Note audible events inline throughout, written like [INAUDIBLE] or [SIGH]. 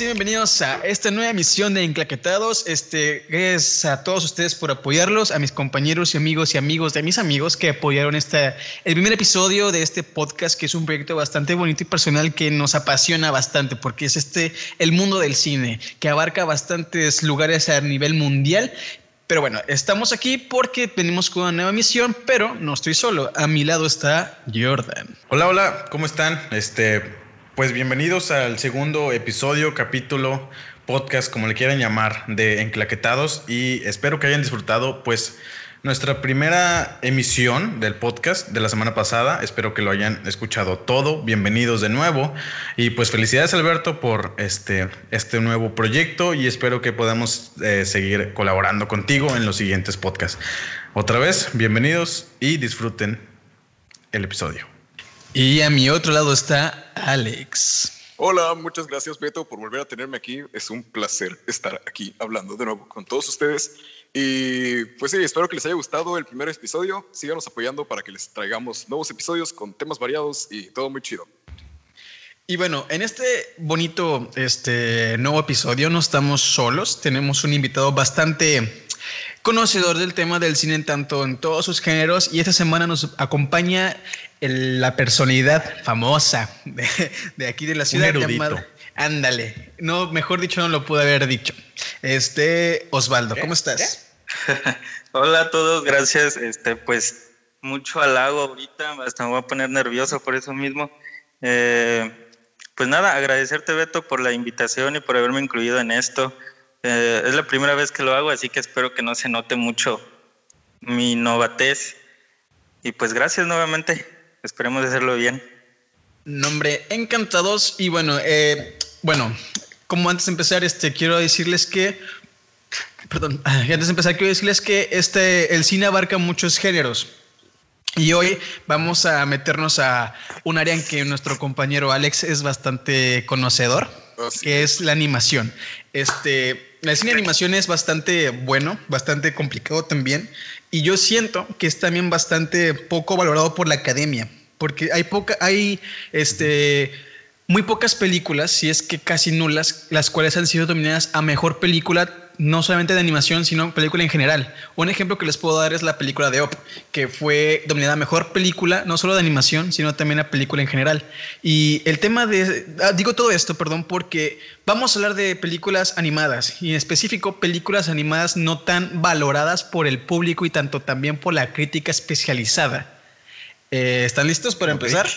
Y bienvenidos a esta nueva emisión de Enclaquetados. Este, gracias a todos ustedes por apoyarlos, a mis compañeros y amigos y amigos de mis amigos que apoyaron este, el primer episodio de este podcast, que es un proyecto bastante bonito y personal que nos apasiona bastante, porque es este, el mundo del cine, que abarca bastantes lugares a nivel mundial. Pero bueno, estamos aquí porque venimos con una nueva misión, pero no estoy solo. A mi lado está Jordan. Hola, hola, ¿cómo están? Este, pues bienvenidos al segundo episodio, capítulo, podcast, como le quieran llamar, de Enclaquetados y espero que hayan disfrutado pues nuestra primera emisión del podcast de la semana pasada. Espero que lo hayan escuchado todo. Bienvenidos de nuevo y pues felicidades Alberto por este, este nuevo proyecto y espero que podamos eh, seguir colaborando contigo en los siguientes podcasts. Otra vez, bienvenidos y disfruten el episodio. Y a mi otro lado está Alex. Hola, muchas gracias Beto por volver a tenerme aquí. Es un placer estar aquí hablando de nuevo con todos ustedes. Y pues sí, espero que les haya gustado el primer episodio. Síganos apoyando para que les traigamos nuevos episodios con temas variados y todo muy chido. Y bueno, en este bonito este, nuevo episodio no estamos solos. Tenemos un invitado bastante conocedor del tema del cine tanto en todos sus géneros y esta semana nos acompaña la personalidad famosa de, aquí de la ciudad. Un ándale, no, mejor dicho no lo pude haber dicho. Este, Osvaldo, ¿cómo estás? [LAUGHS] Hola a todos, gracias. Este, pues mucho halago ahorita, hasta me voy a poner nervioso por eso mismo. Eh, pues nada, agradecerte Beto por la invitación y por haberme incluido en esto. Eh, es la primera vez que lo hago, así que espero que no se note mucho mi novatez. Y pues gracias nuevamente. Esperemos hacerlo bien. Nombre, encantados. Y bueno, eh, bueno, como antes de empezar, este, quiero decirles que, perdón, [LAUGHS] antes de empezar, quiero decirles que este, el cine abarca muchos géneros. Y hoy vamos a meternos a un área en que nuestro compañero Alex es bastante conocedor, que es la animación. Este, el cine de animación es bastante bueno, bastante complicado también. Y yo siento que es también bastante poco valorado por la academia, porque hay poca, hay este, muy pocas películas, si es que casi nulas, las cuales han sido dominadas a mejor película, no solamente de animación, sino película en general. Un ejemplo que les puedo dar es la película de Op, que fue dominada mejor película, no solo de animación, sino también a película en general. Y el tema de, ah, digo todo esto, perdón, porque vamos a hablar de películas animadas, y en específico películas animadas no tan valoradas por el público y tanto también por la crítica especializada. Eh, ¿Están listos para empezar?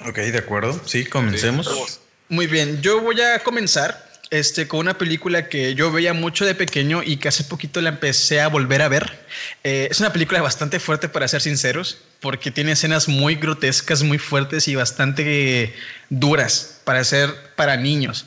Ok, de acuerdo. Sí, comencemos. Muy bien, yo voy a comenzar este, con una película que yo veía mucho de pequeño y que hace poquito la empecé a volver a ver. Eh, es una película bastante fuerte, para ser sinceros, porque tiene escenas muy grotescas, muy fuertes y bastante duras para ser para niños.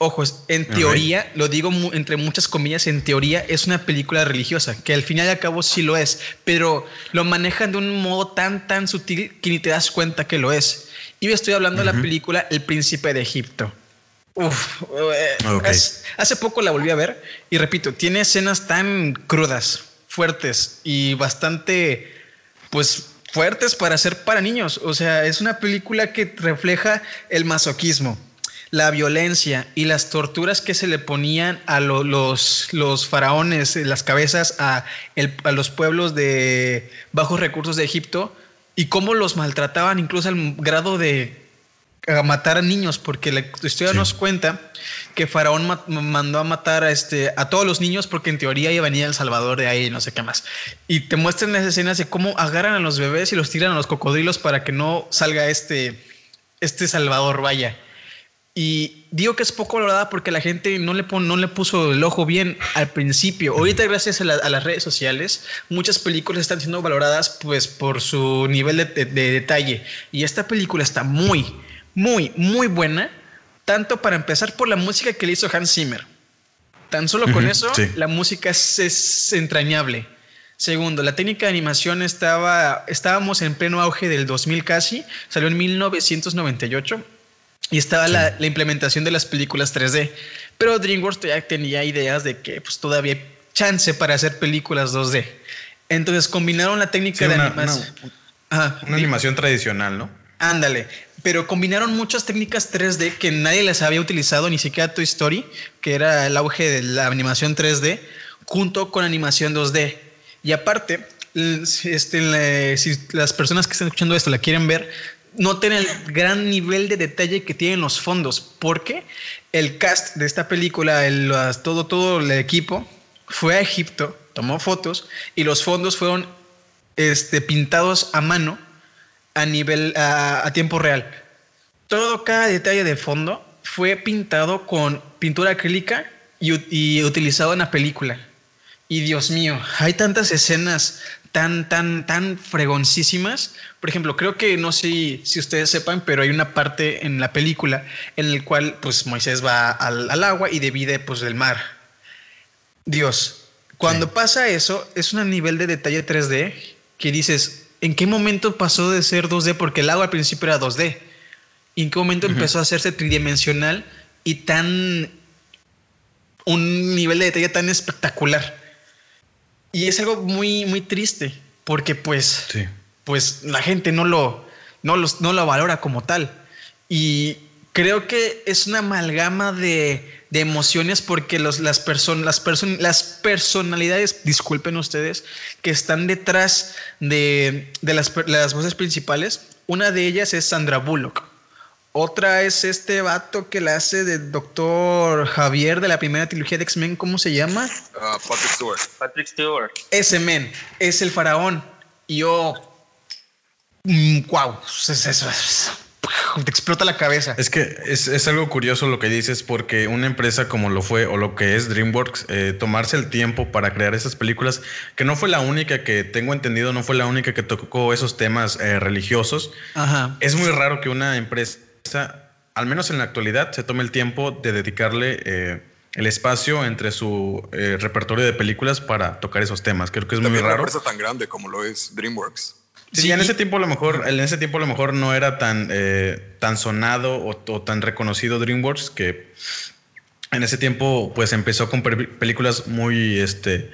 Ojos, en teoría, lo digo entre muchas comillas, en teoría es una película religiosa, que al final y al cabo sí lo es, pero lo manejan de un modo tan, tan sutil que ni te das cuenta que lo es. Y estoy hablando de la película El Príncipe de Egipto. Uf, eh, hace poco la volví a ver y repito, tiene escenas tan crudas, fuertes y bastante, pues, fuertes para ser para niños. O sea, es una película que refleja el masoquismo la violencia y las torturas que se le ponían a los, los faraones, las cabezas a, a, los pueblos de bajos recursos de Egipto y cómo los maltrataban incluso al grado de matar a niños, porque la historia nos cuenta que Faraón mandó a matar a, este, a todos los niños porque en teoría iba a venir El Salvador de ahí, no sé qué más. Y te muestran las escenas de cómo agarran a los bebés y los tiran a los cocodrilos para que no salga este, este Salvador, vaya. Y digo que es poco valorada porque la gente no le, no le puso el ojo bien al principio. Ahorita, gracias a, las redes sociales, muchas películas están siendo valoradas pues, por su nivel de, detalle. Y esta película está muy, muy, muy buena. Tanto para empezar por la música que le hizo Hans Zimmer. Tan solo con eso, la música es, es, entrañable. Segundo, la técnica de animación estaba, estábamos en pleno auge del 2000 casi, salió en 1998 y estaba la, implementación de las películas 3D. Pero DreamWorks ya tenía ideas de que pues, todavía hay chance para hacer películas 2D. Entonces combinaron la técnica de animación. Una, animación tradicional, ¿no? Ándale, pero combinaron muchas técnicas 3D que nadie les había utilizado, ni siquiera Toy Story, que era el auge de la animación 3D, junto con animación 2D. Y aparte, este, si las personas que están escuchando esto la quieren ver, noten el gran nivel de detalle que tienen los fondos, porque el cast de esta película, el, todo, todo el equipo, fue a Egipto, tomó fotos y los fondos fueron este, pintados a mano a nivel a, tiempo real. Todo cada detalle de fondo fue pintado con pintura acrílica y, y, utilizado en la película. Y Dios mío, hay tantas escenas tan, tan, tan fregoncísimas. Por ejemplo, creo que no sé si ustedes sepan, pero hay una parte en la película en la cual pues Moisés va al, al agua y divide pues el mar. Dios, cuando pasa eso, es un nivel de detalle 3D que dices, ¿en qué momento pasó de ser 2D? Porque el agua al principio era 2D. ¿Y en qué momento empezó a hacerse tridimensional y tan... un nivel de detalle tan espectacular? Y es algo muy, muy triste, porque pues, pues la gente no lo, no, los, no lo valora como tal. Y creo que es una amalgama de, de emociones porque los, las, personas las, person las personalidades, disculpen ustedes, que están detrás de, de las, las voces principales, una de ellas es Sandra Bullock. Otra es este vato que la hace de Doctor Javier de la primera trilogía de X-Men, ¿cómo se llama? Ah, Patrick Stewart. Patrick Stewart. Ese men es el faraón. Y yo. ¡Wow! Mm, es, es, [LAUGHS] te explota la cabeza. Es que es, algo curioso lo que dices, porque una empresa como lo fue o lo que es DreamWorks, eh, tomarse el tiempo para crear esas películas, que no fue la única que tengo entendido, no fue la única que tocó esos temas eh, religiosos. Ajá. Es muy raro que una empresa al menos en la actualidad, se tome el tiempo de dedicarle eh, el espacio entre su eh, repertorio de películas para tocar esos temas. Creo que es muy raro. Una empresa tan grande como lo es DreamWorks. Sí, en ese tiempo a lo mejor, en ese tiempo a lo mejor no era tan, eh, tan sonado o, tan reconocido DreamWorks que en ese tiempo pues empezó con películas muy este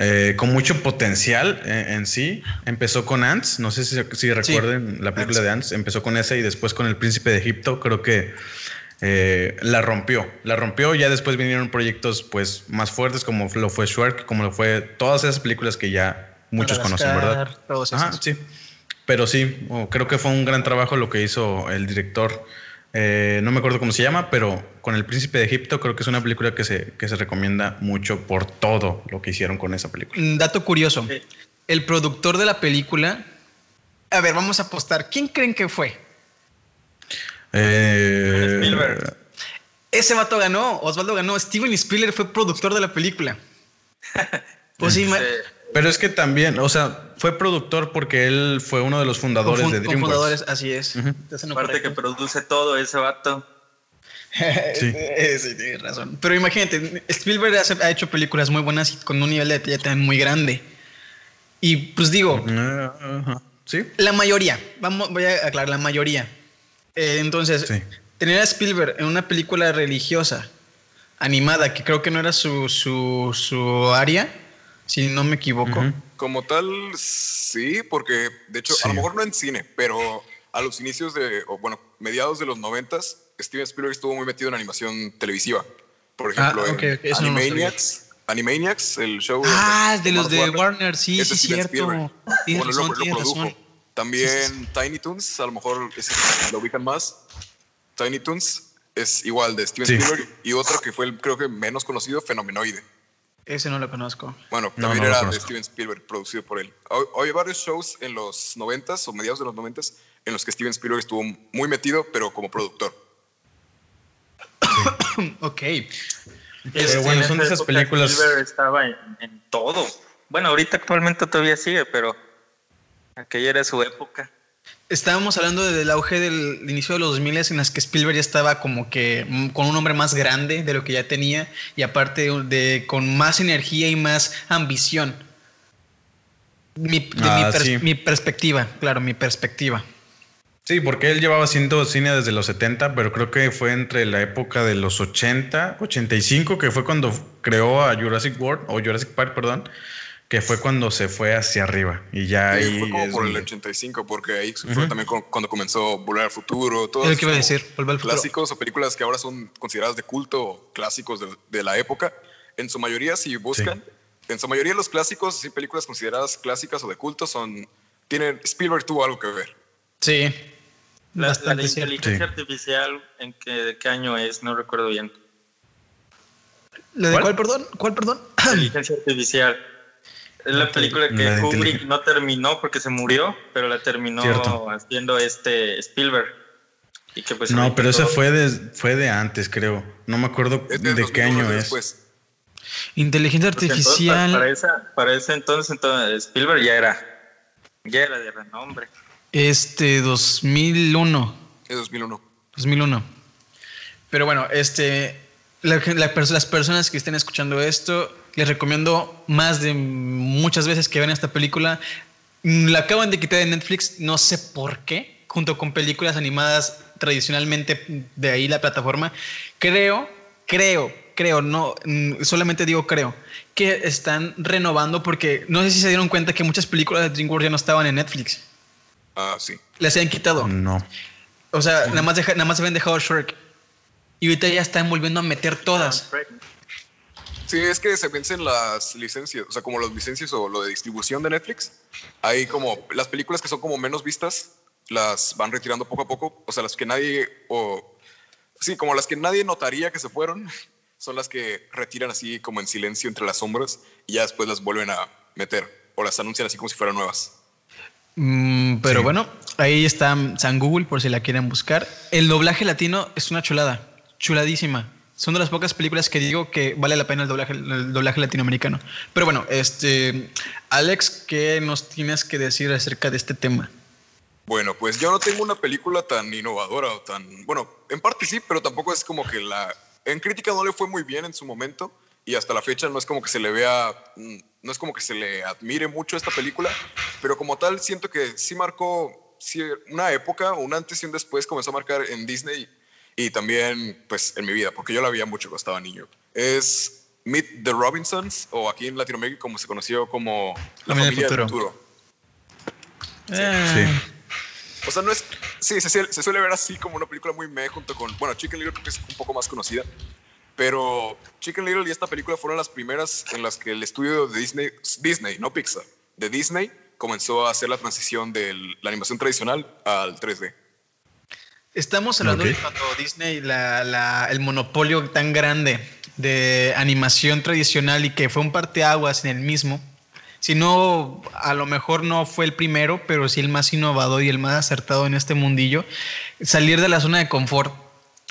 eh, con mucho potencial en, sí. Empezó con Ants, no sé si, recuerden la película de Ants, empezó con esa y después con El Príncipe de Egipto, creo que eh, la rompió, la rompió, ya después vinieron proyectos pues más fuertes como lo fue Shark, como lo fue todas esas películas que ya muchos conocen, ¿verdad? sí. Pero sí, oh, creo que fue un gran trabajo lo que hizo el director eh, no me acuerdo cómo se llama, pero con El Príncipe de Egipto creo que es una película que se, que se recomienda mucho por todo lo que hicieron con esa película. dato curioso. El productor de la película... A ver, vamos a apostar. ¿Quién creen que fue? Eh, Ese vato ganó, Osvaldo ganó. Steven Spielberg fue productor de la película. [LAUGHS] pues sí, pero es que también, o sea, fue productor porque él fue uno de los fundadores de DreamWorks. fundadores, así es. Aparte que produce todo ese vato. [LAUGHS] sí. sí, tienes razón. Pero imagínate, Spielberg ha hecho películas muy buenas y con un nivel de detalle también muy grande. Y pues digo, sí. La mayoría, vamos, voy a aclarar, la mayoría. Eh, entonces, tener a Spielberg en una película religiosa, animada, que creo que no era su, su, su área si no me equivoco. Como tal, sí, porque de hecho, a lo mejor no en cine, pero a los inicios de, o bueno, mediados de los noventas, Steven Spielberg estuvo muy metido en animación televisiva. Por ah, ejemplo, en Animaniacs. Animaniacs, el show. Ah, de, los de Warner, sí, sí, cierto. Bueno, lo, produjo. También Tiny Toons, a lo mejor ese lo ubican más. Tiny Toons es igual de Steven Spielberg. Y otro que fue el, creo que menos conocido, Fenomenoide. Ese no lo conozco. Bueno, también era de Steven Spielberg, producido por él. Hay varios shows en los 90s o mediados de los 90s en los que Steven Spielberg estuvo muy metido, pero como productor. [COUGHS] ok. Pero bueno, son de esas películas. Spielberg estaba en todo. Bueno, ahorita actualmente todavía sigue, pero aquella era su época. Estábamos hablando del auge del inicio de los 2000 en las que Spielberg ya estaba como que mm, con un hombre más grande de lo que ya tenía y aparte de con más energía y más ambición. Mi, ah, mi, perspectiva, claro, mi perspectiva. Sí, porque él llevaba haciendo cine desde los 70, pero creo que fue entre la época de los 80, 85, que fue cuando creó a Jurassic World, o Jurassic Park, perdón, que fue cuando se fue hacia arriba. Y ya ahí. Fue como es por el donde- 85, porque ahí fue también cu- cuando comenzó Volver al Futuro. Que iba a decir, Volver al Futuro. Clásicos o películas que ahora son consideradas de culto, o clásicos de, de la época. En su mayoría, si buscan, en su mayoría los clásicos, sí, películas consideradas clásicas o de culto, son. Tienen. Spielberg tuvo algo que ver. Sí. La, inteligencia Sí. artificial, ¿en qué, de qué año es? No recuerdo bien. ¿La de ¿Cuál? cuál, perdón? ¿Cuál, perdón? Inteligencia artificial. Es la película que La Kubrick no terminó porque se murió, pero la terminó Cierto. haciendo este Spielberg. Y que pues No, pero esa fue de, fue de antes, creo. No me acuerdo de, qué 2001, año es. después. Inteligencia entonces, artificial. para, para esa, para ese entonces, entonces, Spielberg ya era, ya era de renombre. Este, 2001. Es 2001. 2001. Pero bueno, este, la las personas que estén escuchando esto, les recomiendo más de muchas veces que vean esta película. Mm, La acaban de quitar de Netflix, no sé por qué, junto con películas animadas tradicionalmente de ahí la plataforma. Creo, creo, creo, no, mm, solamente digo creo, que están renovando porque no sé si se dieron cuenta que muchas películas de DreamWorks ya no estaban en Netflix. Ah, sí. Las habían quitado. No. O sea, nada más, deja- nada más habían dejado Shrek. Y ahorita ya están volviendo a meter todas. Sí, es que se vencen las licencias, o sea, como las licencias o lo de distribución de Netflix. Hay como las películas que son como menos vistas, las van retirando poco a poco. O sea, las que nadie, o sí, como las que nadie notaría que se fueron, [LAUGHS] son las que retiran así como en silencio entre las sombras y ya después las vuelven a meter o las anuncian así como si fueran nuevas. Mm, pero Sí. bueno, ahí está San Google por si la quieren buscar. El doblaje latino es una chulada, chuladísima. Son de las pocas películas que digo que vale la pena el doblaje, el doblaje latinoamericano. Pero bueno, este, Alex, ¿qué nos tienes que decir acerca de este tema? Bueno, pues yo no tengo una película tan innovadora o tan, bueno, en parte sí, pero tampoco es como que la, en crítica no le fue muy bien en su momento y hasta la fecha no es como que se le vea, mm, no es como que se le admire mucho esta película, pero como tal siento que sí marcó sí, una época, un antes y un después comenzó a marcar en Disney y también pues en mi vida, porque yo la veía mucho cuando estaba niño. Es Meet the Robinsons o aquí en Latinoamérica como se conoció como La Familia Familia del del Futuro. Futuro. Ah, Sí. O sea, no es. Sí, se, suele- se suele ver así como una película muy meh junto con. Bueno, Chicken Little creo que es un poco más conocida. Pero Chicken Little y esta película fueron las primeras en las que el estudio de Disney, Disney, no Pixar, de Disney, comenzó a hacer la transición de la animación tradicional al 3D. Estamos hablando Ok. de cuando Disney, la- la- el monopolio tan grande de animación tradicional y que fue un parteaguas en el mismo. Si no, a lo mejor no fue el primero, pero sí el más innovador y el más acertado en este mundillo. Salir de la zona de confort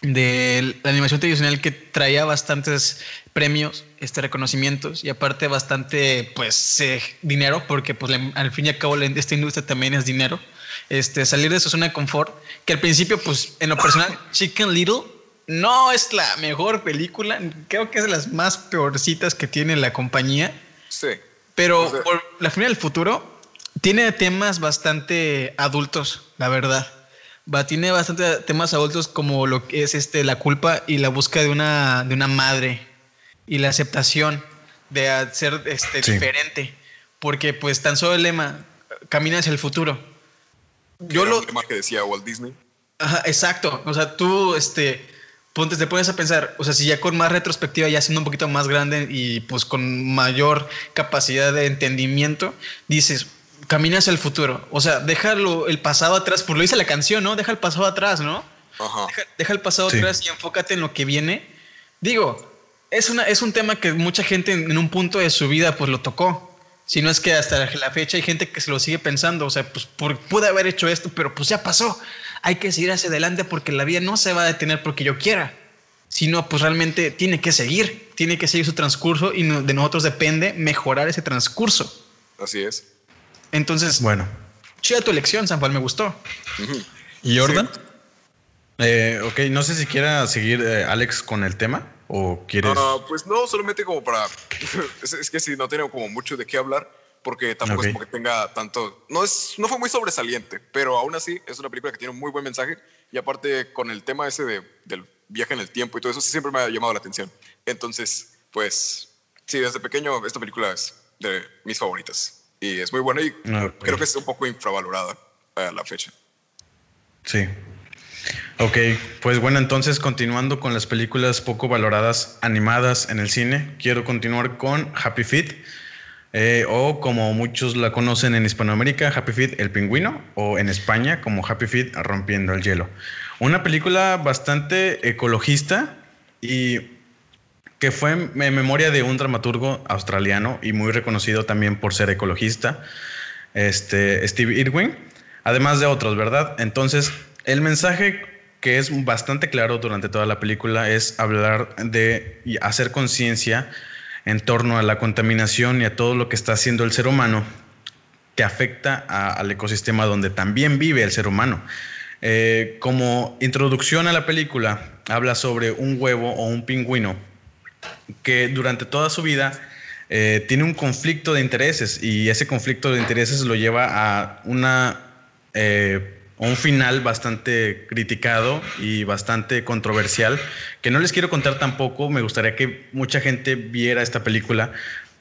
de la animación tradicional que traía bastantes premios, este, reconocimientos y aparte bastante pues eh, dinero, porque pues al fin y al cabo esta industria también es dinero. Este, salir de su zona de confort, que al principio pues en lo personal Chicken Little no es la mejor película, creo que es de las más peorcitas que tiene la compañía. Sí. Pero O sea- por la familia del futuro tiene temas bastante adultos, la verdad. Va, tiene bastante temas adultos como lo que es este, la culpa y la búsqueda de una, de una madre y la aceptación de ser este, Sí. diferente. Porque pues tan solo el lema, camina hacia el futuro. Yo Era lo, que decía Walt Disney. Ajá, exacto. O sea, tú, este, ponte, te pones a pensar, o sea, si ya con más retrospectiva, ya siendo un poquito más grande y pues con mayor capacidad de entendimiento, dices, camina hacia el futuro. O sea, déjalo el pasado atrás, por lo dice la canción, ¿no? Deja el pasado atrás, ¿no? Ajá. Deja, deja el pasado Sí. atrás y enfócate en lo que viene. Digo, es, una, es un tema que mucha gente en, en un punto de su vida pues lo tocó. Si no es que hasta la fecha hay gente que se lo sigue pensando. O sea, pues por, pude haber hecho esto, pero pues ya pasó. Hay que seguir hacia adelante porque la vida no se va a detener porque yo quiera. Sino pues realmente tiene que seguir. Tiene que seguir su transcurso y de nosotros depende mejorar ese transcurso. Así es. Entonces, Bueno. chida tu elección, Sanfal, me gustó. ¿Y Jordan? Eh, ok, no sé si quiera seguir eh, Alex con el tema o quieres. Ah, pues no, solamente como para. [LAUGHS] es, es que sí, no tengo como mucho de qué hablar, porque tampoco Ok. es como que tenga tanto. No, es, no fue muy sobresaliente, pero aún así es una película que tiene un muy buen mensaje. Y aparte, con el tema ese de, del viaje en el tiempo y todo eso, sí siempre me ha llamado la atención. Entonces, pues sí, desde pequeño esta película es de mis favoritas. Y es muy buena y creo que es un poco infravalorada a la fecha. Sí. Ok, pues bueno, entonces continuando con las películas poco valoradas animadas en el cine, quiero continuar con Happy Feet, eh, o como muchos la conocen en Hispanoamérica, Happy Feet el pingüino, o en España como Happy Feet rompiendo el hielo. Una película bastante ecologista y que fue en memoria de un dramaturgo australiano y muy reconocido también por ser ecologista, este, Steve Irwin, además de otros, ¿verdad? Entonces, el mensaje que es bastante claro durante toda la película es hablar de hacer conciencia en torno a la contaminación y a todo lo que está haciendo el ser humano que afecta al ecosistema donde también vive el ser humano. Eh, como introducción a la película, habla sobre un huevo o un pingüino que durante toda su vida eh, tiene un conflicto de intereses y ese conflicto de intereses lo lleva a una, eh, un final bastante criticado y bastante controversial, que no les quiero contar tampoco, me gustaría que mucha gente viera esta película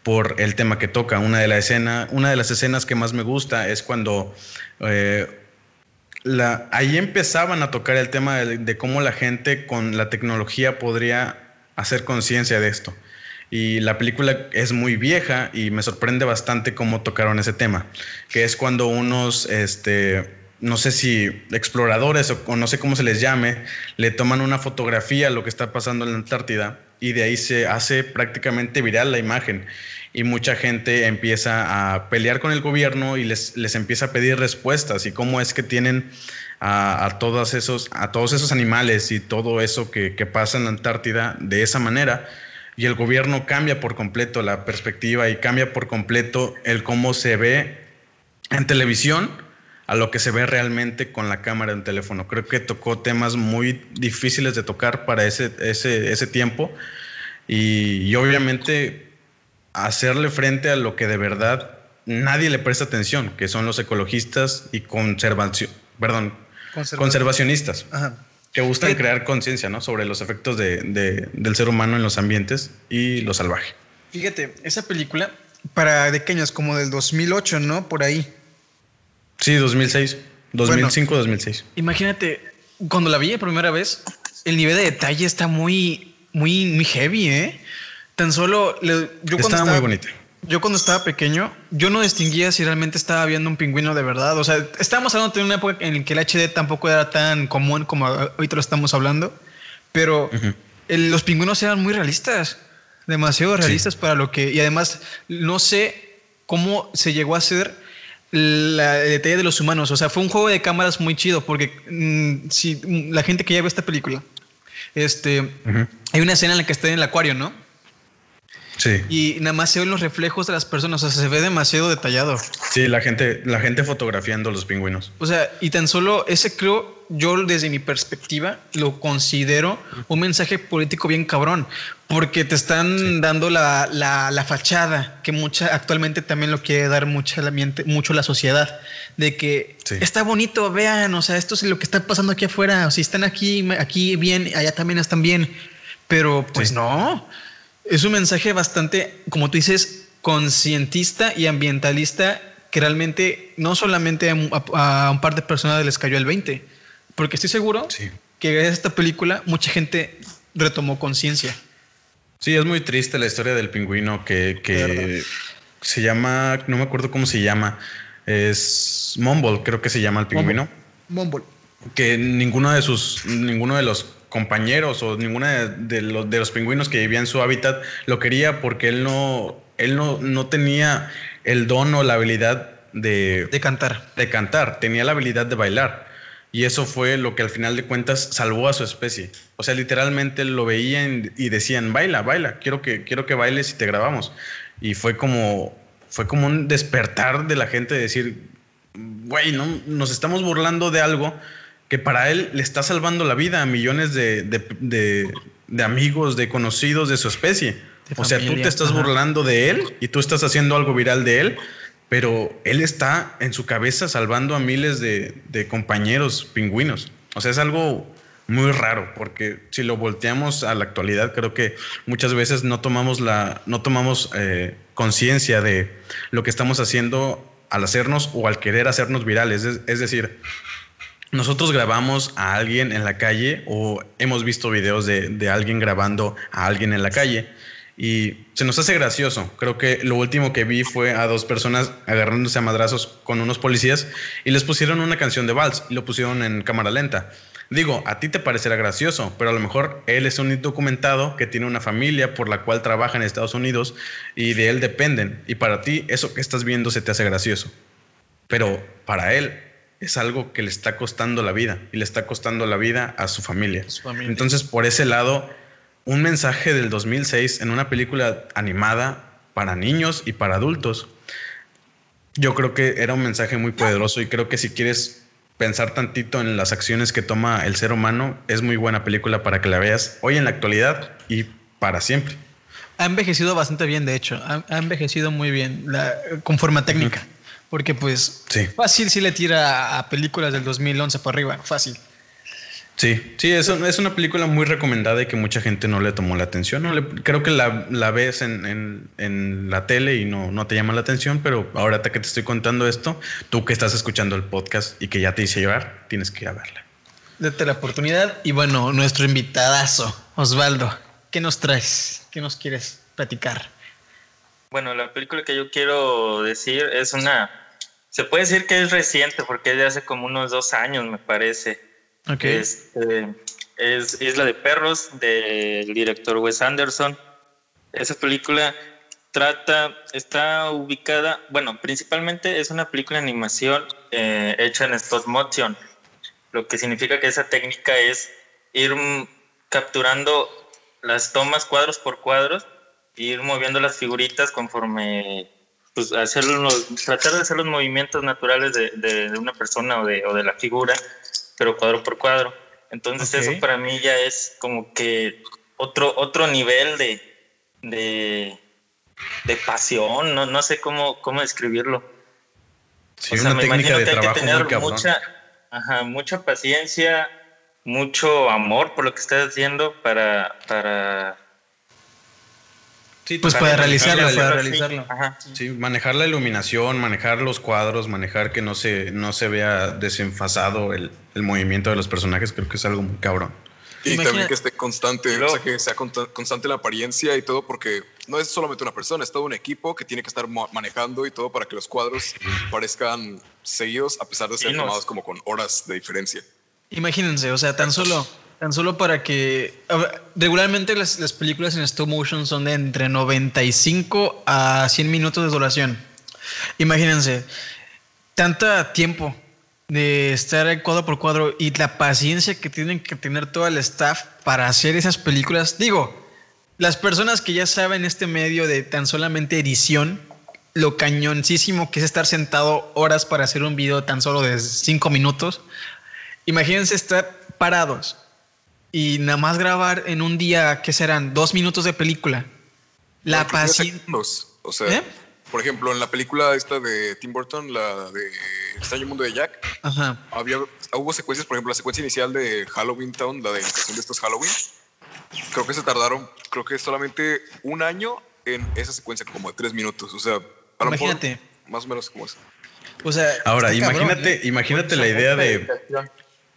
por el tema que toca. Una de, la escena, una de las escenas que más me gusta es cuando ahí empezaban a tocar el tema de, cómo la gente con la tecnología podría hacer conciencia de esto. Y la película es muy vieja y me sorprende bastante cómo tocaron ese tema, que es cuando unos, este, no sé si exploradores o, no sé cómo se les llame, le toman una fotografía a lo que está pasando en la Antártida y de ahí se hace prácticamente viral la imagen y mucha gente empieza a pelear con el gobierno y les, les empieza a pedir respuestas y cómo es que tienen a, todos, esos, a todos esos animales y todo eso que, pasa en la Antártida de esa manera. Y el gobierno cambia por completo la perspectiva y cambia por completo el cómo se ve en televisión a lo que se ve realmente con la cámara de un teléfono. Creo que tocó temas muy difíciles de tocar para ese, ese, ese tiempo y, y obviamente hacerle frente a lo que de verdad nadie le presta atención, que son los ecologistas y conservación, perdón, conservacionistas, que gustan crear conciencia ¿no? sobre los efectos de, del ser humano en los ambientes y lo salvaje. Fíjate, esa película para pequeños como del 2008, ¿no? Por ahí. Sí, 2006, 2005, 2006. Imagínate, cuando la vi por primera vez, el nivel de detalle está muy, muy, muy heavy, ¿eh? Tan solo yo cuando estaba, muy bonita. Yo cuando estaba pequeño, yo no distinguía si realmente estaba viendo un pingüino de verdad. O sea, estábamos hablando de una época en la que el HD tampoco era tan común como ahorita lo estamos hablando, pero los pingüinos eran muy realistas, demasiado realistas para lo que... Y además, no sé cómo se llegó a hacer la, el detalle de los humanos. O sea, fue un juego de cámaras muy chido, porque mm, si la gente que ya ve esta película, este, hay una escena en la que está en el acuario, ¿no? Sí. Y nada más se ven los reflejos de las personas, o sea, se ve demasiado detallado. Sí, la gente, la gente fotografiando los pingüinos. O sea, y tan solo ese creo, yo desde mi perspectiva lo considero un mensaje político bien cabrón, porque te están dando la, la, fachada que mucha actualmente también lo quiere dar mucha la, mucho la sociedad, de que está bonito, vean, o sea, esto es lo que está pasando aquí afuera, o si están aquí, aquí bien, allá también están bien, pero pues no es un mensaje bastante, como tú dices, conscientista y ambientalista que realmente no solamente a, un par de personas les cayó el 20, porque estoy seguro que gracias a esta película mucha gente retomó conciencia. Sí, es muy triste la historia del pingüino que, se llama, no me acuerdo cómo se llama, es Mumble, creo que se llama el pingüino. Mumble. Que ninguno de sus, ninguno de los compañeros o ninguna de, los, de los pingüinos que vivía en su hábitat lo quería porque él no, él no, no tenía el don o la habilidad de, de cantar. De cantar, tenía la habilidad de bailar. Y eso fue lo que al final de cuentas salvó a su especie. O sea, literalmente lo veían y decían, baila, baila, quiero que, quiero que bailes y te grabamos. Y fue como, fue como un despertar de la gente de decir, güey, no, nos estamos burlando de algo que para él le está salvando la vida a millones de, de, amigos, de conocidos de su especie. o sea, tú te estás burlando de él y tú estás haciendo algo viral de él, pero él está en su cabeza salvando a miles de, compañeros pingüinos. O sea, es algo muy raro, porque si lo volteamos a la actualidad, creo que muchas veces no tomamos la, no tomamos eh, conciencia de lo que estamos haciendo al hacernos o al querer hacernos virales. Es, decir, nosotros grabamos a alguien en la calle o hemos visto videos de, de, alguien grabando a alguien en la calle y se nos hace gracioso. Creo que lo último que vi fue a dos personas agarrándose a madrazos con unos policías y les pusieron una canción de vals y lo pusieron en cámara lenta. Digo, a ti te parecerá gracioso, pero a lo mejor él es un indocumentado que tiene una familia por la cual trabaja en Estados Unidos y de él dependen. Y para ti eso que estás viendo se te hace gracioso. Pero para él es algo que le está costando la vida y le está costando la vida a su familia. Entonces, por ese lado, un mensaje del 2006 en una película animada para niños y para adultos, yo creo que era un mensaje muy poderoso y creo que si quieres pensar tantito en las acciones que toma el ser humano, es muy buena película para que la veas hoy en la actualidad y para siempre. Ha envejecido bastante bien, de hecho, ha, envejecido muy bien la, con forma técnica, porque pues fácil si le tira a películas del 2011 por arriba, fácil. Sí, sí, es, es una película muy recomendada y que mucha gente no le tomó la atención. No creo que la, la ves en, en, la tele y no, no te llama la atención, pero ahora que te estoy contando esto, tú que estás escuchando el podcast y que ya te hice llevar, tienes que ir a verla. Date la oportunidad. Y bueno, nuestro invitadazo, Osvaldo, ¿qué nos traes? ¿Qué nos quieres platicar? Bueno, la película que yo quiero decir es una. Se puede decir que es reciente porque es de hace como unos dos años, me parece este, es Isla de Perros del director Wes Anderson. Esa película trata, está ubicada, bueno, principalmente es una película de animación eh, hecha en stop motion, lo que significa que esa técnica es ir capturando las tomas cuadros por cuadros ir moviendo las figuritas conforme pues hacer tratar de hacer los movimientos naturales de, de, una persona o de, o de la figura pero cuadro por cuadro. Entonces eso para mí ya es como que otro, otro nivel de, de, de pasión, no, no sé cómo, cómo describirlo. Sí, una técnica de que hay que tener mucha, ajá, mucha paciencia, mucho amor por lo que estás haciendo para, para Sí, pues para, realizarlo, para realizarlo. Sí, manejar la iluminación, manejar los cuadros, manejar que no se, no se vea desenfasado el, el movimiento de los personajes, creo que es algo muy cabrón. Y también que esté constante, o sea, que sea constante la apariencia y todo, porque no es solamente una persona, es todo un equipo que tiene que estar manejando y todo para que los cuadros parezcan seguidos, a pesar de ser tomados como con horas de diferencia. Imagínense, o sea, tan solo Tan solo para que. Regularmente las, las, películas en stop motion son de entre 95 a 100 minutos de duración. Imagínense, tanta tiempo de estar cuadro por cuadro y la paciencia que tienen que tener todo el staff para hacer esas películas. Digo, las personas que ya saben este medio de tan solamente edición, lo cañoncísimo que es estar sentado horas para hacer un video tan solo de 5 minutos. Imagínense estar parados y nada más grabar en un día, ¿qué serán? Dos minutos de película. La paciencia. O sea, ¿Eh? por ejemplo, en la película esta de Tim Burton, la de Extraño Mundo de Jack, Había, hubo secuencias, por ejemplo, la secuencia inicial de Halloween Town, la de de estos Halloween. Creo que se tardaron, creo que solamente un año en esa secuencia, como de tres minutos. O sea, a lo imagínate. más o menos como eso. O sea, ahora imagínate, ¿eh? imagínate la idea de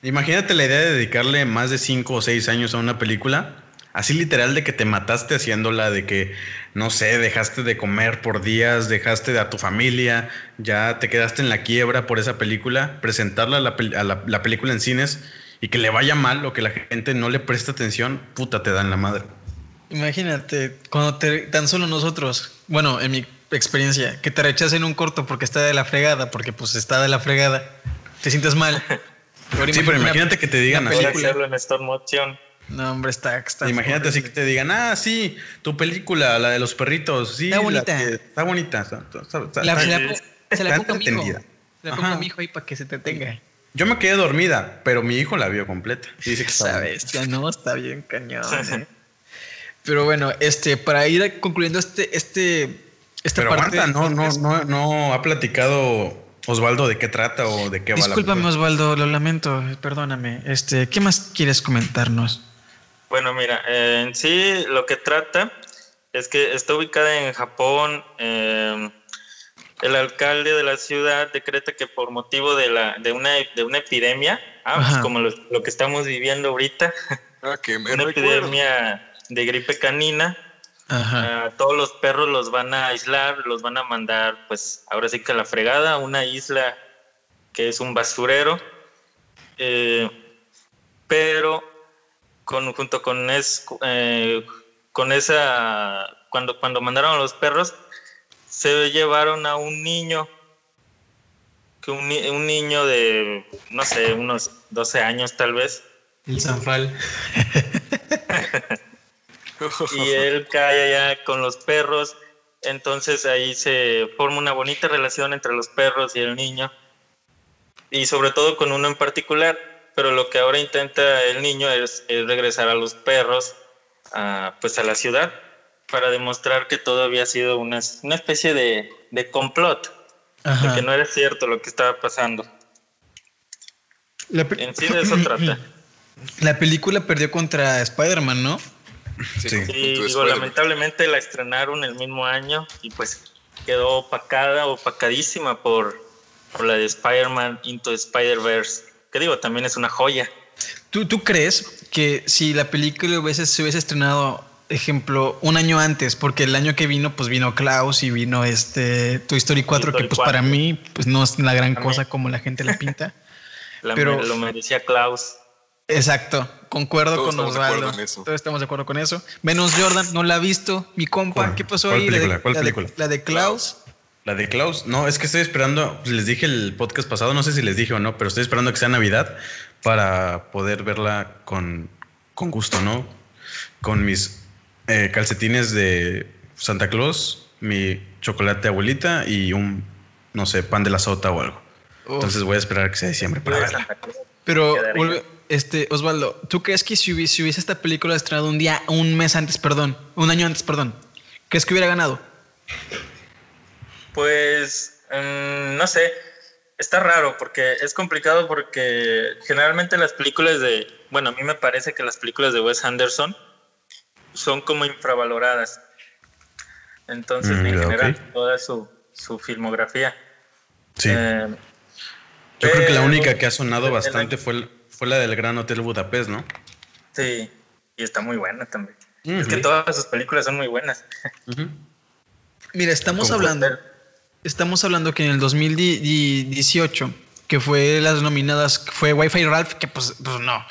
Imagínate la idea de dedicarle más de cinco o seis años a una película, así literal de que te mataste haciéndola, de que, no sé, dejaste de comer por días, dejaste de a tu familia, ya te quedaste en la quiebra por esa película, presentarla a la, película en cines y que le vaya mal o que la gente no le preste atención, puta, te dan la madre. Imagínate, cuando te, tan solo nosotros, bueno, en mi experiencia, que te rechacen un corto porque está de la fregada, porque pues está de la fregada, te sientes mal. [LAUGHS] sí, pero imagínate que te digan así. hacerlo en stop motion. No, hombre, está, está Imagínate así que te digan, ah, sí, tu película, la de los perritos, sí. Está bonita. está bonita. la, se la, se la pongo a mi hijo. Se la pongo a mi hijo ahí para que se te tenga. Yo me quedé dormida, pero mi hijo la vio completa. dice que [LAUGHS] Sabes, ya no, está bien cañón. [LAUGHS] ¿eh? pero bueno, este, para ir concluyendo este, este, esta pero parte. no, no, no, no ha platicado Osvaldo, ¿de qué trata o de qué va Discúlpame, Osvaldo, lo lamento, perdóname. Este, ¿Qué más quieres comentarnos? Bueno, mira, en sí lo que trata es que está ubicada en Japón. Eh, el alcalde de la ciudad decreta que por motivo de, la, de, una, de una epidemia, ah, pues como lo, lo, que estamos viviendo ahorita, Ah, que me una recuerdo. epidemia de gripe canina, Ajá. a todos los perros los van a aislar, los van a mandar, pues ahora sí que a la fregada, a una isla que es un basurero, eh, pero con, junto con, es, eh, con esa, cuando, cuando mandaron a los perros, se llevaron a un niño, que un, un niño de, no sé, unos 12 años tal vez, El Sanfal. [LAUGHS] [LAUGHS] y él cae allá con los perros. Entonces ahí se forma una bonita relación entre los perros y el niño. Y sobre todo con uno en particular. Pero lo que ahora intenta el niño es, es regresar a los perros a, pues a la ciudad para demostrar que todo había sido una, una especie de, de complot. De Ajá. que no era cierto lo que estaba pasando. La, En sí de eso [CLEARS THROAT] trata. la película perdió contra Spider-Man, ¿no? Sí, Sí. digo, Spider-Man. lamentablemente la estrenaron el mismo año y pues quedó opacada, opacadísima por, por la de Spider-Man Into the Spider-Verse. Que digo, también es una joya. ¿Tú, ¿Tú crees que si la película hubiese, se hubiese estrenado, ejemplo, un año antes, porque el año que vino, pues vino Klaus y vino este Toy Story 4, Story que pues 4. para mí, pues no es la gran cosa como la gente la pinta. [LAUGHS] La- Pero- lo merecía Klaus. Exacto, concuerdo Todos con estamos de acuerdo Osvaldo. en eso. Todos estamos de acuerdo con eso. Menos Jordan, no la ha visto. Mi compa, ¿Cuál? ¿qué pasó ¿Cuál ahí? película? La de, ¿Cuál la de- película? la de Klaus. La de Klaus, no, es que estoy esperando, les dije el podcast pasado, no sé si les dije o no, pero estoy esperando que sea Navidad para poder verla con, con gusto, ¿no? Con mis eh, calcetines de Santa Claus, mi chocolate abuelita y un, no sé, pan de la sota o algo. Uf. Entonces voy a esperar que sea diciembre para verla. Pero, vuelve- este, Osvaldo, ¿tú crees que si hubiese, si hubiese esta película estrenado un día, un mes antes, perdón, un año antes, perdón, crees que hubiera ganado? Pues, mm, no sé, está raro porque es complicado porque generalmente las películas de, bueno, a mí me parece que las películas de Wes Anderson son como infravaloradas. Entonces, Mm, en general, toda su, su filmografía. Sí. Eh, Yo creo que la única que ha sonado el- bastante fue, el- fue la del Gran Hotel Budapest, ¿no? Sí, y está muy buena también. Es que todas sus películas son muy buenas. Mira, estamos Como hablando, estamos hablando que en el 2018, que fue las nominadas, fue Wi-Fi Ralph, que pues, pues no,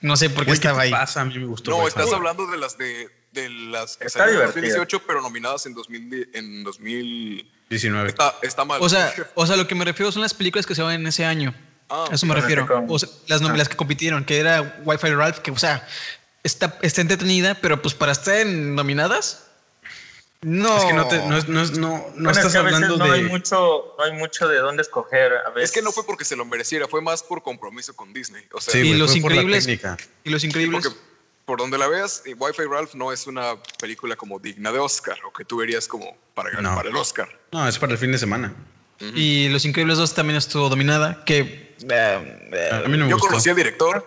no sé por qué Güey, ¿qué estaba ahí. pasa? A mí me gustó. No, estás hablando de las de, de las que Está salieron en divertida. 2018, pero nominadas en 2000. En 2000 19. está, está mal. O sea, [LAUGHS] o sea, lo que me refiero son las películas que se van en ese año. Ah, a eso me refiero. O sea, las, nom- las que compitieron, que era Wi-Fi Ralph, que, o sea, está, está entretenida, pero pues para estar en nominadas, no. Es que no, te, no, es- no, es- no, no Bueno, es estás que a veces hablando no de. hay mucho, no hay mucho de dónde escoger. A veces. es que no fue porque se lo mereciera, fue más por compromiso con Disney. O sea, Sí, y los fue por la increíbles. técnica. Y los increíbles. porque por donde la veas, eh, Wi-Fi Ralph no es una película como digna de Oscar o que tú verías como para ganar No. para el Oscar. No, es para el fin de semana. Y Los Increíbles 2 también estuvo dominada, que A mí no me Yo gustó. conocí al director.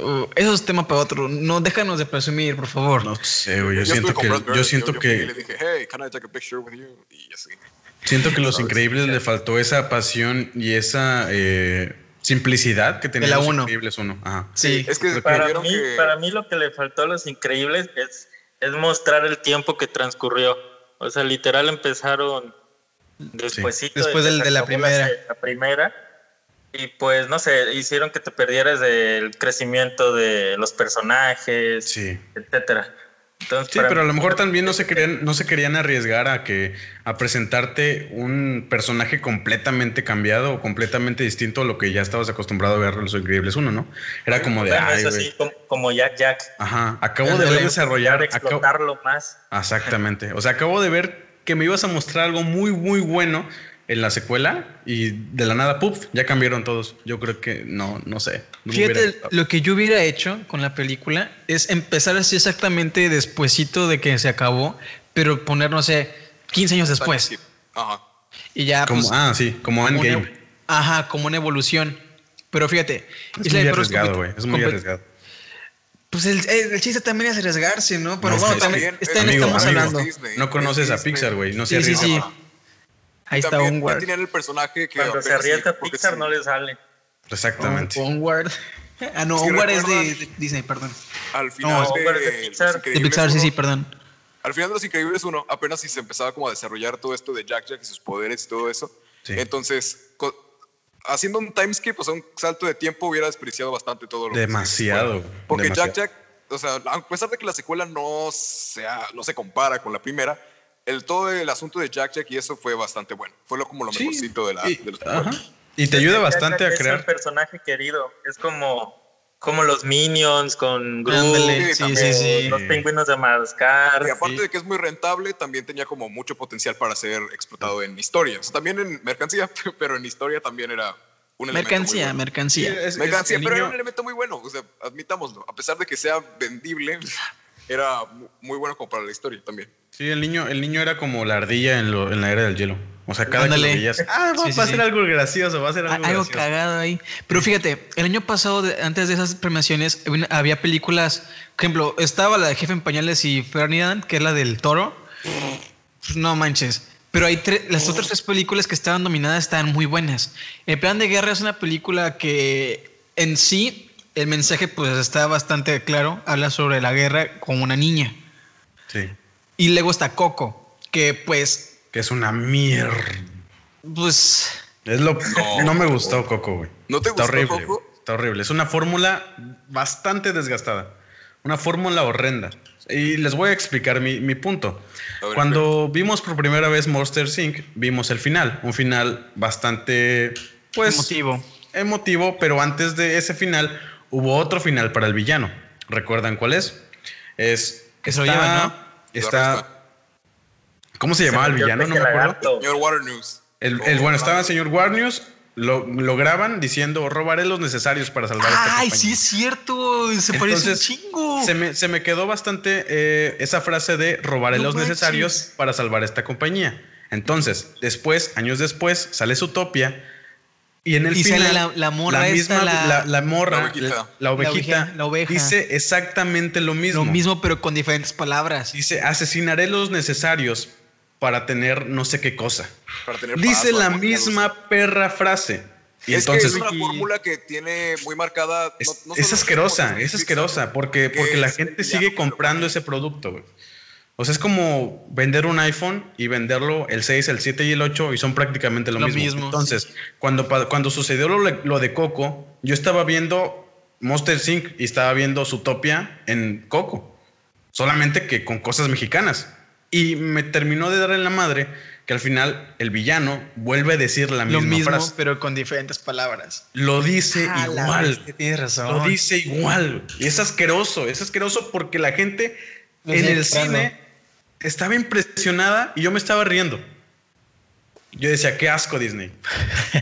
uh, eso es tema para otro. No, déjanos de presumir, por favor. No sé, güey. Yo estuve siento que, Brad Bird, yo siento yo le que, dije, hey, can I take a picture with you? Y así. siento que Los. Increíbles le faltó esa pasión y esa eh, simplicidad que tenía De la Los uno. Increíbles uno. Ajá. Sí. Es que para mí, que para mí lo que le faltó a Los Increíbles es, es mostrar el tiempo que transcurrió. O sea, literal empezaron Después que del- se de la acabó primera. La, primera. Y pues, no sé, hicieron que te perdieras del crecimiento de los personajes, Sí. etcétera. Entonces, Sí, pero a lo mejor también no se querían, no se querían arriesgar a que a presentarte un personaje completamente cambiado o completamente distinto a lo que ya estabas acostumbrado a ver en Los Increíbles uno, ¿no? Era como de ay, es así como, como Jack Jack. Ajá, acabo de ver desarrollar, acabo- explotarlo más. Exactamente. O sea, acabo de ver que me ibas a mostrar algo muy, muy bueno en la secuela y de la nada, ¡puf! Ya cambiaron todos. Yo creo que no, no sé. No me hubiera Fíjate, lo que yo hubiera hecho con la película es empezar así exactamente despuesito de que se acabó, pero poner, no sé, 15 años después. Ajá. Y ya, Como, pues, ah, sí, como como Endgame. una- ajá, como una evolución. Pero fíjate, Es Isla muy arriesgado, güey. Es muy arriesgado. Pues el, el, chiste también es arriesgarse, ¿no? Pero No, bueno, es también que- está en amigo, estamos amigo, hablando. Disney, No conoces es a Disney. Pixar, güey. No se Sí, sí, arriesga. sí. Ahí está Onward. tenían el personaje que Cuando se arriesga porque Pixar sí, no le sale. Exactamente. Onward. [LAUGHS] Ah, no, que Onward es de, de Disney, perdón. Al final No, de, Onward es de Los Pixar. De Increíbles Pixar, sí, uno- sí, perdón. Al final de Los Increíbles 1, apenas si se empezaba como a desarrollar todo esto de Jack Jack y sus poderes y todo eso. Sí. Entonces, haciendo un time skip, o sea, un salto de tiempo, hubiera desperdiciado bastante todo lo que Demasiado. se hizo. Porque demasiado. Jack Jack, o sea, a pesar de que la secuela no, sea, no se compara con la primera, el, todo el asunto de Jack Jack y eso fue bastante bueno. Fue lo, como lo Sí, mejorcito de, la, y, de los ajá. primeros. Y te ayuda Jack bastante Jack a Es un crear. personaje querido. Es como, como los Minions con Groot, sí, sí, sí, sí. los pingüinos de Madagascar. Y aparte sí. de que es muy rentable, también tenía como mucho potencial para ser explotado en historias. También en mercancía, [LAUGHS] pero en historia también era un Mercancía, bueno. Mercancía. es- Mercancía, pero era un elemento muy bueno, o sea, admitámoslo. A pesar de que sea vendible, era mu- muy bueno como para la historia también. Sí, el niño, el niño era como la ardilla en, lo- en la era del hielo. O sea, cada Ándale. que lo veías, ah, va, Sí, sí, va a sí. ser algo gracioso, va a ser algo, Algo gracioso. cagado ahí. Pero fíjate, el año pasado, de- antes de esas premiaciones, había- películas. Por ejemplo, estaba la de Jefe en Pañales y Ferdinand, que es la del toro. Pues no manches. Pero hay tre- las otras tres películas que estaban nominadas estaban muy buenas. El Plan de Guerra es una película que en sí el mensaje pues está bastante claro. Habla sobre la guerra con una niña. Sí, Y luego está Coco, que pues, que es una mierda. pues Es lo, no. me gustó Coco, güey. ¿No te Está gustó horrible, Coco? Está horrible. Es una fórmula bastante desgastada. Una fórmula horrenda. Y les voy a explicar mi, mi punto. Ver, Cuando vimos por primera vez Monster Inc., vimos el final. Un final bastante, pues... emotivo. emotivo, pero antes de ese final hubo otro final para el villano. ¿Recuerdan cuál es? Es Que se lo lleva, ¿no? Está. ¿Cómo se llamaba el villano? No me acuerdo. lagarto. Señor Water News. El, O- el- bueno, estaba el señor Warnews. Lo, lo graban diciendo robaré los necesarios para salvar esta Ay, compañía". sí es cierto. Se parece un chingo. Se me, se me quedó bastante eh, esa frase de robaré No los manches. necesarios para salvar esta compañía. Entonces, después, años después, sale Zootopia y en el Y final sale la- la morra esta, misma, la- la, la morra, La ovejita. la, la ovejita, oveja- la oveja. dice exactamente lo mismo. Lo mismo, pero con diferentes palabras. Dice, asesinaré los necesarios para tener no sé qué cosa. Para tener Dice paz, la misma perra frase. Y es entonces que es una fórmula que tiene muy marcada. es, no- no es solo asquerosa, es asquerosa, porque, que porque la es gente sigue comprando ese producto, güey. O sea, es como vender un iPhone y venderlo el 6, el 7 y el 8 y son prácticamente lo, Lo mismo. mismo, Entonces, cuando, cuando sucedió lo, lo de Coco, yo estaba viendo Monster Inc. y estaba viendo Zootopia en Coco. Solamente que con cosas mexicanas. Y me terminó de dar en la madre que al final el villano vuelve a decir la Lo misma mismo, frase. pero con diferentes palabras. Lo dice Ah, igual. Tienes razón. Lo dice igual. Y es asqueroso. Es asqueroso porque la gente Lo en el cine estaba impresionada y yo me estaba riendo. Yo decía, qué asco Disney.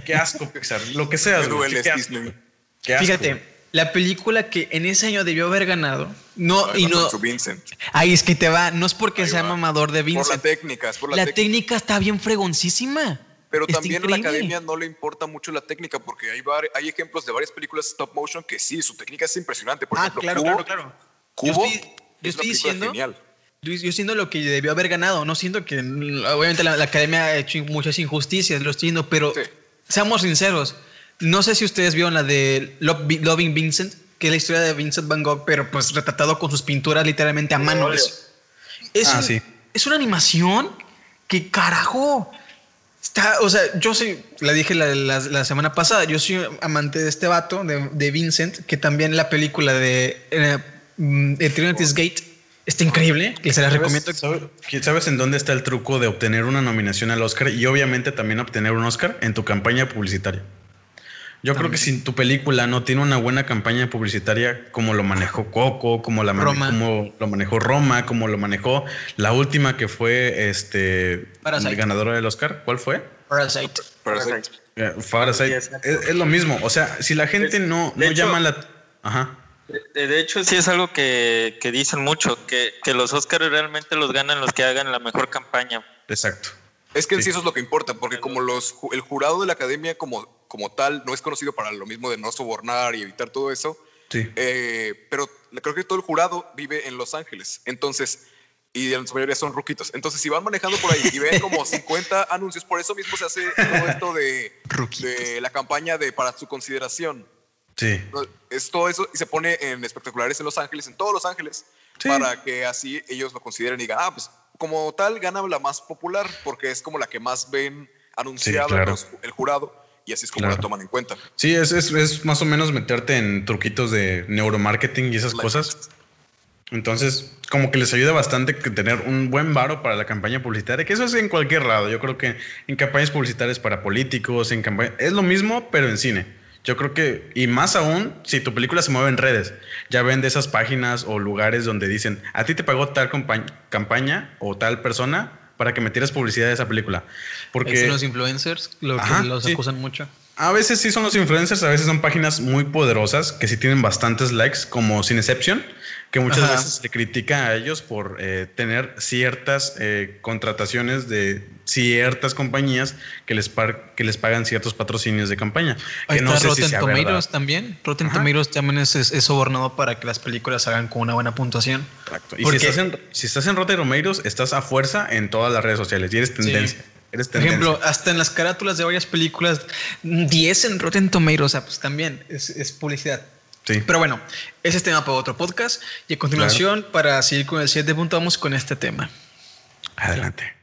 Qué asco Pixar. Lo que sea. [LAUGHS] Me duele Qué asco. Disney. Qué asco. Fíjate, la película que en ese año debió haber ganado, no, y no, Vincent. ahí es que te va, no es porque Ahí sea va. mamador de Por la Vincent. técnica, es por la, La técnica. técnica está bien fregoncísima. Pero Está también a la academia no le importa mucho la técnica porque hay, hay ejemplos de varias películas stop motion que sí, su técnica es impresionante. Por Ah, ejemplo, claro, Cubo, claro, claro. Cubo Yo estoy- yo es una estoy película diciendo- genial. Yo, yo siento lo que debió haber ganado, no siento que obviamente la, la academia ha hecho muchas injusticias, lo estoy diciendo, pero Sí. seamos sinceros. No sé si ustedes vieron la de Lo- Vi- Loving Vincent, que es la historia de Vincent Van Gogh, pero pues retratado con sus pinturas literalmente a mano. Es, es Ah, un- sí. es una animación que carajo. Está, o sea, yo soy, la dije la, la- la semana pasada, yo soy amante de este vato, de, de Vincent, que también la película de eh, mm, Eternity's Gate está increíble, la recomiendo. ¿Sabes, sabe- ¿Sabes en dónde está el truco de obtener una nominación al Oscar y obviamente también obtener un Oscar en tu campaña publicitaria? Yo creo que si tu película no tiene una buena campaña publicitaria como lo manejó Coco, como, la mane- Roma. como lo manejó Roma, como lo manejó la última que fue este Parasite. ganadora del Oscar, ¿cuál fue? Parasite. Parasite. Eh, Parasite. Es, lo mismo, o sea, si la gente Es- no, no hecho- llama la... Ajá. De, de hecho, sí es algo que, que dicen mucho, que, que los Oscars realmente los ganan los que hagan la mejor campaña. Exacto. Es que en Sí. sí eso es lo que importa, porque como los, el jurado de la academia como, como tal no es conocido para lo mismo de no sobornar y evitar todo eso, Sí. eh, pero creo que todo el jurado vive en Los Ángeles. Entonces, y en su mayoría son ruquitos. Entonces, si van manejando por ahí y ven como [LAUGHS] 50 anuncios, por eso mismo se hace todo esto de, de la campaña de para su consideración. Sí. Es todo eso y se pone en espectaculares en Los Ángeles, en todos Los Ángeles, para que así ellos lo consideren y digan, ah, pues como tal gana la más popular porque es como la que más ven anunciada el jurado y así es como la toman en cuenta. Sí, es, es, es, más o menos meterte en truquitos de neuromarketing y esas cosas. Entonces, como que les ayuda bastante tener un buen varo para la campaña publicitaria, que eso es en cualquier lado. Yo creo que en campañas publicitarias para políticos, en campaña, es lo mismo, pero en cine. Yo creo que, y más aún, si tu película se mueve en redes, ya ven de esas páginas o lugares donde dicen, a ti te pagó tal campaña o tal persona para que metieras publicidad de esa película. Porque son los influencers lo que los acusan mucho. A veces sí son los influencers, a veces son páginas muy poderosas que sí tienen bastantes likes, como Cineception que muchas veces se critica a ellos por eh, tener ciertas eh, contrataciones de ciertas compañías que les, que les pagan ciertos patrocinios de campaña. que no sé Rotten si Tomatoes también. Rotten Tomatoes también es, es, sobornado para que las películas hagan con una buena puntuación. Exacto. Y si estás, en, si estás en Rotten Tomatoes, estás a fuerza en todas las redes sociales y eres tendencia. Eres Por ejemplo, hasta en las carátulas de varias películas, 10 en Rotten Tomatoes, o sea, pues también es, es publicidad. Pero bueno, ese es tema para otro podcast. Y a continuación, para seguir con el siguiente punto, vamos con este tema. Adelante.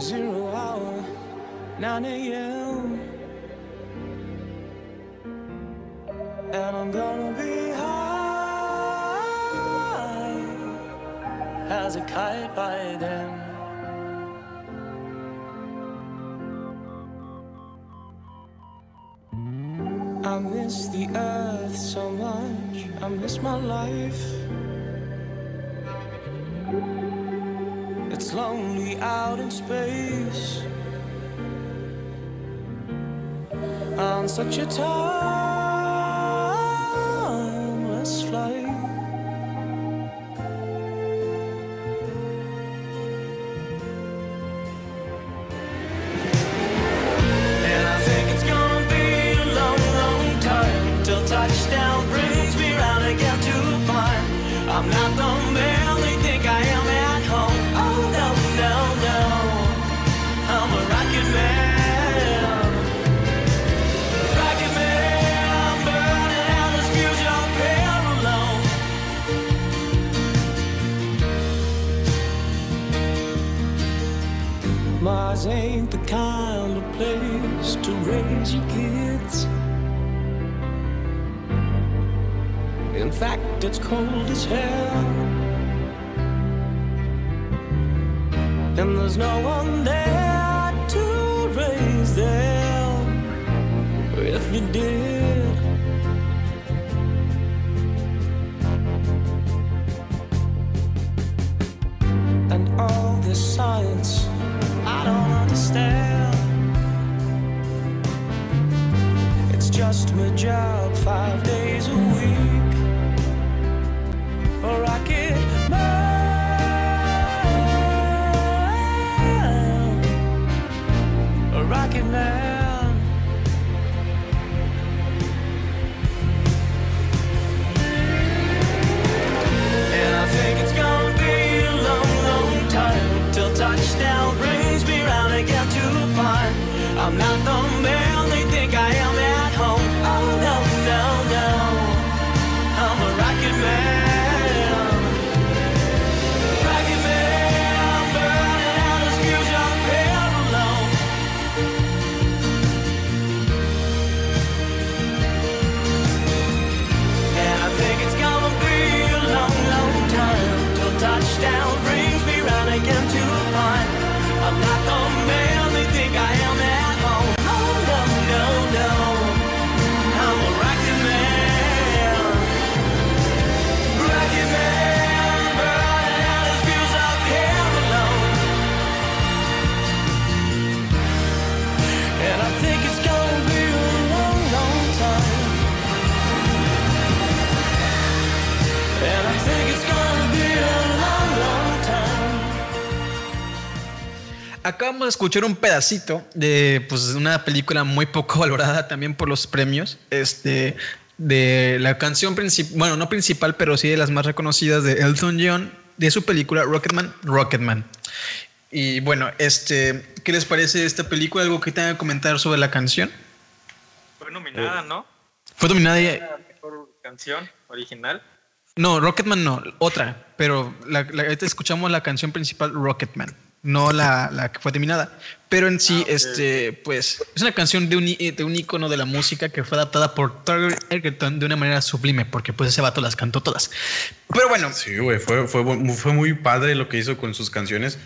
Zero hour, 9 a.m. And I'm gonna be high as a kite by then. I miss the earth so much. I miss my life. It's lonely out in space. On such a timeless flight. Acabamos de escuchar un pedacito de pues, una película muy poco [LAUGHS] valorada también por los premios. Este, de la canción principal, bueno, no principal, pero sí de las más reconocidas de Elton John, de su película Rocketman, Rocketman. Y bueno, este, ¿qué les parece esta película? ¿Algo que tengan que comentar sobre la canción? Fue nominada, ¿no? Fue nominada y... mejor canción original. No, Rocketman no, otra, pero la, ahorita escuchamos la canción principal Rocketman, no la, la que fue terminada. Pero en sí, Ah, este, pues, es una canción de un, de un ícono de la música que fue adaptada por Taylor Egerton de una manera sublime, porque pues ese vato las cantó todas. Pero bueno, Sí, güey, fue, fue, fue muy padre lo que hizo con sus canciones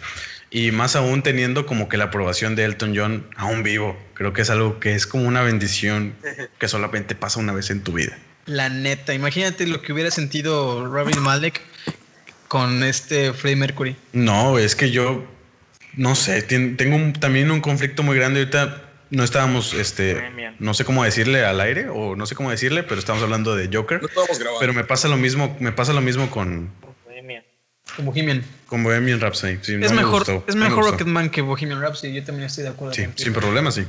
y más aún teniendo como que la aprobación de Elton John aún vivo. Creo que es algo que es como una bendición [LAUGHS] que solamente pasa una vez en tu vida. la neta, imagínate lo que hubiera sentido Robin Malek con este Freddie Mercury. No, es que yo no sé, tengo un- también un conflicto muy grande ahorita. No estábamos, este, Bohemian. no sé cómo decirle al aire o no sé cómo decirle, pero estamos hablando de Joker. No estábamos grabando. Pero me pasa lo mismo, me pasa lo mismo con, Bohemia. Con Bohemian. con Bohemian Rhapsody. Sí, no es me mejor, gustó, es. Rocketman que Bohemian Rhapsody. Yo también estoy de acuerdo. Sí, sin problema, sí.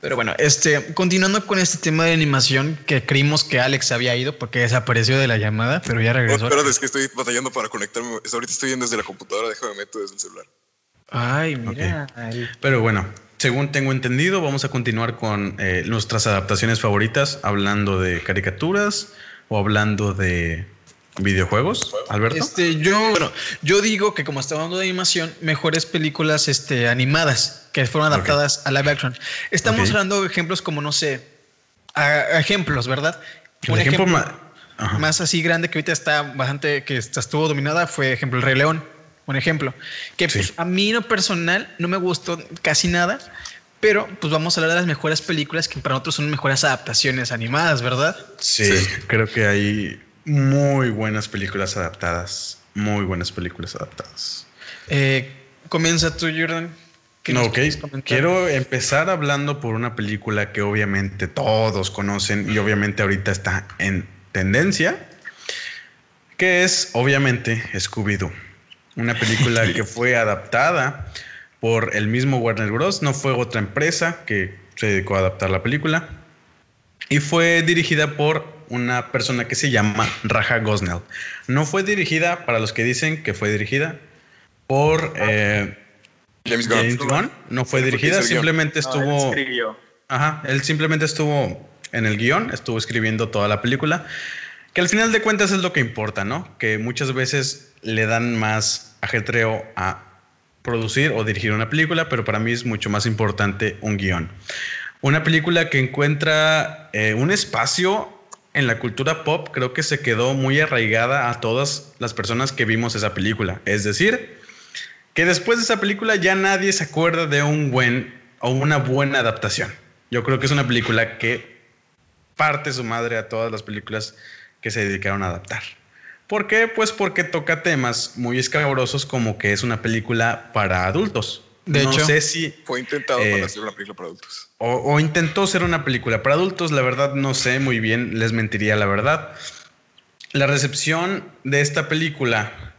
Pero bueno, este, continuando con este tema de animación que creímos que Alex había ido porque desapareció de la llamada, pero ya Oh, regresó. espérate, es que estoy batallando para conectarme. Ahorita estoy viendo desde la computadora, déjame meto desde el celular. Ay, mira. Pero bueno, según tengo entendido, vamos a continuar con eh, nuestras adaptaciones favoritas, hablando de caricaturas o hablando de videojuegos, Alberto. Este, yo, bueno, yo digo que como está hablando de animación, mejores películas este, animadas que fueron adaptadas a live action. Estamos Ok. hablando de ejemplos como, no sé, a- a ejemplos, ¿verdad? El ejemplo Ajá. más así grande que ahorita está bastante, que estuvo dominada, fue ejemplo El Rey León, un ejemplo. Que Sí. pues, a mí en lo personal no me gustó casi nada, pero pues vamos a hablar de las mejores películas que para nosotros son mejores adaptaciones animadas, ¿verdad? sí, Sí. creo que hay muy buenas películas adaptadas, muy buenas películas adaptadas. Eh, comienza tú, Jordan. ¿Qué No, ok. Quiero empezar hablando por una película que obviamente todos conocen y obviamente ahorita está en tendencia, que es obviamente Scooby-Doo. Una película que fue adaptada por el mismo Warner Bros. No fue otra empresa que se dedicó a adaptar la película. Y fue dirigida por una persona que se llama Raja Gosnell. No fue dirigida, para los que dicen que fue dirigida, por eh, James Gunn. James Gunn. No fue dirigida, simplemente No, él estuvo... escribió. Ajá, él simplemente estuvo en el guion, estuvo escribiendo toda la película, que al final de cuentas es lo que importa, ¿no? Que muchas veces le dan más ajetreo a producir o dirigir una película, pero para mí es mucho más importante un guion. Una película que encuentra eh, un espacio en la cultura pop, creo que se quedó muy arraigada a todas las personas que vimos esa película. Es decir, que después de esa película ya nadie se acuerda de un buen o una buena adaptación. Yo creo que es una película que parte su madre a todas las películas que se dedicaron a adaptar. ¿Por qué? Pues porque toca temas muy escabrosos como que es una película para adultos. De no hecho. sé si Fue intentado Eh, para hacer una película para adultos. o, o intentó ser una película para adultos, la verdad no sé muy bien, les mentiría la verdad. La recepción de esta película,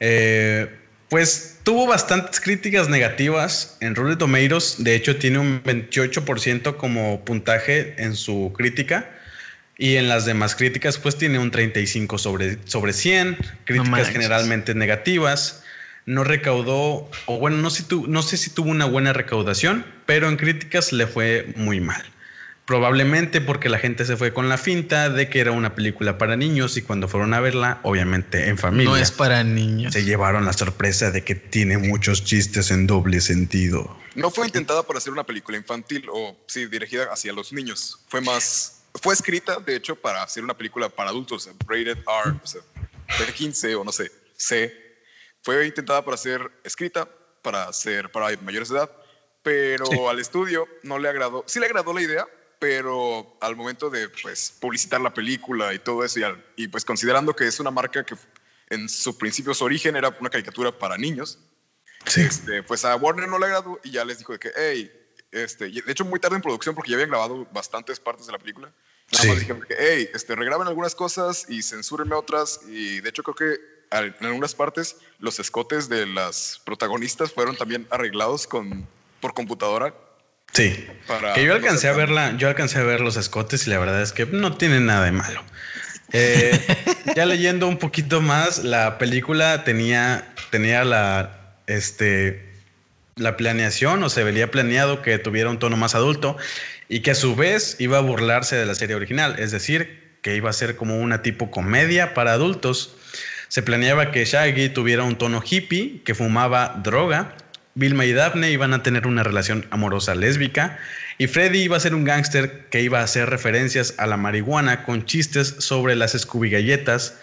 eh, pues tuvo bastantes críticas negativas en Rotten Tomatoes, de hecho tiene un 28% como puntaje en su crítica. Y en las demás críticas, pues tiene un 35 sobre, sobre 100, críticas generalmente negativas. No recaudó, o bueno, no sé, si tu- no sé si tuvo una buena recaudación, pero en críticas le fue muy mal. Probablemente porque la gente se fue con la finta de que era una película para niños y cuando fueron a verla, obviamente en familia, No es para niños. se llevaron la sorpresa de que tiene muchos chistes en doble sentido. No fue intentada para hacer una película infantil o, sí, dirigida hacia los niños. Fue más. Fue escrita, de hecho, para hacer una película para adultos, rated R, o sea, de 15 o no sé, C. Fue intentada para ser escrita, para ser para mayores de edad, pero al estudio no le agradó. Sí le agradó la idea, pero al momento de pues publicitar la película y todo eso y, al- y pues considerando que es una marca que en su principio su origen era una caricatura para niños, Sí. este, pues a Warner no le agradó y ya les dijo de que, hey, este, de hecho muy tarde en producción porque ya habían grabado bastantes partes de la película. Nada Sí. más dijeron que, hey, este, regraben algunas cosas y censúrenme otras. Y de hecho creo que en algunas partes los escotes de las protagonistas fueron también arreglados con, por computadora. Sí. que yo alcancé a verla, yo alcancé a ver los escotes y la verdad es que no tienen nada de malo. Eh, [LAUGHS] ya leyendo un poquito más, la película tenía, tenía la, este, la planeación o se veía planeado que tuviera un tono más adulto y que a su vez iba a burlarse de la serie original, es decir, que iba a ser como una tipo comedia para adultos. Se planeaba que Shaggy tuviera un tono hippie, que fumaba droga, Vilma y Daphne iban a tener una relación amorosa lésbica y Freddy iba a ser un gángster que iba a hacer referencias a la marihuana con chistes sobre las Scooby galletas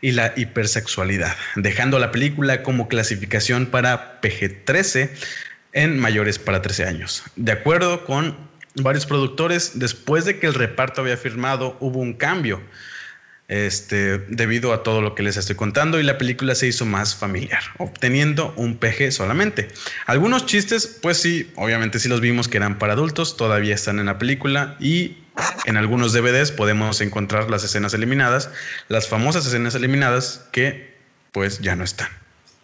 y la hipersexualidad, dejando la película como clasificación para PG-13 en mayores para 13 años. De acuerdo con varios productores, después de que el reparto había firmado, hubo un cambio este, debido a todo lo que les estoy contando y la película se hizo más familiar, obteniendo un PG solamente. Algunos chistes, pues sí, obviamente sí los vimos que eran para adultos, todavía están en la película y en algunos DVDs podemos encontrar las escenas eliminadas, las famosas escenas eliminadas que pues ya no están.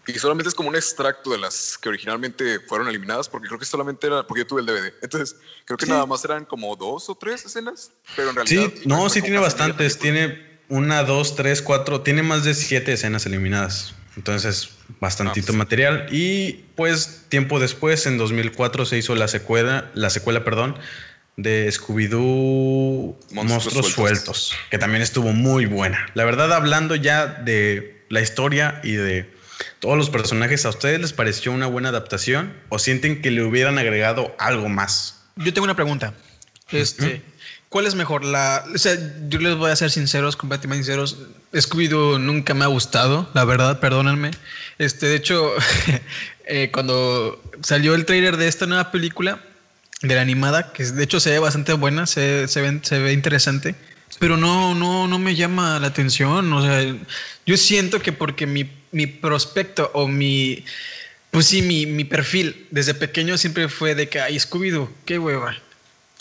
Y solamente es como un extracto de las que originalmente fueron eliminadas, porque creo que solamente era, porque yo tuve el DVD. Entonces, creo que nada más eran como dos o tres escenas, pero en realidad. Sí, no, sí tiene bastantes. Tiene una, dos, tres, cuatro, tiene más de siete escenas eliminadas. Entonces, bastantito ah, pues material. Y pues tiempo después, en 2004, se hizo la secuela, la secuela, perdón, de Scooby-Doo Monstruos, sueltos. que también estuvo muy buena. La verdad, hablando ya de la historia y de todos los personajes, ¿a ustedes les pareció una buena adaptación o sienten que le hubieran agregado algo más? Yo tengo una pregunta. Este, ¿Cuál es mejor? La, o sea, yo les voy a ser sinceros, completamente sinceros. Scooby-Doo nunca me ha gustado, la verdad, perdónenme. Este, de hecho, [LAUGHS] eh, cuando salió el trailer de esta nueva película, de la animada, que de hecho se ve bastante buena, se, se, ve, se ve interesante, pero no, no, no me llama la atención. O sea, yo siento que porque mi, mi prospecto o mi, pues sí, mi, mi perfil desde pequeño siempre fue de que, ay, Scooby-Doo, qué hueva.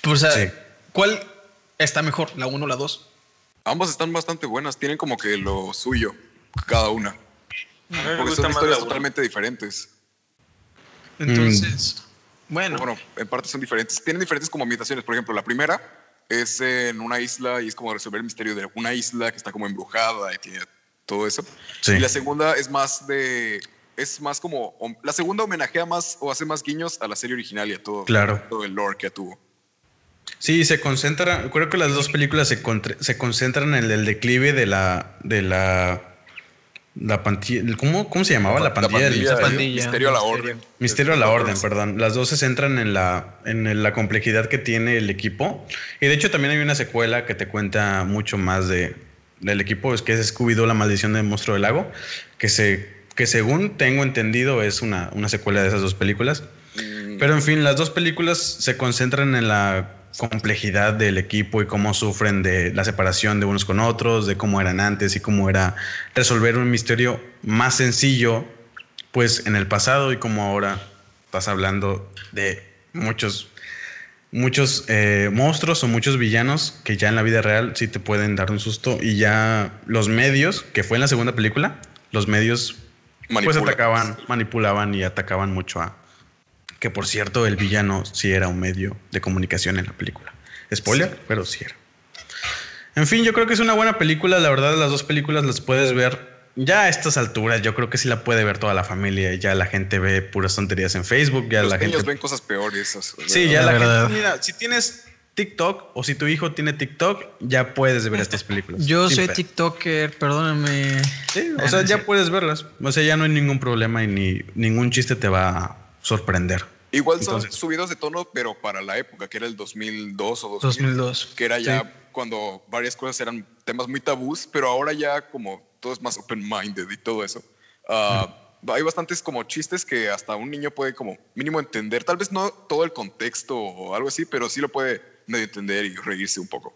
O sea, ¿cuál está mejor, la 1 o la 2? Ambas están bastante buenas, tienen como que lo suyo, cada una. Porque son historias totalmente diferentes. Entonces, mm. bueno. Bueno, en parte son diferentes. Tienen diferentes como ambientaciones. Por ejemplo, la primera es en una isla y es como resolver el misterio de una isla que está como embrujada y tiene todo eso. Y la segunda es más de es más como la segunda homenajea más o hace más guiños a la serie original y a todo, claro. todo el lore que tuvo. Sí, se concentra, creo que las dos películas se, se concentran en el, declive de la de la la pantilla, ¿cómo, ¿cómo se llamaba? La, pantalla, Misterio a la Orden. Misterio a la Orden, perdón. Las dos se centran en la, en la complejidad que tiene el equipo. Y de hecho también hay una secuela que te cuenta mucho más de, del equipo, es que es Scooby-Doo, la maldición del monstruo del lago, que, se, que según tengo entendido es una, una secuela de esas dos películas. Mm. Pero en fin, las dos películas se concentran en la complejidad del equipo y cómo sufren de la separación de unos con otros, de cómo eran antes y cómo era resolver un misterio más sencillo, pues en el pasado y como ahora estás hablando de muchos, muchos eh, monstruos o muchos villanos que ya en la vida real sí te pueden dar un susto y ya los medios, que fue en la segunda película, los medios pues atacaban, manipulaban y atacaban mucho a, que por cierto, el villano sí era un medio de comunicación en la película. Spoiler, pero sí era. En fin, yo creo que es una buena película. La verdad, las dos películas las puedes ver ya a estas alturas. Yo creo que sí la puede ver toda la familia. Ya la gente ve puras tonterías en Facebook. Ya Los la niños gente ven cosas peores. Sí, ya la, gente. Mira, si tienes TikTok o si tu hijo tiene TikTok, ya puedes ver estas películas. Yo soy TikToker, perdóname. Sí, o sea, ya puedes verlas. O sea, ya no hay ningún problema y ni ningún chiste te va a sorprender. Igual son subidos de tono, pero para la época, que era el 2002 o 2002. Que era ya cuando varias cosas eran temas muy tabús, pero ahora ya como todo es más open-minded y todo eso. Ah, hay bastantes como chistes que hasta un niño puede como mínimo entender. Tal vez no todo el contexto o algo así, pero sí lo puede medio entender y reírse un poco.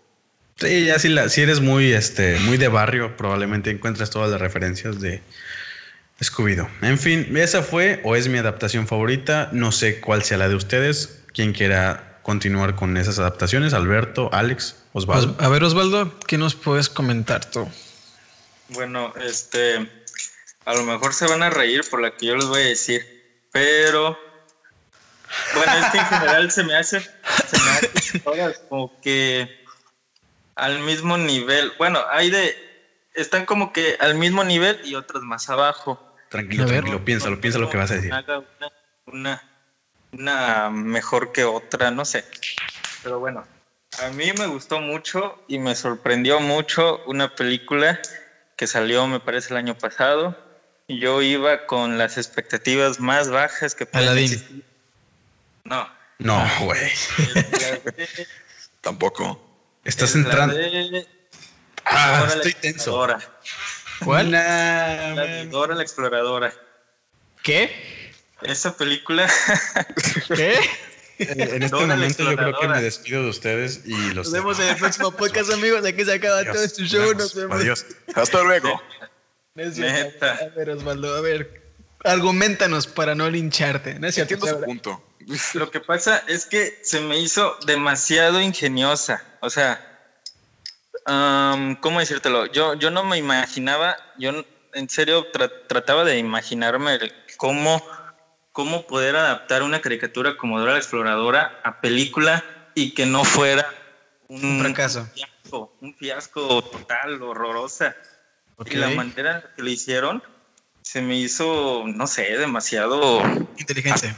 Sí, ya si, la, si eres muy, este, muy de barrio, probablemente encuentres todas las referencias de, scooby En fin, esa fue o es mi adaptación favorita. No sé cuál sea la de ustedes. Quien quiera continuar con esas adaptaciones, Alberto, Alex, Osvaldo. A ver, Osvaldo, ¿qué nos puedes comentar tú? Bueno, este, a lo mejor se van a reír por la que yo les voy a decir, pero bueno, es que en general se me hace, se me hace [LAUGHS] todas como que al mismo nivel. Bueno, hay de, están como que al mismo nivel y otras más abajo. Tranquilo, tranquilo, piénsalo, piensa lo que vas a decir. Una, una, una mejor que otra, no sé. Pero bueno, a mí me gustó mucho y me sorprendió mucho una película que salió, me parece, el año pasado. Y yo iba con las expectativas más bajas que existir. No. No, güey. [LAUGHS] Tampoco. Estás entrando. Ah, estoy tenso. ¿Cuál? La Dora la exploradora. ¿Qué? Esa película. [LAUGHS] ¿Qué? En este momento yo creo que me despido de ustedes y los Nos vemos en el próximo podcast, amigos. Aquí se acaba todo este show. Nos vemos. Adiós. Hasta luego. Neta. A ver, Osvaldo, a ver. Argumentanos para no lincharte. No es cierto. Entiendo su punto. Lo que pasa es que se me hizo demasiado ingeniosa. O sea, um, ¿cómo decírtelo? Yo, yo no me imaginaba, yo en serio tra trataba de imaginarme el cómo, cómo poder adaptar una caricatura como Dora la Exploradora a película y que no fuera un, Un fracaso. Un fiasco, un fiasco total, horrorosa. Ok. Y la manera que lo hicieron se me hizo, no sé, demasiado Inteligente.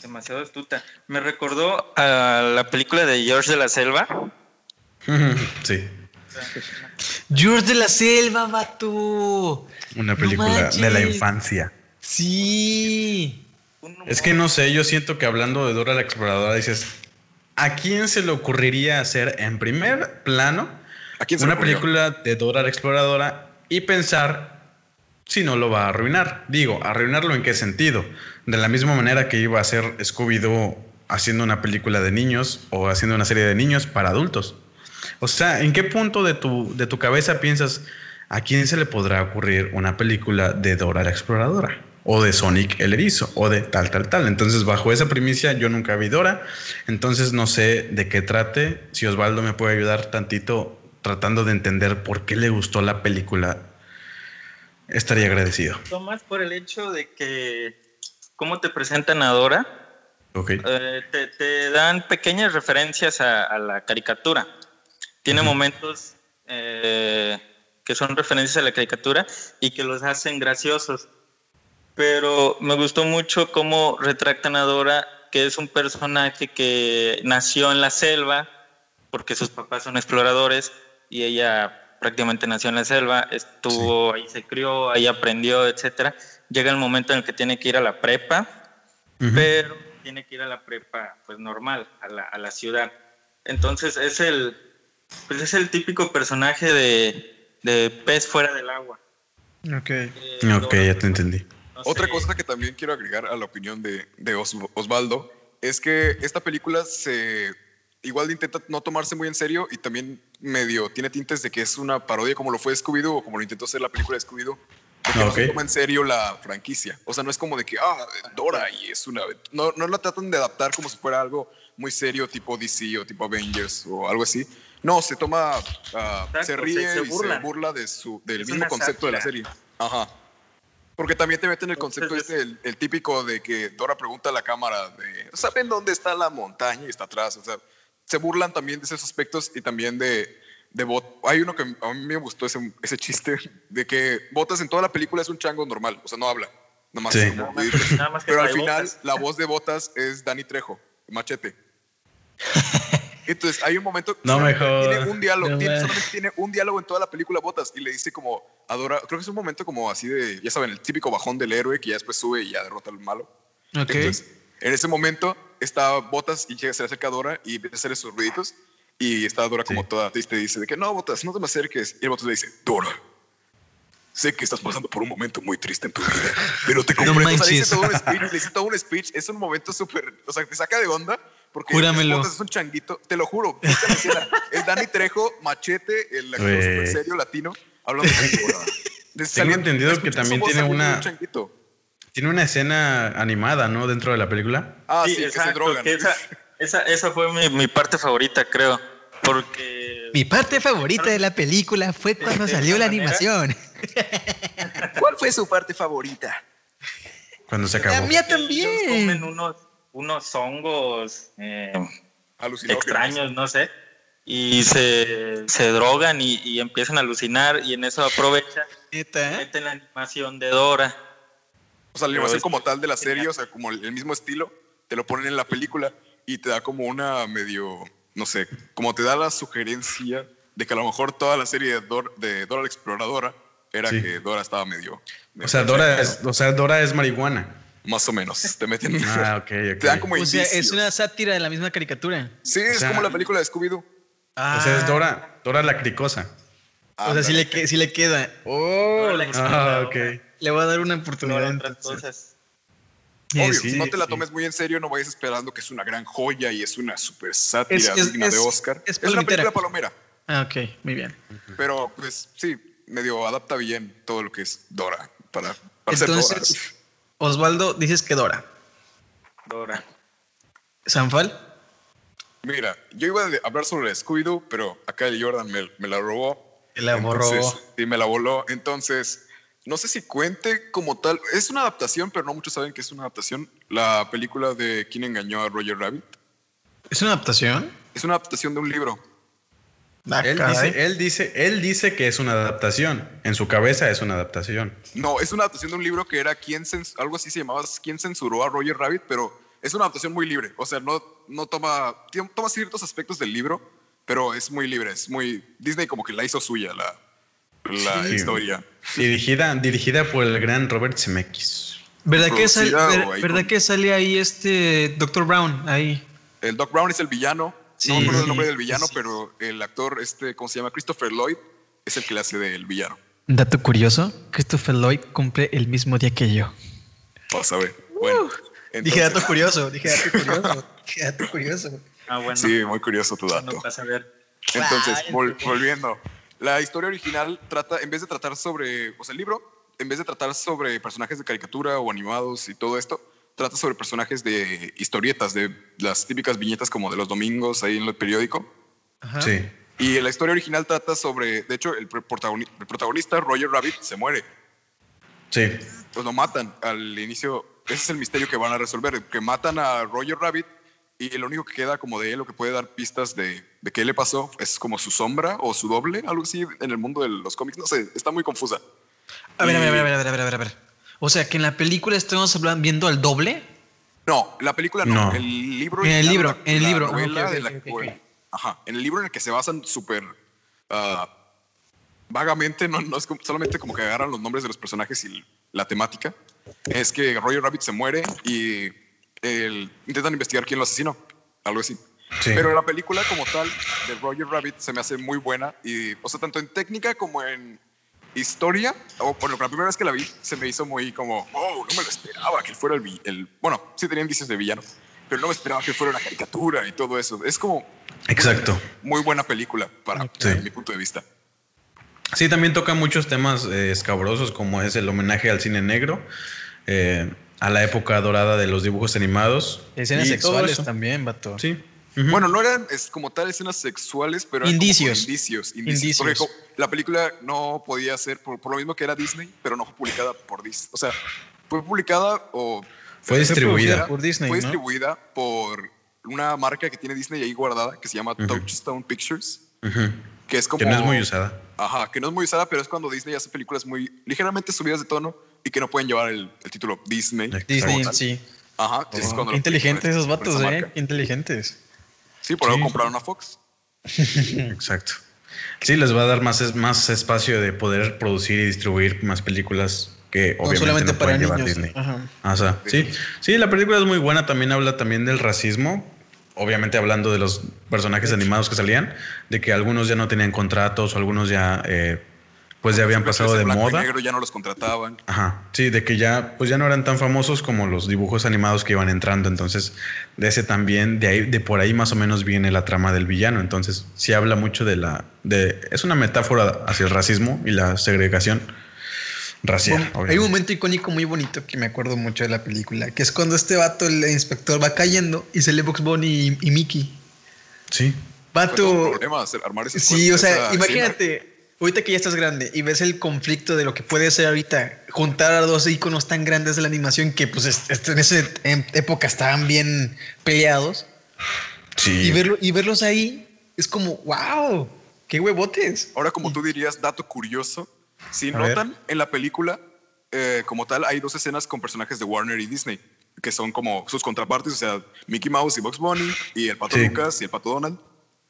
demasiado astuta. Me recordó a la película de George de la Selva. [LAUGHS] Sí, George de la Selva, vato. una No película de la infancia. Sí. Es que no sé, yo siento que hablando de Dora la Exploradora dices, ¿a quién se le ocurriría hacer en primer plano ¿A quién se una película de Dora la Exploradora y pensar si no lo va a arruinar? Digo, ¿arruinarlo en qué sentido? De la misma manera que iba a hacer Scooby-Doo haciendo una película de niños o haciendo una serie de niños para adultos. O sea, ¿en qué punto de tu, de tu cabeza piensas a quién se le podrá ocurrir una película de Dora la Exploradora? O de Sonic el Erizo, o de tal, tal, tal. Entonces, bajo esa primicia, yo nunca vi Dora. Entonces, no sé de qué trate. Si Osvaldo me puede ayudar tantito tratando de entender por qué le gustó la película, estaría agradecido. Más por el hecho de que cómo te presentan a Dora, eh, te, te dan pequeñas referencias a, a la caricatura. Tiene momentos eh, que son referencias a la caricatura y que los hacen graciosos. Pero me gustó mucho cómo retractan a Dora, que es un personaje que nació en la selva, porque sus papás son exploradores y ella prácticamente nació en la selva, estuvo ahí, se crió, ahí aprendió, etcétera. Llega el momento en el que tiene que ir a la prepa, pero tiene que ir a la prepa pues normal, a la, a la ciudad. Entonces es el, pues es el típico personaje de, de pez fuera del agua. Ok. Eh, Ok, ya te entendí. No Otra sé, cosa que también quiero agregar a la opinión de, de Os- Osvaldo es que esta película se igual intenta no tomarse muy en serio y también medio tiene tintes de que es una parodia como lo fue Scooby-Doo o como lo intentó hacer la película de Scooby-Doo. de que no se toma en serio la franquicia. O sea, no es como de que, ah, Dora y es una... No, no la tratan de adaptar como si fuera algo muy serio tipo DC o tipo Avengers o algo así. No, se toma, ah, se se- ríe se y se burla de su, del Es mismo concepto de la serie. Ajá. Porque también te meten el concepto este, el, el típico de que Dora pregunta a la cámara de, ¿saben dónde está la montaña? Y está atrás. O sea, se burlan también de esos aspectos y también de, de Bot. Hay uno que a mí me gustó ese, ese chiste [LAUGHS] de que Botas en toda la película es un chango normal. O sea, no habla. Nada más. Sí. como- Nada más que- nada más que pero al final, botas. la voz de Botas es Dani Trejo, machete. [LAUGHS] Entonces hay un momento No me solamente tiene un diálogo, No tiene, me- solamente tiene un diálogo en toda la película Botas y le dice como adora, creo que es un momento como así de, ya saben, el típico bajón del héroe que ya después sube y ya derrota al malo. Ok. Entonces, en ese momento está Botas y llega, se le acerca a Dora y empieza a hacer esos ruiditos y está Dora como Sí. toda triste dice de que no, Botas, no te me acerques. Y el Botas le dice, Dora, sé que estás pasando por un momento muy triste en tu vida, pero te [LAUGHS] comprendo. o sea, le dice todo un speech, le dice todo un speech, es un momento súper, o sea, te saca de onda. Porque Júramelo. Es un changuito, te lo juro. Es [LAUGHS] Dani Trejo, Machete, el actor súper serio latino, hablando de saliendo- entendido que también tiene una- un changuito. Tiene una escena animada, ¿no? Dentro de la película. Ah, sí, Sí, que se exacto, drogan. que esa, esa, esa fue mi, mi parte favorita, creo. Porque Mi parte favorita de la película fue cuando salió la manera. animación. ¿Cuál fue su parte favorita? Cuando se acabó. La mía Ellos también. comen unos, unos hongos eh, extraños, no sé. Y se, se drogan y, y empiezan a alucinar y en eso aprovechan Neta, ¿eh? meten la animación de Dora. O sea, la animación como tal de la serie, o sea, como el mismo estilo, te lo ponen en la película y te da como una medio, no sé, como te da la sugerencia de que a lo mejor toda la serie de, Dor- de Dora la Exploradora era Sí. que Dora estaba medio... O sea, Dora es, o sea, Dora es marihuana. Más o menos, te meten... [LAUGHS] Ah, ok, Te dan como O sea, es una sátira de la misma caricatura. Sí, es sea- como la película de Scooby-Doo. Ah, O sea, es Dora, Dora la cricosa. O sea, sí le, que- sí le queda. Oh, la Ah, Exploradora, ok. le voy a dar una oportunidad. otras entonces. cosas. Obvio, sí, no te la sí. tomes muy en serio, no vayas esperando que es una gran joya y es una super sátira Es- es- digna de Oscar. es Es, una película palomera, Ah, ok, muy bien. pero pues sí, medio adapta bien todo lo que es Dora para, para ser Dora. Osvaldo, dices que Dora. Dora. ¿Sanfal? Mira, yo iba a hablar sobre Scooby-Doo, pero acá el Jordan me, me la robó. Me la borró. Sí, me la voló. Entonces, no sé si cuente como tal. Es una adaptación, pero no muchos saben que es una adaptación. La película de ¿Quién engañó a Roger Rabbit? ¿Es una adaptación? Es una adaptación de un libro. Ah, Él dice, él, dice, él dice que es una adaptación. En su cabeza es una adaptación. No, es una adaptación de un libro que era ¿Quién algo así se llamaba ¿Quién censuró a Roger Rabbit? Pero es una adaptación muy libre. O sea, no, no toma, toma ciertos aspectos del libro, pero es muy libre. Es muy. Disney como que la hizo suya la, la Sí. historia. Dirigida, dirigida por el gran Robert Zemeckis. ¿Verdad que, sal- ver- ¿verdad con- que sale ahí este Dr. Brown? Ahí. El Doc Brown es el villano. Sí, no me acuerdo el nombre del villano, sí. pero el actor, este, ¿cómo se llama? Christopher Lloyd, es el que le hace del villano. Dato curioso, Christopher Lloyd cumple el mismo día que yo. Vas a ver. Bueno, Dije dato curioso, dije dato curioso, [LAUGHS] dije dato curioso. Ah, bueno. Sí, muy curioso tu dato. No pasa a ver. Entonces, vol- volviendo. La historia original trata, en vez de tratar sobre, o sea, el libro, en vez de tratar sobre personajes de caricatura o animados y todo esto, trata sobre personajes de historietas, de las típicas viñetas como de los domingos ahí en el periódico. Ajá. Sí. Y la historia original trata sobre, de hecho, el, pre- protagoni- el protagonista, Roger Rabbit, se muere. Sí. Pues lo matan al inicio. Ese es el misterio que van a resolver, que matan a Roger Rabbit y lo único que queda como de él, lo que puede dar pistas de, de qué le pasó, es como su sombra o su doble, algo así en el mundo de los cómics. No sé, está muy confusa. A ver, a ver, a Y- ver, a ver, a ver, a ver, a ver. O sea, que en la película estamos hablando, viendo al doble. No, la película no. No. El libro. En el libro, la- en el libro. Ah, Ajá. En el libro en el que se basan súper ah, vagamente, no, no es como- solamente como que agarran los nombres de los personajes y la temática. Es que Roger Rabbit se muere y el- intentan investigar quién lo asesinó. Algo así. Sí. Pero la película como tal de Roger Rabbit se me hace muy buena y, o sea, tanto en técnica como en historia, o bueno, la primera vez que la vi se me hizo muy como, oh, no me lo esperaba que él fuera el, bueno, sí tenía indicios de villano, pero no me esperaba que fuera una caricatura y todo eso. Es como Exacto. muy buena película para Sí. mi punto de vista. Sí, también toca muchos temas eh, escabrosos, como es el homenaje al cine negro, eh, a la época dorada de los dibujos animados. Escenas y todo sexuales eso. también, vato. Sí. Bueno, no eran es como tal escenas sexuales, pero eran como Indicios. indicios, Indicios. Porque la película no podía ser, por, por lo mismo que era Disney, pero no fue publicada por Disney. O sea, fue publicada o... Fue distribuida. por Disney, Fue ¿no? distribuida por una marca que tiene Disney ahí guardada, que se llama Touchstone Pictures, que es como... Que no es muy usada. Ajá, que no es muy usada, pero es cuando Disney hace películas muy ligeramente subidas de tono y que no pueden llevar el, el título Disney. Disney, sí. Ajá, Oh, las inteligentes esos vatos, esa eh. marca. Inteligentes. Sí, por algo Sí. compraron a Fox. [LAUGHS] Exacto. Sí, les va a dar más, es- más espacio de poder producir y distribuir más películas que No obviamente solamente no para pueden llevar niños. Disney. Ajá. O sea, sí, sí, la película es muy buena, también habla también del racismo, obviamente hablando de los personajes animados que salían, de que algunos ya no tenían contratos o algunos ya eh, pues ya habían pasado de moda. negro ya no los contrataban. Ajá, sí, de que ya pues ya no eran tan famosos como los dibujos animados que iban entrando, entonces de ese también de ahí de por ahí más o menos viene la trama del villano, entonces sí habla mucho de la de es una metáfora hacia el racismo y la segregación racial. Bueno, hay un momento icónico muy bonito que me acuerdo mucho de la película, que es cuando este vato, el inspector, va cayendo y sale Box Bunny y, y Mickey. Sí. Vato. problema hacer- armar ese Sí, o sea, imagínate. Ahorita que ya estás grande y ves el conflicto de lo que puede ser ahorita, juntar a dos iconos tan grandes de la animación que pues en esa época estaban bien peleados. Sí. Y, verlo, y verlos ahí es como, wow, qué huevotes. Ahora, como tú dirías, dato curioso, si notan en la película, eh, como tal, hay dos escenas con personajes de Warner y Disney, que son como sus contrapartes, o sea, Mickey Mouse y Bugs Bunny, y el Pato Lucas y el Pato Donald.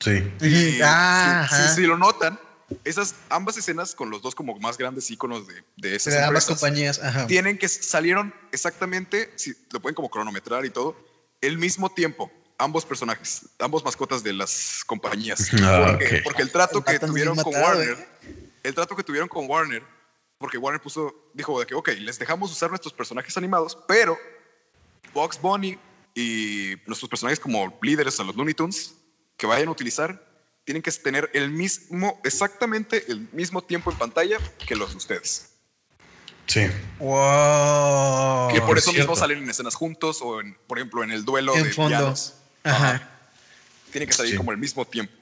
Sí. Y ah, si, lo notan, esas ambas escenas con los dos como más grandes íconos de, de esas ambas compañías tienen que salieron exactamente, si lo pueden como cronometrar y todo, el mismo tiempo. Ambos personajes, ambos mascotas de las compañías. [LAUGHS] Ah, porque, el trato que tuvieron con Warner, ¿eh? el trato que tuvieron con Warner, porque Warner puso, dijo de que, ok, les dejamos usar nuestros personajes animados, pero Box Bunny y nuestros personajes como líderes a los Looney Tunes que vayan a utilizar tienen que tener el mismo, exactamente el mismo tiempo en pantalla que los de ustedes. Sí. Wow. Que por eso mismo salen en escenas juntos o, en, por ejemplo, en el duelo de fondos. Ajá. Tienen que salir como el mismo tiempo.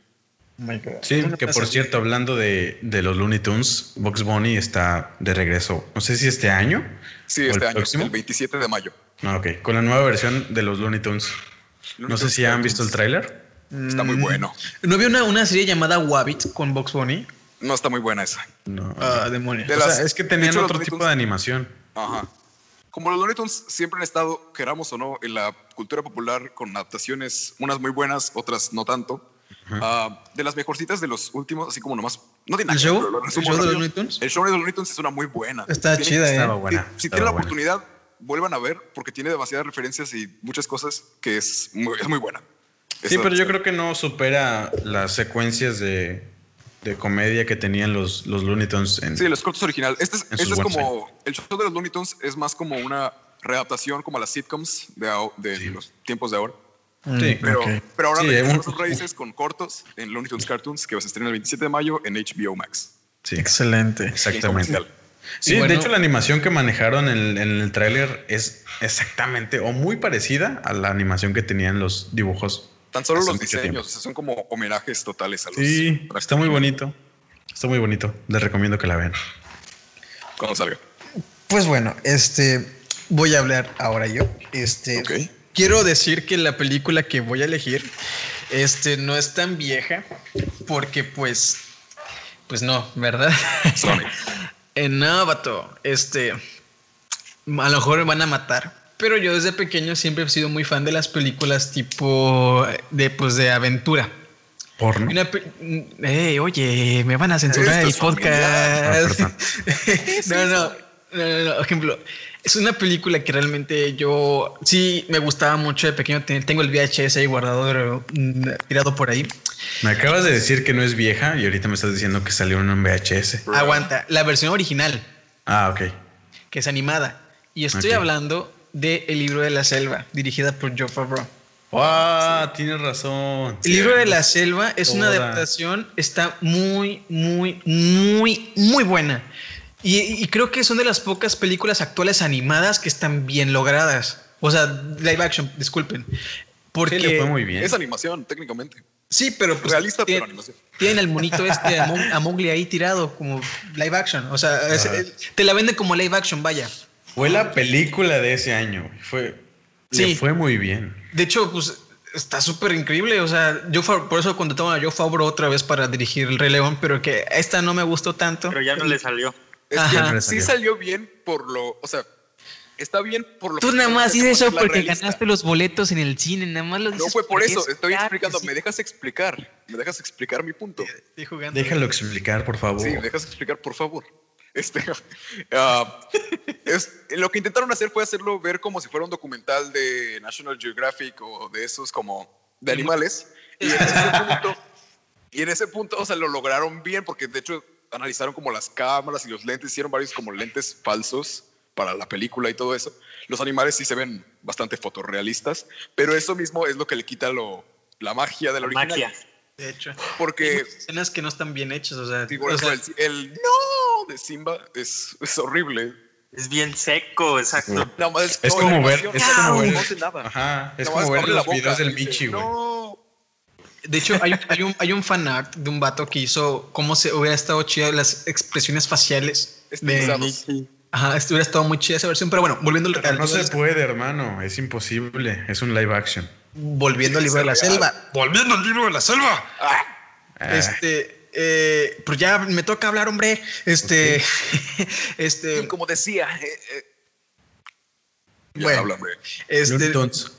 Oh sí, que por cierto, hablando de, de, los Looney Tunes, Box Bunny está de regreso. No sé si este año. Sí, este año, el 27 de mayo. Ah, ok, con la nueva versión de los Looney Tunes. no sé si han visto el tráiler. Está muy mm. bueno. ¿No había una, una serie llamada Wabbit con Box Bunny? No está muy buena esa. No. Ah, demonios. es que tenían otro tipo de animación. Ajá. Como los Looney Tunes siempre han estado, queramos o no, en la cultura popular con adaptaciones, unas muy buenas, otras no tanto. Ah, de las mejorcitas de los últimos, así como nomás. No tiene ¿El show? ¿El show de los Looney Tunes? El show de los Looney Tunes es una muy buena. Está chida, eh. buena. Si, tienen la oportunidad, vuelvan a ver porque tiene demasiadas referencias y muchas cosas que es muy, es muy buena. Sí, pero yo creo que no supera las secuencias de, de comedia que tenían los, los Looney Tunes. En, sí, los cortos originales. Este es, este es como. El show de los Looney Tunes es más como una readaptación como a las sitcoms de, de los tiempos de ahora. Sí, pero, pero ahora sí, sus raíces con cortos en Looney Tunes Cartoons que va a estrenar el 27 de mayo en HBO Max. Sí, excelente. Exactamente. Sí, de hecho la animación que manejaron en, en el tráiler es exactamente o muy parecida a la animación que tenían los dibujos Tan solo los diseños, son como homenajes totales a los. Sí, está muy bonito. Está muy bonito. Les recomiendo que la vean. Cuando salga. Pues bueno, este voy a hablar ahora yo. Este quiero decir que la película que voy a elegir este no es tan vieja porque pues pues no, ¿verdad? [LAUGHS] en Navato, este a lo mejor me van a matar, pero yo desde pequeño siempre he sido muy fan de las películas tipo de, pues, de aventura. Porno. oye, me van a censurar el podcast. Ah, [LAUGHS] no, no, no, no, ejemplo, es una película que realmente yo sí me gustaba mucho de pequeño. Tengo el VHS ahí guardado, tirado por ahí. Me acabas de decir que no es vieja y ahorita me estás diciendo que salió en un VHS. Aguanta, la versión original. Ah, ok. Que es animada. Y estoy hablando de El libro de la selva, dirigida por Joe Favreau. ¡Wow! Tienes razón. El libro de la selva es una adaptación, está muy, muy, muy, muy buena. Y, creo que son de las pocas películas actuales animadas que están bien logradas. O sea, live action, disculpen. Porque fue muy bien. Es animación, técnicamente. Sí, pero pues, realista, pero animación. Tienen el monito este a, Mowgli ahí tirado como live action. O sea, te la venden como live action, vaya. Fue la película de ese año. Fue, sí. fue muy bien. De hecho, pues está súper increíble. O sea, yo por eso cuando a Joe Favreau otra vez para dirigir El Rey León, pero que esta no me gustó tanto. Pero ya no le salió. sí salió bien por lo, o sea, está bien por lo Tú nada más dices eso porque ganaste los boletos en el cine, nada más lo dices. No fue por eso, estoy explicando, me dejas explicar, me dejas explicar mi punto. Déjalo explicar, por favor. Sí, me dejas explicar, por favor. Este, [LAUGHS] ah, es, lo que intentaron hacer fue hacerlo ver como si fuera un documental de National Geographic o de esos como de animales. Y en ese [LAUGHS] punto, y en ese punto o sea, lo lograron bien porque de hecho analizaron como las cámaras y los lentes, hicieron varios como lentes falsos para la película y todo eso. Los animales sí se ven bastante fotorrealistas, pero eso mismo es lo que le quita lo, la magia de la, original. Magia. De hecho. Porque. Hay escenas que no están bien hechas, o sea. el, no de Simba es, es, horrible. Es bien seco, exacto. es, como ver. Es como ver. Ajá. Es como ver los videos del Michi, güey. No. De hecho, hay, hay, un, hay un fan art de un vato que hizo cómo se hubiera estado chida las expresiones faciales. De, ajá, hubiera estado muy chida esa versión. Pero bueno, volviendo al. No se puede, hermano. Es imposible. Es un live action. Volviendo al libro de la selva. Volviendo al libro de la selva. Ah. Este. Eh, pues ya me toca hablar, hombre. Este. [LAUGHS] este. como decía. Eh, eh, bueno, este,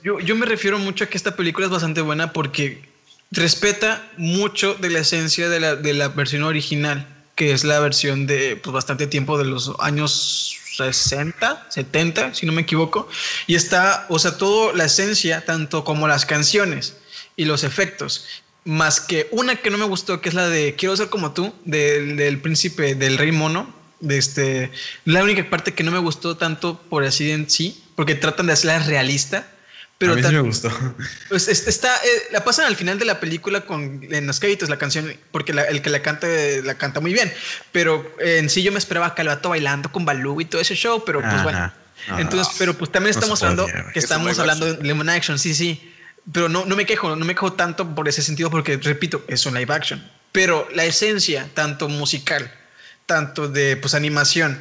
yo, yo me refiero mucho a que esta película es bastante buena porque respeta mucho de la esencia de la, de la versión original, que es la versión de pues, bastante tiempo de los años 60, 70, si no me equivoco. Y está, o sea, todo la esencia, tanto como las canciones y los efectos. Más que una que no me gustó, que es la de Quiero ser como tú, del, del príncipe, del rey mono. De este, la única parte que no me gustó tanto por así en sí, porque tratan de hacerla realista pero a mí sí me gustó. Pues está, eh, la pasan al final de la película con en los créditos la canción, porque el que la canta la canta muy bien. Pero en sí yo me esperaba a Calvato bailando con Balú y todo ese show, pero pues bueno. Entonces, pero pues también estamos hablando que estamos hablando de Lemon Action, sí, sí. Pero no, no me quejo, no me quejo tanto por ese sentido, porque repito, es un live action. Pero la esencia, tanto musical, tanto de pues animación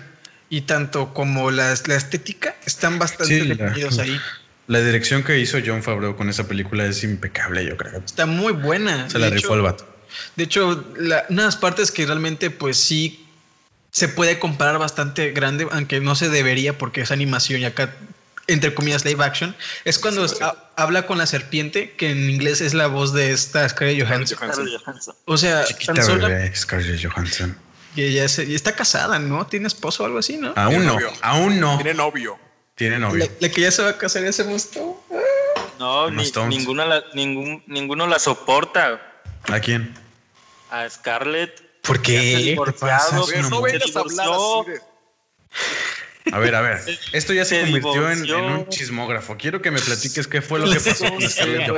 y tanto como la, la estética, están bastante definidos ahí. La dirección que hizo John Favreau con esa película es impecable, yo creo. Está muy buena. Se la rifó el vato. De hecho, la, unas partes que realmente, pues sí, se puede comparar bastante grande, aunque no se debería porque es animación y acá, entre comillas, live action, es cuando habla con la serpiente, que en inglés es la voz de esta Scarlett Johansson. O sea, Chiquita bebé, Scarlett Johansson. Y ella está casada, ¿no? ¿Tiene esposo o algo así, no? Aún no, aún no. Tiene novio. Tiene novio. La, que ya se va a casar ya se mostró. No, ninguno, la, ningún, ninguno la soporta. ¿A quién? A Scarlett. ¿Por qué? no vengas a hablar A ver, a ver. Esto ya se, convirtió en, un chismógrafo. Quiero que me platiques qué fue lo que pasó con [LAUGHS] Scarlett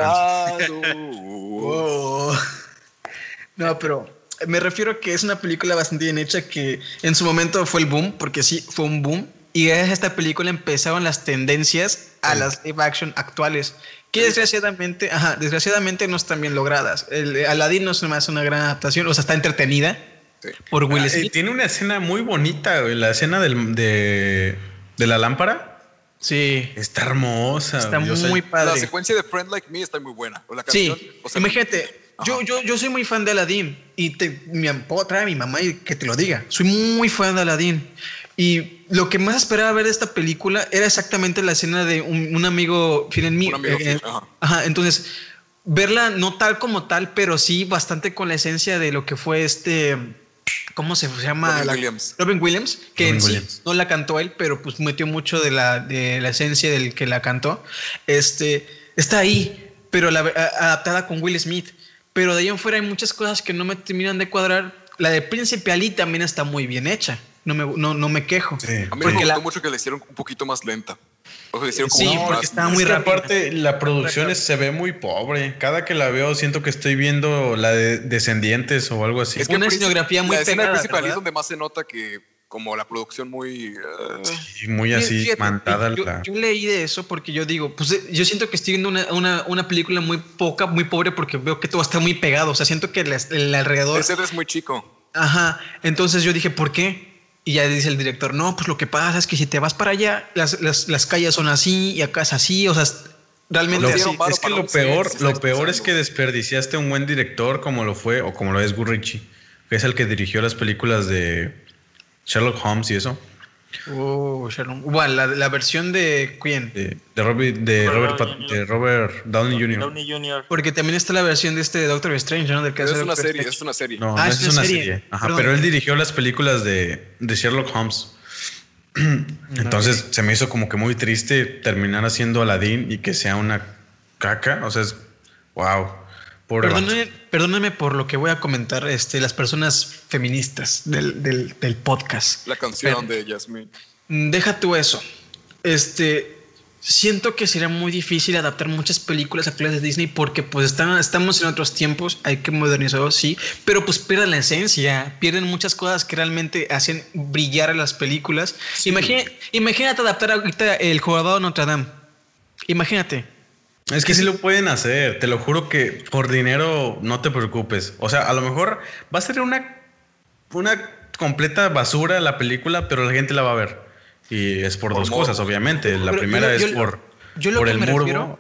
No, pero me refiero a que es una película bastante bien hecha que en su momento fue el boom, porque sí, fue un boom y gracias a esta película empezaron las tendencias a las live action actuales, que desgraciadamente, ajá, desgraciadamente no están bien logradas. El Aladdin no es más una gran adaptación, o sea, está entretenida por Will ah, Smith. tiene una escena muy bonita, la escena del, de, de la lámpara. Sí. Está hermosa. Está muy padre. La secuencia de Friend Like Me está muy buena. O la canción, sí. O sea, Imagínate, yo, yo, yo soy muy fan de Aladdin y te, me puedo traer a mi mamá y que te lo diga. Soy muy fan de Aladdin. Y lo que más esperaba ver de esta película era exactamente la escena de un, amigo fiel en mí. Eh, ajá. Entonces, verla no tal como tal, pero sí bastante con la esencia de lo que fue este. ¿Cómo se llama? Robin Williams. Robin Williams, que en sí no la cantó él, pero pues metió mucho de la, de la esencia del que la cantó. Este está ahí, pero la, adaptada con Will Smith. Pero de ahí en fuera hay muchas cosas que no me terminan de cuadrar. La de Príncipe Ali también está muy bien hecha no me, no, no me quejo. Sí, a mí me gustó mucho que le hicieron un poquito más lenta. O sea, le hicieron como sí, porque estaba muy rápido. Aparte, la producción se ve muy pobre. Cada que la veo, siento que estoy viendo la de Descendientes o algo así. Es que una escenografía muy la escena principal es donde más se nota que como la producción muy uh... sí, muy así mantada yo, yo, leí de eso porque yo digo pues eh, yo siento que estoy viendo una, una, una, película muy poca muy pobre porque veo que todo está muy pegado o sea siento que el, el alrededor ese es muy chico ajá entonces yo dije por qué y ya dice el director, no, pues lo que pasa es que si te vas para allá, las, las, las calles son así y acá es así, o sea, realmente así. Es que lo peor, lo peor es que desperdiciaste un buen director como lo fue, o como lo es Gurrichi, que es el que dirigió las películas de Sherlock Holmes y eso. Oh, Sherlock. Bueno, la, la, versión de quién? De, de, Robert, de, Robert, de Robert Downey Jr. Downey Jr. Porque también está la versión de este Doctor Strange, ¿no? Del caso es, una serie, es una serie. No, ah, no es, una serie. serie. Ajá, pero él dirigió las películas de, de Sherlock Holmes. [CLEARS THROAT] Entonces se me hizo como que muy triste terminar haciendo Aladdin y que sea una caca. O sea, es wow. Perdóname, perdóname, por lo que voy a comentar, este, las personas feministas del, del, del podcast. La canción de Jasmine. Deja tú eso. Este, siento que sería muy difícil adaptar muchas películas actuales de Disney porque pues están, estamos en otros tiempos, hay que modernizarlo, sí, pero pues pierden la esencia, pierden muchas cosas que realmente hacen brillar a las películas. imagínate adaptar ahorita el jugador de Notre Dame. Imagínate. Es que sí lo pueden hacer, te lo juro que por dinero no te preocupes. O sea, a lo mejor va a ser una, una completa basura la película, pero la gente la va a ver. Y es por, dos cosas, obviamente. La primera es por, por el morbo.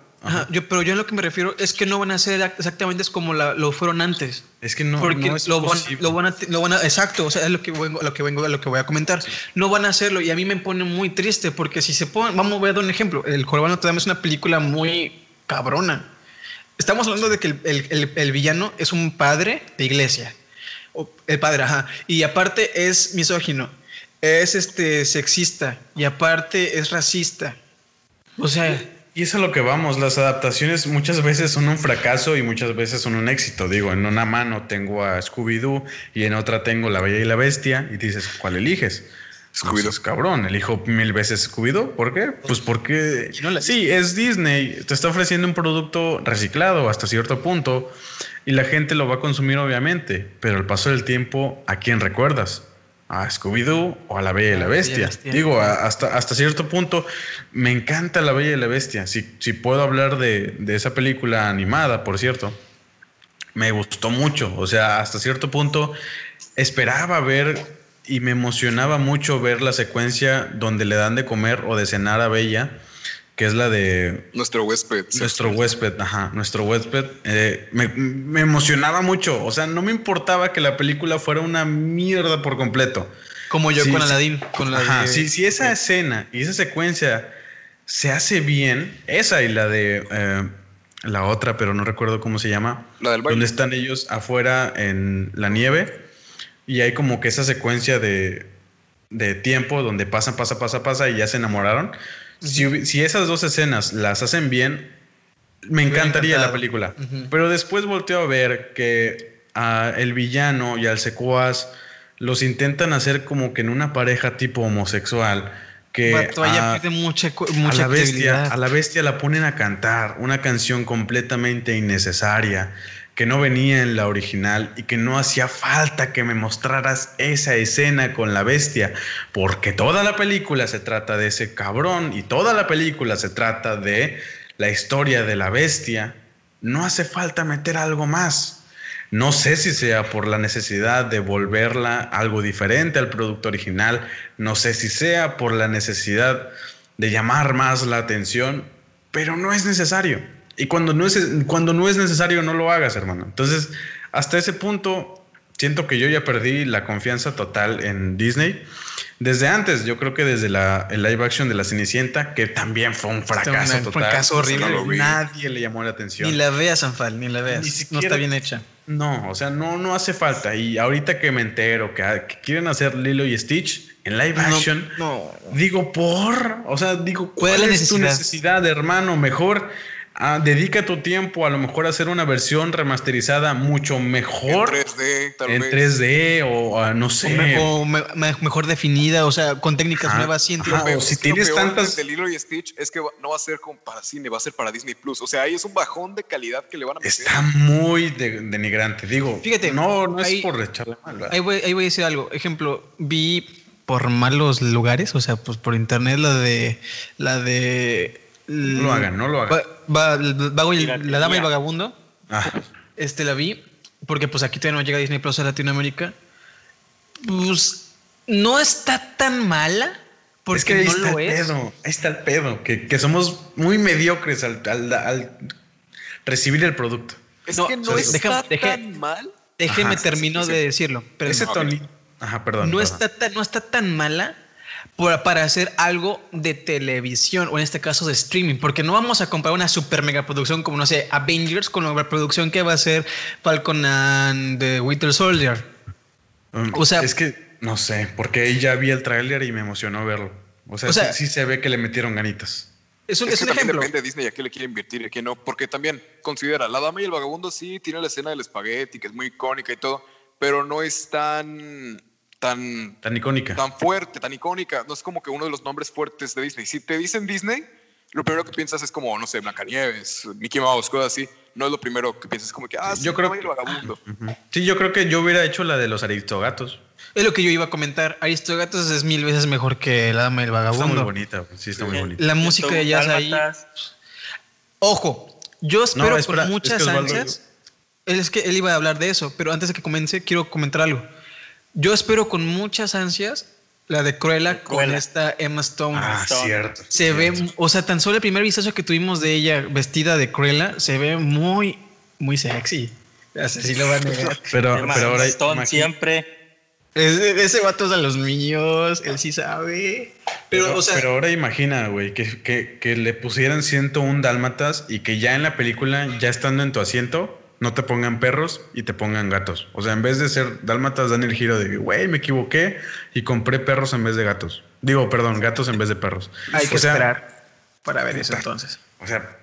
yo, pero yo lo que me refiero es que no van a ser exactamente como lo fueron antes. Es que no, porque no es lo, van, lo, van a, lo, van a, exacto, o sea, es lo que vengo, lo que vengo, lo que voy a comentar. No van a hacerlo y a mí me pone muy triste porque si se ponen, vamos a ver un ejemplo. El Jorobado Notre Dame es una película muy cabrona. Estamos hablando de que el, el, el, villano es un padre de iglesia. El padre, ajá. Y aparte es misógino. Es este sexista. Y aparte es racista. O sea. Y eso es lo que vamos. Las adaptaciones muchas veces son un fracaso y muchas veces son un éxito. Digo, en una mano tengo a Scooby-Doo y en otra tengo La Bella y la Bestia. Y dices, ¿cuál eliges? Scooby-Doo es cabrón, elijo mil veces Scooby-Doo. ¿Por qué? Pues porque sí, es Disney, te está ofreciendo un producto reciclado hasta cierto punto y la gente lo va a consumir obviamente, pero al paso del tiempo, ¿a quién recuerdas? ¿A Scooby-Doo o a La Bella y la Bestia? Digo, hasta, hasta cierto punto, me encanta La Bella y la Bestia. Si, si puedo hablar de, de esa película animada, por cierto, me gustó mucho. O sea, hasta cierto punto esperaba ver y me emocionaba mucho ver la secuencia donde le dan de comer o de cenar a Bella, que es la de... Nuestro huésped. Nuestro huésped, ajá, nuestro huésped. Eh, me, emocionaba mucho, o sea, no me importaba que la película fuera una mierda por completo. Como yo con Aladdin. Con la ajá, si, esa escena y esa secuencia se hace bien, esa y la de... Eh, la otra, pero no recuerdo cómo se llama. La del Donde están ellos afuera en la nieve y hay como que esa secuencia de, de tiempo donde pasan, pasa, pasa, pasa y ya se enamoraron. si, si, esas dos escenas las hacen bien, me encantaría la película. Pero después volteo a ver que a el villano y al secuaz los intentan hacer como que en una pareja tipo homosexual. Que a, mucha, mucha a, la bestia, a la bestia la ponen a cantar una canción completamente innecesaria que no venía en la original y que no hacía falta que me mostraras esa escena con la bestia, porque toda la película se trata de ese cabrón y toda la película se trata de la historia de la bestia. No hace falta meter algo más. No sé si sea por la necesidad de volverla algo diferente al producto original, no sé si sea por la necesidad de llamar más la atención, pero no es necesario. Y cuando no, es, cuando no es necesario, no lo hagas, hermano. Entonces, hasta ese punto, siento que yo ya perdí la confianza total en Disney. Desde antes, yo creo que desde la, el live action de La Cenicienta, que también fue un fracaso total. Un fracaso horrible. Nadie le llamó la atención. Ni la veas, Sanfal, ni la veas. no está bien hecha. No, o sea, no, no hace falta. Y ahorita que me entero que, quieren hacer Lilo y Stitch en live action, digo, por, o sea, digo, ¿cuál, es tu necesidad, hermano? Mejor Ah, dedica tu tiempo a lo mejor a hacer una versión remasterizada mucho mejor. En 3D, tal en 3D o no sé. O, mejor definida, o sea, con técnicas nuevas. Sí, o si tienes tantas. De Lilo y Stitch es que no va a ser como para cine, va a ser para Disney Plus. O sea, ahí es un bajón de calidad que le van a meter. Está muy denigrante. Digo, fíjate, no, no es por echarle mal. Ahí voy, ahí voy a decir algo. Ejemplo, vi por malos lugares, o sea, pues por internet la de la de no lo hagan, no lo hagan. Va, la dama y el vagabundo. Ah. Este la vi porque pues aquí todavía no llega Disney Plus a Latinoamérica. Pues no está tan mala. Porque no lo es. Pedo, ahí está el pedo, que, somos muy mediocres al, recibir el producto. Es que no está tan mal. Déjeme termino de decirlo. Pero Ese Ajá, perdón. No, Está tan, no está tan mala para hacer algo de televisión o en este caso de streaming, porque no vamos a comprar una super mega producción como, no sé, Avengers con la producción que va a ser Falcon and the Winter Soldier. Mm, o sea, es que no sé, porque ahí ya vi el tráiler y me emocionó verlo. O sea, sí, se ve que le metieron ganitas. Es un, es, ejemplo. Depende de Disney a qué le quiere invertir y a qué no, porque también considera, La Dama y el Vagabundo sí tiene la escena del espagueti, que es muy icónica y todo, pero no es tan tan, tan icónica. Tan fuerte, tan icónica. No es como que uno de los nombres fuertes de Disney. Si te dicen Disney, lo primero que piensas es como, no sé, Blancanieves, Mickey Mouse, cosas así. No es lo primero que piensas, como que, ah, yo creo que vagabundo. Sí, yo creo que yo hubiera hecho la de los Aristogatos. Es lo que yo iba a comentar. Aristogatos es mil veces mejor que La Dama del Vagabundo. Está muy bonita, sí, está muy bonita. La música de jazz ahí. Ojo, Yo espero con muchas ansias. Él es que él iba a hablar de eso, pero antes de que comience, quiero comentar algo. Yo espero con muchas ansias la de Cruella, con esta Emma Stone. Ah, cierto. Se ve, o sea, tan solo el primer vistazo que tuvimos de ella vestida de Cruella se ve muy, muy sexy. Así lo van a negar. [LAUGHS] Pero, pero ahora. Stone siempre. Ese, vato es de los míos, él sí sabe. Pero, o sea, pero ahora imagina, güey, que, que, que, le pusieran 101 dálmatas y que ya en la película, ya estando en tu asiento, no te pongan perros y te pongan gatos. O sea, en vez de ser dálmatas, dan el giro de, güey, me equivoqué y compré perros en vez de gatos. Digo, perdón, gatos en vez de perros. Hay que esperar para ver eso entonces. O sea,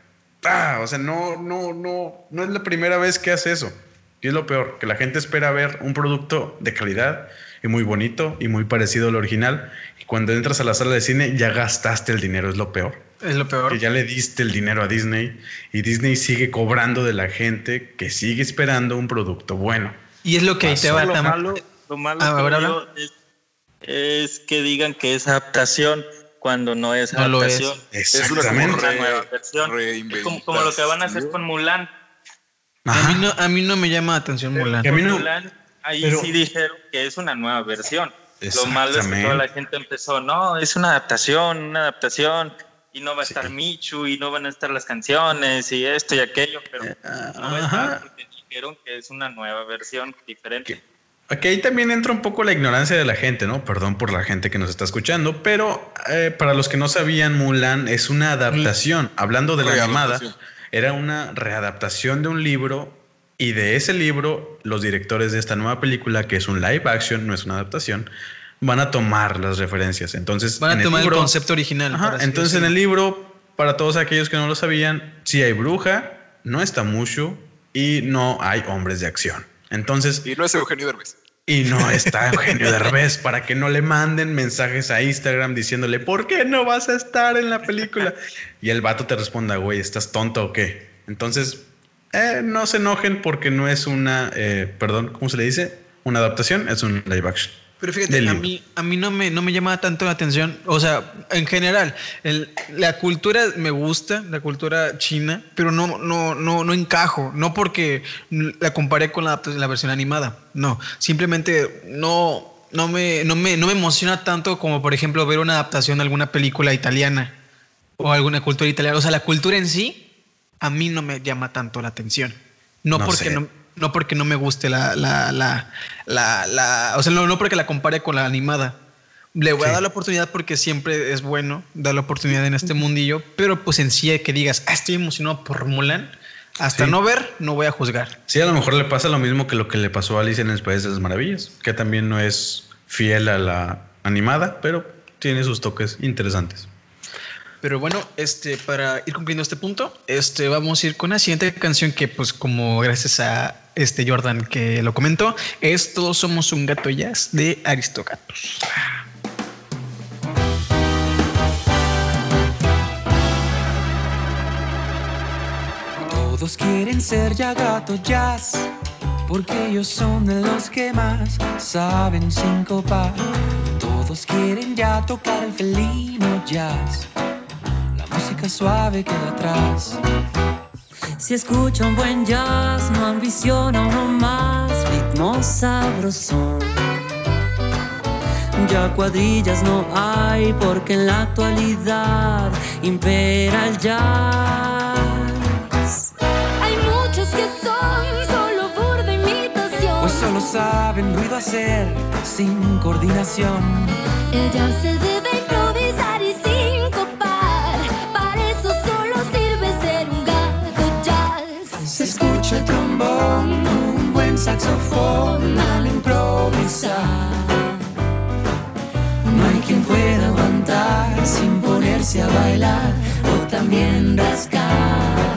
o sea, no, no, no, no es la primera vez que hace eso. Y es lo peor, que la gente espera ver un producto de calidad y muy bonito y muy parecido al original. Y cuando entras a la sala de cine ya gastaste el dinero, es lo peor. Es lo peor. Que ya le diste el dinero a Disney y Disney sigue cobrando de la gente que sigue esperando un producto bueno. Y es lo que te va a lo malo, lo malo ah, es, que digan que es adaptación cuando no es adaptación. Es. Exactamente. Es una, nueva versión. Como, lo que van a hacer con Mulan. A mí, no, a mí no me llama la atención Mulan. Mulan ahí sí dijeron que es una nueva versión. Lo malo es que toda la gente empezó, no, es una adaptación, una adaptación y no va a estar Michu y no van a estar las canciones y esto y aquello, pero eh, no va a estar porque dijeron que es una nueva versión diferente. Aquí ahí también entra un poco la ignorancia de la gente, ¿no? Perdón por la gente que nos está escuchando, pero eh, para los que no sabían, Mulan es una adaptación. Hablando de la llamada, era una readaptación de un libro y de ese libro los directores de esta nueva película, que es un live action, no es una adaptación, van a tomar las referencias. Entonces, van a tomar el, concepto original. entonces, en el libro, para todos aquellos que no lo sabían, sí hay bruja, no está Mushu y no hay hombres de acción. Entonces. Y no es Eugenio Derbez. Y no está Eugenio Derbez [LAUGHS] para que no le manden mensajes a Instagram diciéndole, ¿por qué no vas a estar en la película? Y el vato te responda, güey, ¿estás tonto o qué? Entonces, eh, no se enojen porque no es una, eh, perdón, ¿cómo se le dice? Una adaptación, es un live action. Pero fíjate, a mí, a mí no, me, no me llama tanto la atención. O sea, en general, la cultura me gusta, la cultura china, pero no, no, no, no encajo. No porque la comparé con la, la versión animada. No, simplemente no, no, me, no, me, no me emociona tanto como, por ejemplo, ver una adaptación de alguna película italiana o alguna cultura italiana. O sea, la cultura en sí, a mí no me llama tanto la atención. No, porque no no porque no me guste la, la, la, la, o sea, no, porque la compare con la animada. Le voy a dar la oportunidad porque siempre es bueno dar la oportunidad en este mundillo, pero pues en sí que digas, ah, estoy emocionado por Mulan, hasta no ver, no voy a juzgar. Sí, a lo mejor le pasa lo mismo que lo que le pasó a Alice en el País de las Maravillas, que también no es fiel a la animada, pero tiene sus toques interesantes. Pero bueno, este, para ir cumpliendo este punto, este, vamos a ir con la siguiente canción que, pues, como gracias a este Jordan que lo comentó, es Todos somos un gato jazz de Aristogatos. Todos quieren ser ya gato jazz, porque ellos son de los que más saben sincopar. Todos quieren ya tocar el felino jazz, música suave queda atrás. Si escucha un buen jazz, no ambiciona uno más, ritmo sabrosón. Ya cuadrillas no hay porque en la actualidad impera el jazz. Hay muchos que son solo burda imitación. Pues solo saben ruido hacer sin coordinación. Ella se debe saxofón al improvisar. No hay quien pueda aguantar sin ponerse a bailar o también rascar.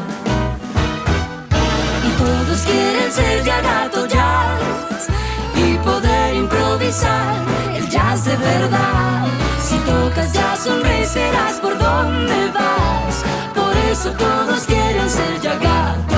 Y todos quieren ser ya gato jazz y poder improvisar el jazz de verdad. Si tocas ya sonreirás por donde vas. Por eso todos quieren ser ya gato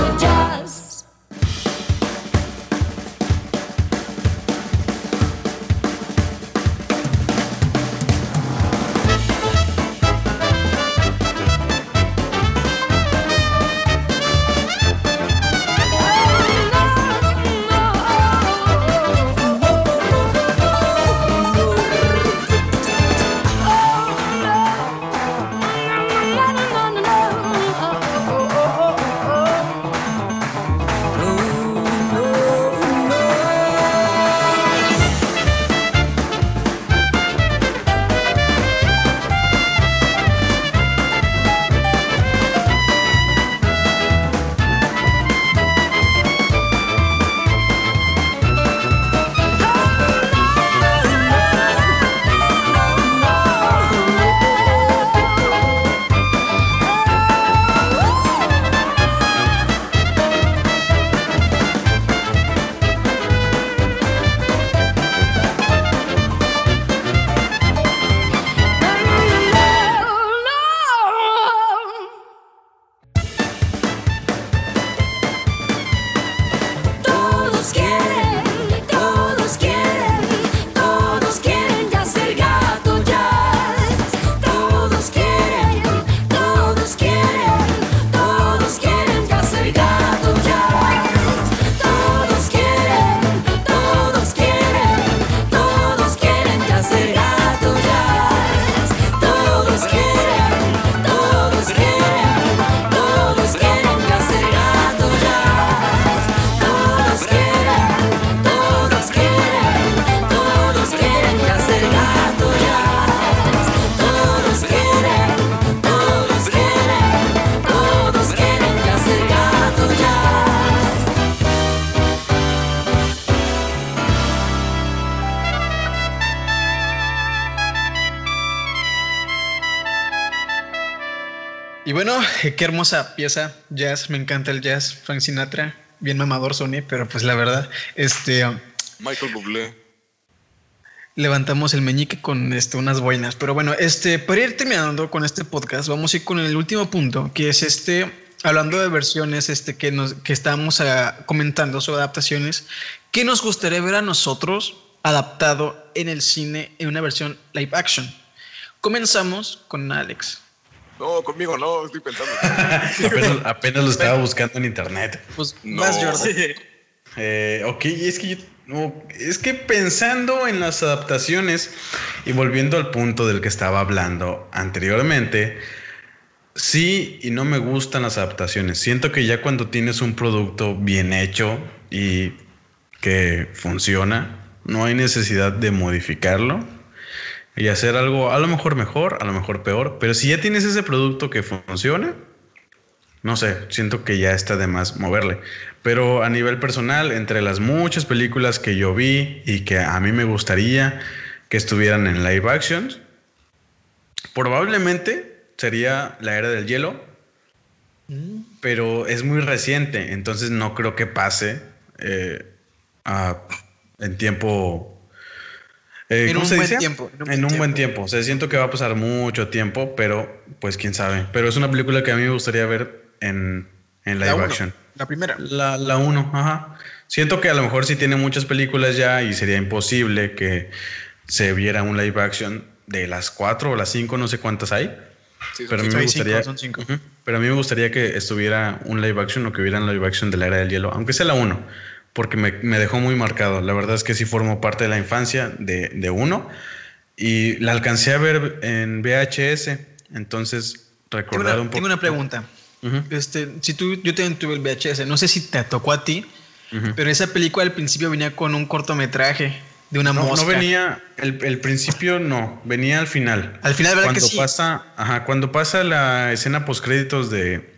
qué hermosa pieza, jazz, me encanta el jazz, Frank Sinatra, bien mamador Sony, pero pues la verdad, este... Michael Bublé. Levantamos el meñique con este, unas buenas. Pero bueno, este, para ir terminando con este podcast, vamos a ir con el último punto, que es este, hablando de versiones este, que, nos, que estamos ah, comentando sobre adaptaciones, ¿qué nos gustaría ver a nosotros adaptado en el cine en una versión live action? Comenzamos con Alex. No, conmigo no, estoy pensando. [LAUGHS] apenas, apenas lo estaba buscando en internet. Pues No. más Jordan. Eh, ok, es que yo- no, es que pensando en las adaptaciones y volviendo al punto del que estaba hablando anteriormente, sí y no me gustan las adaptaciones. Siento que ya cuando tienes un producto bien hecho y que funciona, no hay necesidad de modificarlo y hacer algo a lo mejor mejor, a lo mejor peor, pero si ya tienes ese producto que funciona, no sé, siento que ya está de más moverle. Pero a nivel personal, entre las muchas películas que yo vi y que a mí me gustaría que estuvieran en live action, probablemente sería La Era del Hielo, pero es muy reciente, entonces no creo que pase eh, a- en tiempo... eh, En ¿cómo un se buen dice? tiempo, En un, buen tiempo. O sea, siento que va a pasar mucho tiempo, pero pues quién sabe. Pero es una película que a mí me gustaría ver en, en live La uno, action. La primera. La, la uno, ajá. Siento que a lo mejor sí tiene muchas películas ya y sería imposible que se viera un live action de las cuatro o las cinco, no sé cuántas hay. Sí, Pero a mí me gustaría. cinco. Pero a mí me gustaría que estuviera un live action o que hubiera un live action de la era del hielo, aunque sea la uno, porque me, me dejó muy marcado. La verdad es que sí formó parte de la infancia de, de uno y la alcancé a ver en VHS. Entonces, Tengo recordar una, un poco. tengo una pregunta. Ujú. Este, si tú, yo también tuve el VHS, no sé si te tocó a ti, Ujú. pero esa película al principio venía con un cortometraje de una No, mosca. no venía, el, el principio no, venía al final. Al final, ¿verdad cuando que sí? pasa, ajá, cuando pasa la escena post créditos de,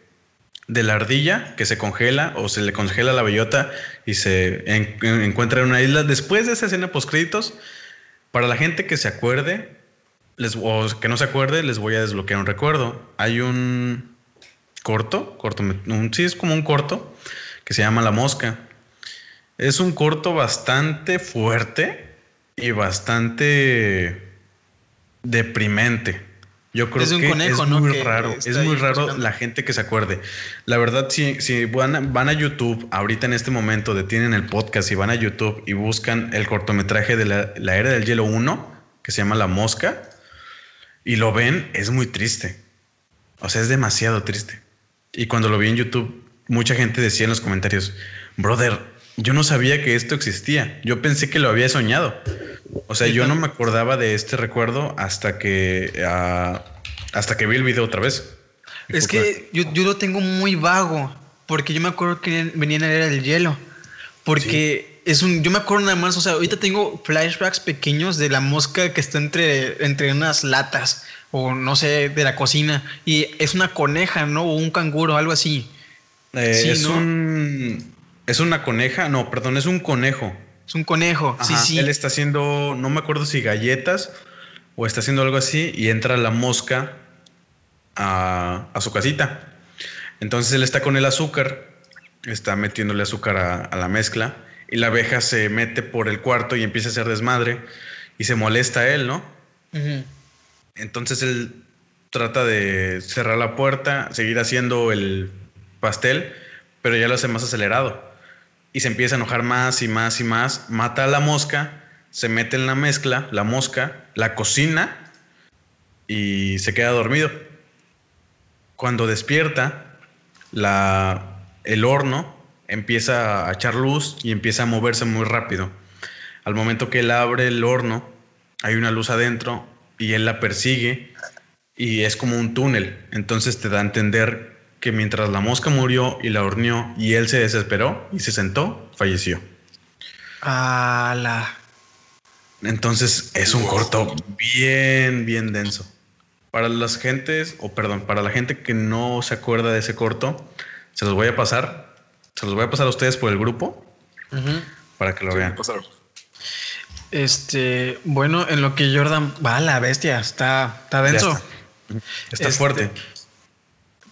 de la ardilla que se congela o se le congela la bellota y se en- en- encuentra en una isla. Después de esa escena post créditos, para la gente que se acuerde, les, o que no se acuerde, les voy a desbloquear un recuerdo. Hay un corto, corto, sí es como un corto que se llama La Mosca. Es un corto bastante fuerte y bastante deprimente. Yo creo Es un que conejo, es ¿no? muy que raro, es muy raro la gente que se acuerde. La verdad, si, si van, a, van a YouTube, ahorita en este momento detienen el podcast y van a YouTube y buscan el cortometraje de la, la Era del Hielo 1, que se llama La Mosca, y lo ven, es muy triste. O sea, es demasiado triste. Y cuando lo vi en YouTube, mucha gente decía en los comentarios, brother, yo no sabía que esto existía. Yo pensé que lo había soñado. O sea, yo no me acordaba de este recuerdo hasta que ah, hasta que vi el video otra vez. Es que yo, yo lo tengo muy vago, porque yo me acuerdo que venía en la era del hielo. Porque es un. Yo me acuerdo nada más, o sea, ahorita tengo flashbacks pequeños de la mosca que está entre, entre unas latas, o no sé, de la cocina. Y es una coneja, ¿no? O un canguro, algo así. Eh, Sí, es ¿no? un es una coneja, no, perdón, es un conejo. Es un conejo. Ajá, sí, sí. Él está haciendo, no me acuerdo si galletas o está haciendo algo así y entra la mosca a, a su casita. Entonces él está con el azúcar, está metiéndole azúcar a, a la mezcla y la abeja se mete por el cuarto y empieza a hacer desmadre y se molesta a él, ¿no? Entonces él trata de cerrar la puerta, seguir haciendo el pastel, pero ya lo hace más acelerado. Y se empieza a enojar más y más y más. Mata a la mosca, se mete en la mezcla, la mosca, la cocina y se queda dormido. Cuando despierta, la, el horno empieza a echar luz y empieza a moverse muy rápido. Al momento que él abre el horno, hay una luz adentro y él la persigue y es como un túnel. Entonces te da a entender que mientras la mosca murió y la horneó y él se desesperó y se sentó, falleció. Ala. Entonces es un corto bien, bien denso. Para las gentes, o perdón, para la gente que no se acuerda de ese corto, se los voy a pasar. Se los voy a pasar a ustedes por el grupo para que lo Sí, vean. Este, bueno, en lo que Jordan va, la bestia, está, está denso. está. Está Este, fuerte.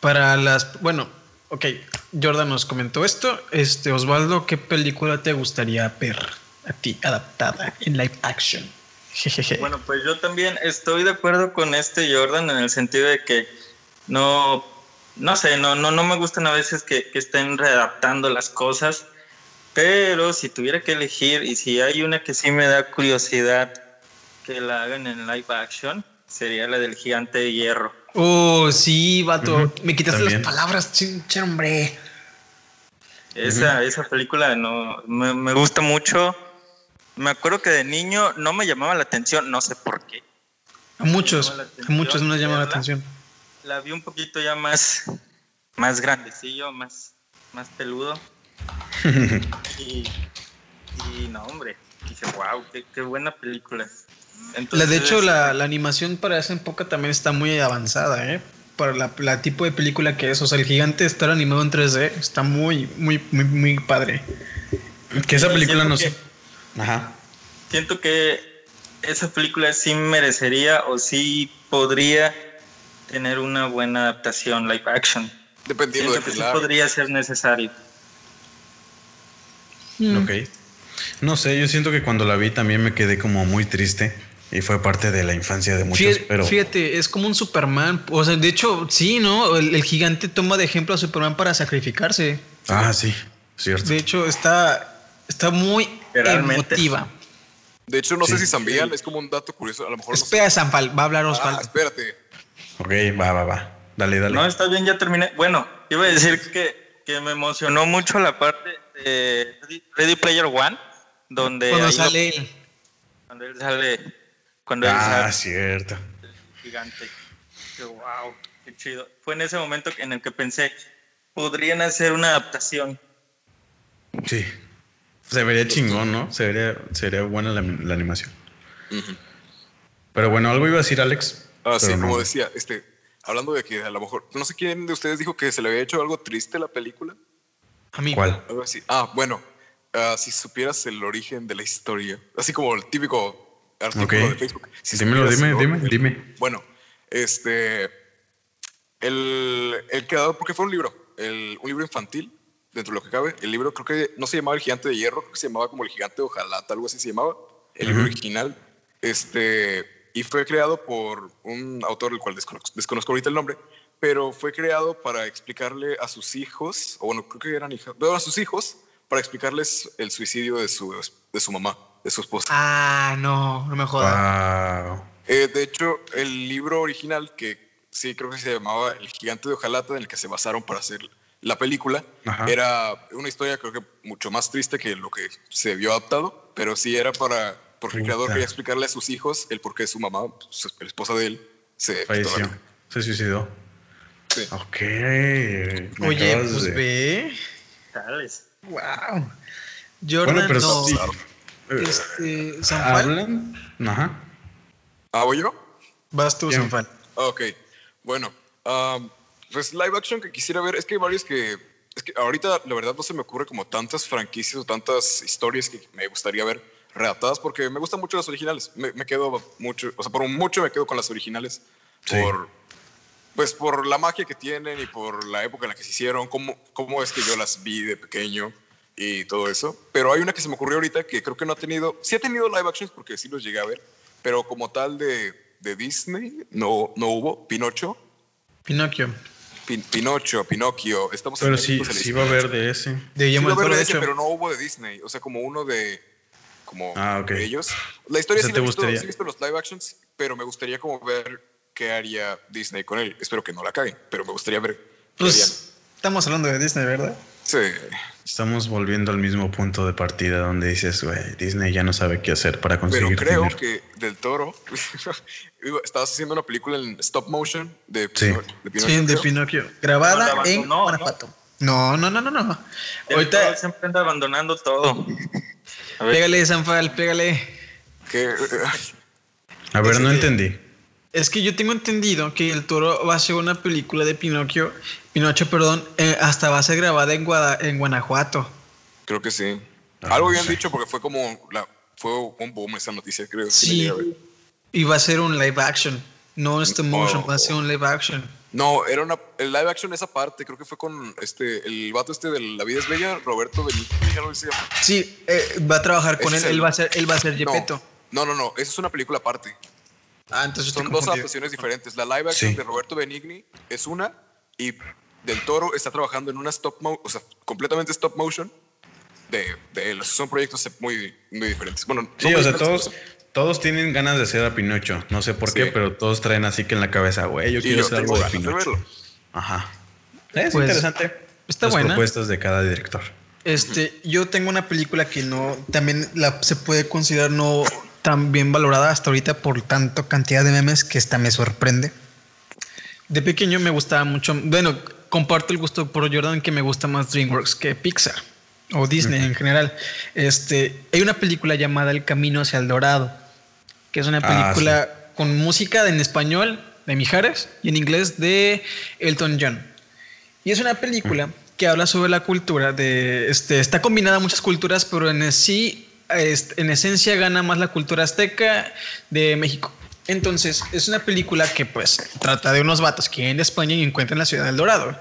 Para las, bueno, ok, Jordan nos comentó esto. Este, Osvaldo, ¿qué película te gustaría ver a ti adaptada en live action? Bueno, pues yo también estoy de acuerdo con este Jordan en el sentido de que no, no sé, no, no, no me gustan a veces que estén readaptando las cosas, pero si tuviera que elegir y si hay una que sí me da curiosidad que la hagan en live action, sería la del gigante de hierro. Oh, sí, vato. Me quitaste también. las palabras, chinche, hombre. Esa, esa película no, me, me gusta mucho. Me acuerdo que de niño no me llamaba la atención, no sé por qué. A muchos, llamaba a muchos no les llama la atención. La vi un poquito ya más, más grandecillo, más, más peludo. [LAUGHS] y, y no, hombre, dije, wow, qué, qué buena película. La, de hecho, la, la animación para esa época también está muy avanzada, ¿eh? Para la, la tipo de película que es. O sea, el gigante estar animado en 3D está muy, muy, muy, muy padre. Que esa película no que- sé. Ajá. Siento que esa película sí merecería o sí podría tener una buena adaptación live action. Dependiendo Siento de que sí podría ser necesario. Mm. Ok. No sé, yo siento que cuando la vi también me quedé como muy triste y fue parte de la infancia de muchos, Fíjate, pero fíjate, es como un Superman. O sea, de hecho, sí, ¿no? El, el gigante toma de ejemplo a Superman para sacrificarse. ah, sí, cierto. De hecho, está, está muy emotiva. De hecho, no sé si sabían, es como un dato curioso. A lo mejor no sé. Espera, Sanfal, va a hablar Ah, Osvaldo. espérate. Ok, va, va, va. Dale, dale. No, está bien, ya terminé. Bueno, iba a decir que, que me emocionó mucho la parte de Ready Player One, donde Cuando lo- sale él. cuando él sale, cuando él ah, sale cierto. gigante. Que, wow, qué chido. Fue en ese momento en el que pensé, podrían hacer una adaptación. Sí. Se vería chingón, ¿no? Se vería, sería buena la, la animación. Pero bueno, algo iba a decir Alex. Ah, sí, pero como no. decía, este, hablando de que a lo mejor, no sé quién de ustedes dijo que se le había hecho algo triste la película. A mí. ¿Cuál? Algo así. Ah, bueno, ah, si supieras el origen de la historia, así como el típico artículo Ok. de Facebook. Si Dímelo, dime, el dime, dime. Bueno, este, el, el creador, porque fue un libro, el, un libro infantil, dentro de lo que cabe. El libro creo que no se llamaba El Gigante de Hierro, creo que se llamaba como El Gigante de Ojalata, algo así se llamaba. El libro Ujú. original. Este, y fue creado por un autor, el cual desconozco, desconozco ahorita el nombre, pero fue creado para explicarle a sus hijos, o bueno, creo que eran hijas, pero a sus hijos, para explicarles el suicidio de su, de su mamá, de su esposa. Ah, no, no me jodas. Wow. Eh, de hecho, el libro original, que sí creo que se llamaba El gigante de Ojalata, en el que se basaron para hacer la película, Ajá. era una historia creo que mucho más triste que lo que se vio adaptado, pero sí era para, porque el creador quería explicarle a sus hijos el por qué su mamá, su- la esposa de él, se Falleció. Se suicidó. Sí. Ok. me Oye, pues de- ve. Tales. Wow. Jordan, Bueno, pero no. sí. Este. ¿Hablan? Ajá. ¿Ah, voy yo? Vas tú. Sanfal. Ok, bueno, pues live action que quisiera ver, es que hay varios que, es que ahorita la verdad no se me ocurre como tantas franquicias o tantas historias que me gustaría ver readaptadas porque me gustan mucho las originales, me, me quedo mucho, o sea, por mucho me quedo con las originales, Sí. por, pues por la magia que tienen y por la época en la que se hicieron, cómo, cómo es que yo las vi de pequeño y todo eso, pero hay una que se me ocurrió ahorita que creo que no ha tenido, sí ha tenido live actions porque sí los llegué a ver, pero como tal de, de Disney no, no hubo. Pinocho, Pinocchio. Pin- Pinocho, Pinocchio. Estamos Pero en sí, le sí va a haber de ese. De Sí va a haber de de ese, hecho. pero no hubo de Disney. O sea, como uno de. Como Ah, ok. de ellos. La historia O sea, sí, ¿te la he visto, sí he visto los live actions, pero me gustaría como ver qué haría Disney con él. Espero que no la caguen, pero me gustaría ver. Pues estamos hablando de Disney, ¿verdad? Sí. Estamos volviendo al mismo punto de partida donde dices, güey, Disney ya no sabe qué hacer para Pero conseguir creo dinero. que Del Toro. [LAUGHS] digo, estabas haciendo una película en stop motion de, Sí. Pino- de Pinocho. Sí, de creo. Pinocchio. Grabada No, en ¿no? Guanajuato. No, no, no, no, no. El Ahorita, siempre anda abandonando todo. A [LAUGHS] ver, pégale, Sanfal, pégale. A ver, no entendí. Es que yo tengo entendido que el toro va a ser una película de Pinocchio, Pinocho, perdón, eh, hasta va a ser grabada en, Guada- en Guanajuato. creo que sí. Ah, Algo no habían sé. dicho porque fue como la, fue un boom esa noticia, creo. Sí, y va a ser un live action, no stop motion, Oh. va a ser un live action. No, era una. El live action esa parte, creo que fue con este. El vato este de La Vida es Bella, Roberto Benítez, se llama. Sí, eh, va a trabajar con él. el- Él va a ser, él va a ser No, Gepetto. no, no, no, esa es una película aparte. Ah, entonces Son dos adaptaciones diferentes. La live action Sí. de Roberto Benigni es una y Del Toro está trabajando en una stop motion, o sea, completamente stop motion de, de él. Son proyectos muy, muy diferentes. Bueno, Sí, o sea, todos, todos tienen ganas de hacer a Pinocho. No sé por Sí. qué, pero todos traen así que en la cabeza, güey, yo Y quiero yo hacer algo de Pinocho. Ajá. Es Pues, interesante. está las buena. propuestas de cada director. Este, yo tengo una película que no, también la, se puede considerar no tan bien valorada hasta ahorita por tanto cantidad de memes que esta me sorprende. De pequeño me gustaba mucho, bueno, comparto el gusto por Jordan que me gusta más DreamWorks que Pixar o Disney en general. Este, hay una película llamada El Camino hacia el Dorado, que es una Ah, película con música en español de Mijares y en inglés de Elton John. Y es una película que habla sobre la cultura de este está combinada muchas culturas, pero en sí en esencia gana más la cultura azteca de México. Entonces, es una película que pues trata de unos vatos que vienen de España y encuentran la ciudad del Dorado.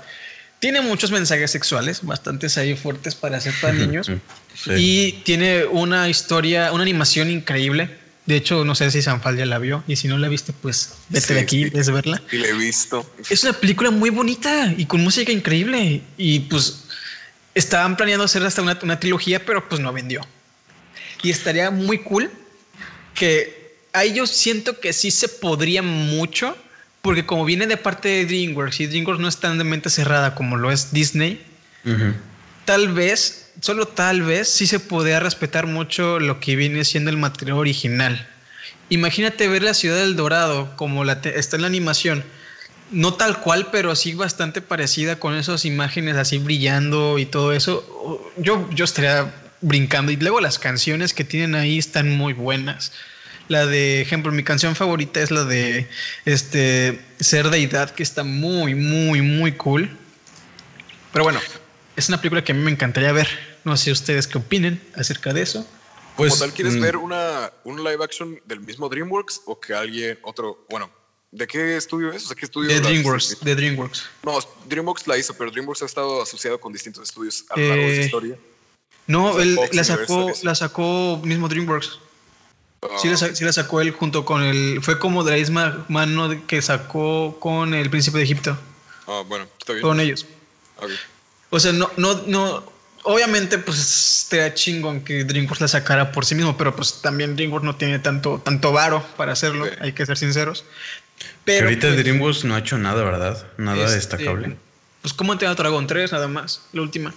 Tiene muchos mensajes sexuales, bastantes ahí fuertes para hacer para niños. Sí. Y tiene una historia, una animación increíble. De hecho, no sé si Sanfal ya la vio. Y si no la viste, pues vete Sí, de aquí, sí. ves verla. Y le he visto. Es una película muy bonita y con música increíble. Y pues estaban planeando hacer hasta una, una trilogía, pero pues no vendió. Y estaría muy cool que ahí yo siento que sí se podría mucho, porque como viene de parte de DreamWorks y DreamWorks no es tan de mente cerrada como lo es Disney, tal vez, solo tal vez, sí se podría respetar mucho lo que viene siendo el material original. Imagínate ver la ciudad del Dorado como la está en la animación. No tal cual, pero sí bastante parecida con esas imágenes así brillando y todo eso. Yo, yo estaría brincando. Y luego las canciones que tienen ahí están muy buenas. La de ejemplo, mi canción favorita es la de este Ser Deidad, que está muy, muy, muy cool. Pero bueno, es una película que a mí me encantaría ver. No sé ustedes qué opinen acerca de eso. Pues, Como tal, ¿quieres mm, ver una, un live action del mismo DreamWorks o que alguien, otro, bueno, ¿de qué estudio es? O sea, ¿qué estudio De DreamWorks, de DreamWorks. No, DreamWorks la hizo, pero DreamWorks ha estado asociado con distintos estudios a lo largo de su Eh, historia. No, él Fox la sacó, Universal, la sacó mismo DreamWorks. Sí, Ah, la, sí la sacó él junto con el. Fue como de la misma mano que sacó con el príncipe de Egipto. ah, bueno, está bien. Con ellos. O sea, no, no, no. Obviamente, pues estaría chingón que DreamWorks la sacara por sí mismo, pero pues también DreamWorks no tiene tanto, tanto varo para hacerlo, Sí. hay que ser sinceros. que Pero ahorita pues, DreamWorks no ha hecho nada, ¿verdad? Nada este, destacable. Pues como te Dragon 3, nada más, la última.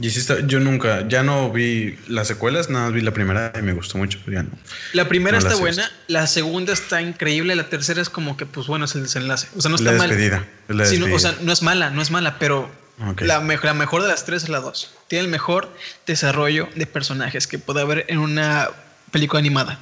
Y sí está- yo nunca, ya no vi las secuelas, nada más vi la primera y me gustó mucho, pero ya no. La primera No está buena, la segunda está increíble, la tercera es como que, pues bueno, es el desenlace. O sea, no está la mal. despedida. es la Sí, no, o despedida. sea, no es mala, no es mala, pero la, me- la mejor de las tres es la dos. Tiene el mejor desarrollo de personajes que puede haber en una película animada.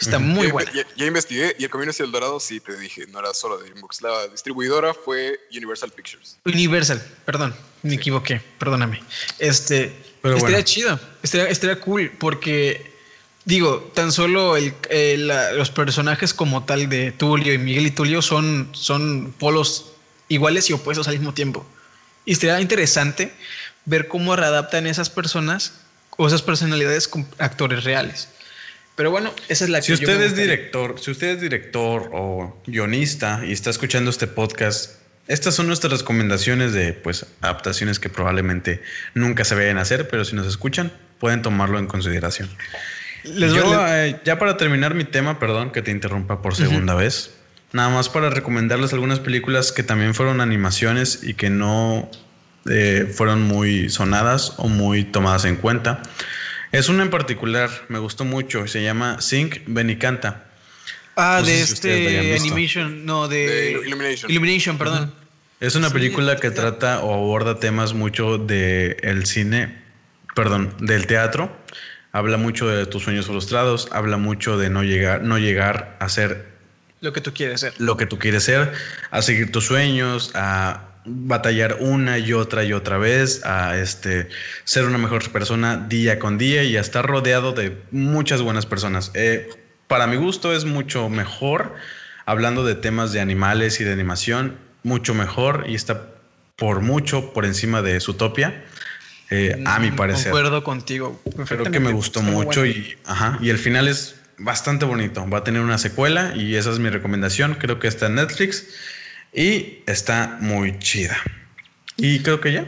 Está muy buena. Ya, ya investigué y el Camino hacia el Dorado, sí te dije, no era solo de DreamWorks. La distribuidora fue Universal Pictures. Universal, perdón, me equivoqué, perdóname. Este, Pero estaría bueno. chido, estaría, estaría cool porque, digo, tan solo el, eh, la- los personajes como tal de Tulio y Miguel y Tulio son, son polos iguales y opuestos al mismo tiempo. Y estaría interesante ver cómo readaptan esas personas o esas personalidades con actores reales. Pero bueno, esa es la Si que yo me usted es director, si usted es director o guionista y está escuchando este podcast, estas son nuestras recomendaciones de pues adaptaciones que probablemente nunca se vayan a hacer, pero si nos escuchan, pueden tomarlo en consideración. Les Yo, eh, ya para terminar mi tema, perdón que te interrumpa por segunda vez, nada más para recomendarles algunas películas que también fueron animaciones y que no eh, fueron muy sonadas o muy tomadas en cuenta. Es una en particular, me gustó mucho, se llama Sync Benicanta. Ah, No de este. Animation, no, de, De Illumination. Illumination, perdón. Es una Sí, película que trata o aborda temas mucho de el cine, perdón, del teatro. Habla mucho de tus sueños frustrados, habla mucho de no llegar, no llegar a ser Lo que tú quieres ser. lo que tú quieres ser, a seguir tus sueños, a batallar una y otra y otra vez, a este ser una mejor persona día con día y a estar rodeado de muchas buenas personas. Eh, para mi gusto es mucho mejor hablando de temas de animales y de animación mucho mejor y está por mucho por encima de Zootopia. Eh, a mi Mm, parecer. Concuerdo contigo. Creo que me gustó mucho bueno. y, ajá, y el final es bastante bonito. Va a tener una secuela y esa es mi recomendación. Creo que está en Netflix y está muy chida. Y creo que ya.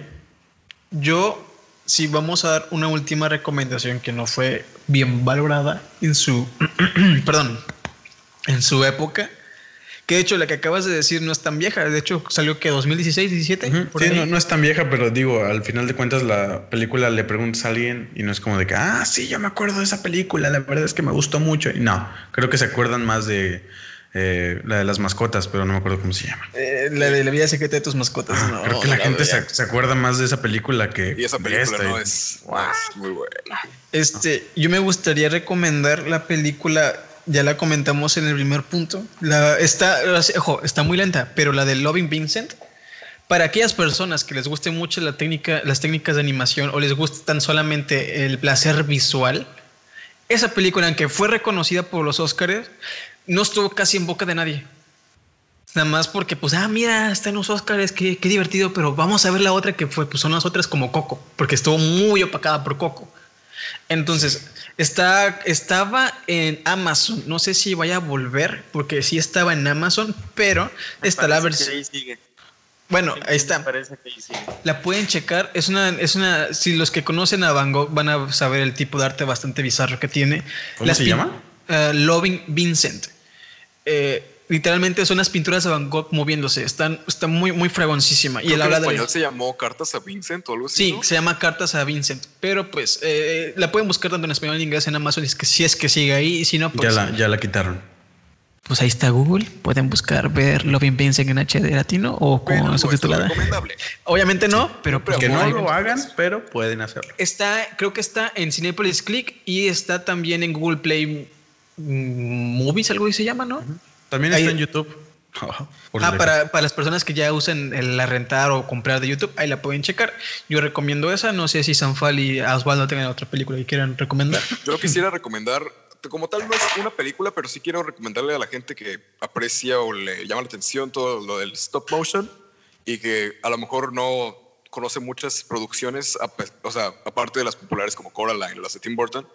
Yo, si vamos a dar una última recomendación que no fue bien valorada en su, [CLEARS THROAT] perdón, en su época, que de hecho la que acabas de decir no es tan vieja, de hecho salió que 2016, 17. Ujú, por sí, no, no es tan vieja, pero digo, al final de cuentas la película le preguntas a alguien y no es como de que, ah, sí, yo me acuerdo de esa película, la verdad es que me gustó mucho. Y no, creo que se acuerdan más de eh, la de las mascotas, pero no me acuerdo cómo se llama. Eh, la de la vida secreta de tus mascotas. Ah, no, creo que la gente se, se acuerda más de esa película que Y esa película esta. no Y- es, no es muy buena. Este, yo me gustaría recomendar la película, ya la comentamos en el primer punto. Está, ojo, está muy lenta, pero la de Loving Vincent, para aquellas personas que les guste mucho la técnica, las técnicas de animación o les guste tan solamente el placer visual, esa película, aunque fue reconocida por los Oscars, no estuvo casi en boca de nadie. Nada más porque, pues, ah, mira, está en los Oscars, qué, qué divertido, pero vamos a ver la otra que fue, pues son las otras como Coco, porque estuvo muy opacada por Coco. Entonces, está, estaba en Amazon. No sé si vaya a volver, porque sí estaba en Amazon, pero Me está la parece que versión. ahí sigue. Bueno, ahí está. parece que ahí sigue. La pueden checar. Es una, es una. Si los que conocen a Van Gogh van a saber el tipo de arte bastante bizarro que tiene. ¿Cómo se llama? eh, Loving Vincent. Eh, literalmente son las pinturas de Van Gogh moviéndose. Están, está muy, muy fragoncísima. Y Creo él que en habla de. español se llamó Cartas a Vincent o algo así. Sí, ¿no? se llama Cartas a Vincent. Pero pues eh, la pueden buscar tanto en español como en inglés en Amazon. Es que si es que sigue ahí. Y si no, Ya pues. la, ya la quitaron. Pues ahí está Google. Pueden buscar ver Loving Vincent en HD latino o con no es subtitulada. recomendable. [LAUGHS] Obviamente no, pero pues, Que no lo hagan, pero pueden hacerlo. Está, creo que está en Cinepolis Click y está también en Google Play mm, Movies, algo así se llama, ¿no? También Ahí- está en YouTube. [LAUGHS] Por Ah, para, para las personas que ya usan el la rentar o comprar de YouTube, ahí la pueden checar. Yo recomiendo esa. No sé si Sanfal y Osvaldo tengan otra película que quieran recomendar. [LAUGHS] Yo quisiera recomendar, como tal no es una película, pero sí quiero recomendarle a la gente que aprecia o le llama la atención todo lo del stop motion y que a lo mejor no conoce muchas producciones, o sea, aparte de las populares como Coraline las de Tim Burton,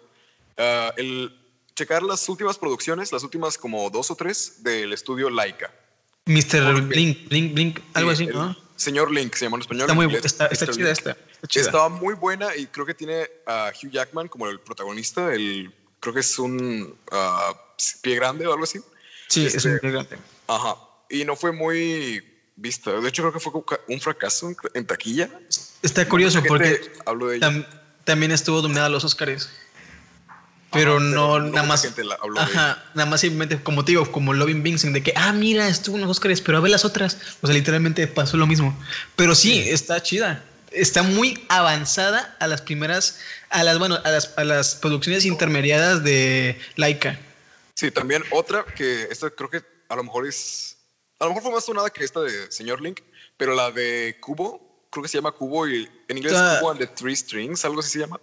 ah, el checar las últimas producciones, las últimas como dos o tres del estudio Laika. Mr. Blink, Blink, Blink, algo Sí, así, ¿no? Señor Link se llama en español. Está muy inglés, está, chida esta. Está. Estaba muy buena y creo que tiene a Hugh Jackman como el protagonista. El, creo que es un ah, pie grande o algo así. Sí, es este- un integrante. Ajá. Y no fue muy vista. De hecho, creo que fue un fracaso en, taquilla. Está curioso porque habló de ella. tam- también estuvo nominada a los Oscars. Pero Ajá, no, no nada más. gente la- habló de Ajá, nada más simplemente, como te digo, como Loving Vincent, de que, ah, mira, estuvo en los Oscars, pero a ver las otras. O sea, literalmente pasó lo mismo. Pero sí, está chida. Está muy avanzada a las primeras, a las, bueno, a las, a las producciones intermediadas de Laika. Sí, también otra que esta creo que a lo mejor es. A lo mejor fue más sonada que esta de Señor Link, pero la de Cubo, creo que se llama Cubo y en inglés Ah. Cubo and the Three Strings, algo así se llama.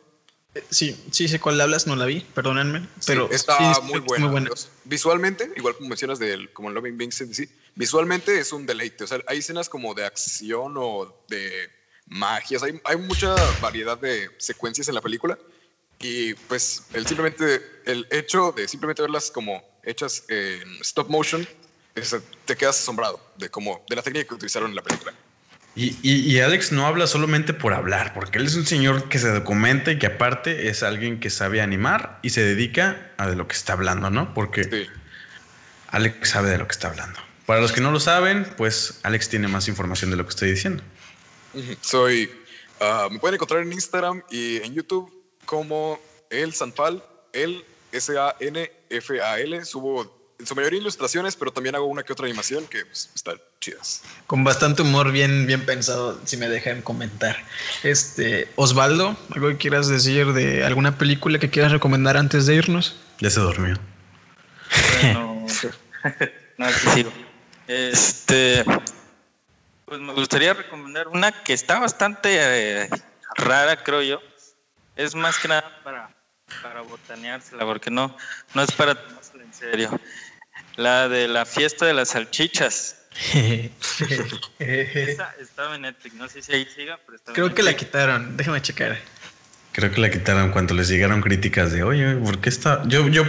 Sí, sí sé cuál hablas, no la vi, perdónenme. Pero Sí, está sí, muy, es buena. Visualmente, igual como mencionas del, como Loving Vincent, sí, visualmente es un deleite. O sea, hay escenas como de acción o de magias. Hay, hay mucha variedad de secuencias en la película. Y pues el simplemente, el hecho de simplemente verlas como hechas en stop motion, es- te quedas asombrado de cómo, de la técnica que utilizaron en la película. Y, y- y Alex no habla solamente por hablar, porque él es un señor que se documenta y que aparte es alguien que sabe animar y se dedica a de lo que está hablando, ¿no? Porque Sí. Alex sabe de lo que está hablando. Para los que no lo saben, pues Alex tiene más información de lo que estoy diciendo. Soy. ah, me pueden encontrar en Instagram y en YouTube como el Sanfal, el S-A-N-F-A-L. Subo en su mayoría ilustraciones, pero también hago una que otra animación que pues, están chidas. Con bastante humor, bien, bien pensado, si me dejan comentar. Este, Osvaldo, ¿algo que quieras decir de alguna película que quieras recomendar antes de irnos? Ya se durmió. Bueno, [LAUGHS] no, aquí sigo. Este, pues me gustaría recomendar una que está bastante eh, rara, creo yo. Es más que nada para, para botaneársela, porque no, no es para tomársela en serio. La de la fiesta de las salchichas. [LAUGHS] Esa estaba en Netflix, no sé si ahí siga, pero estaba Creo en que la quitaron. Déjame checar. Creo que la quitaron cuando les llegaron críticas de, oye, ¿por qué está? Yo, yo,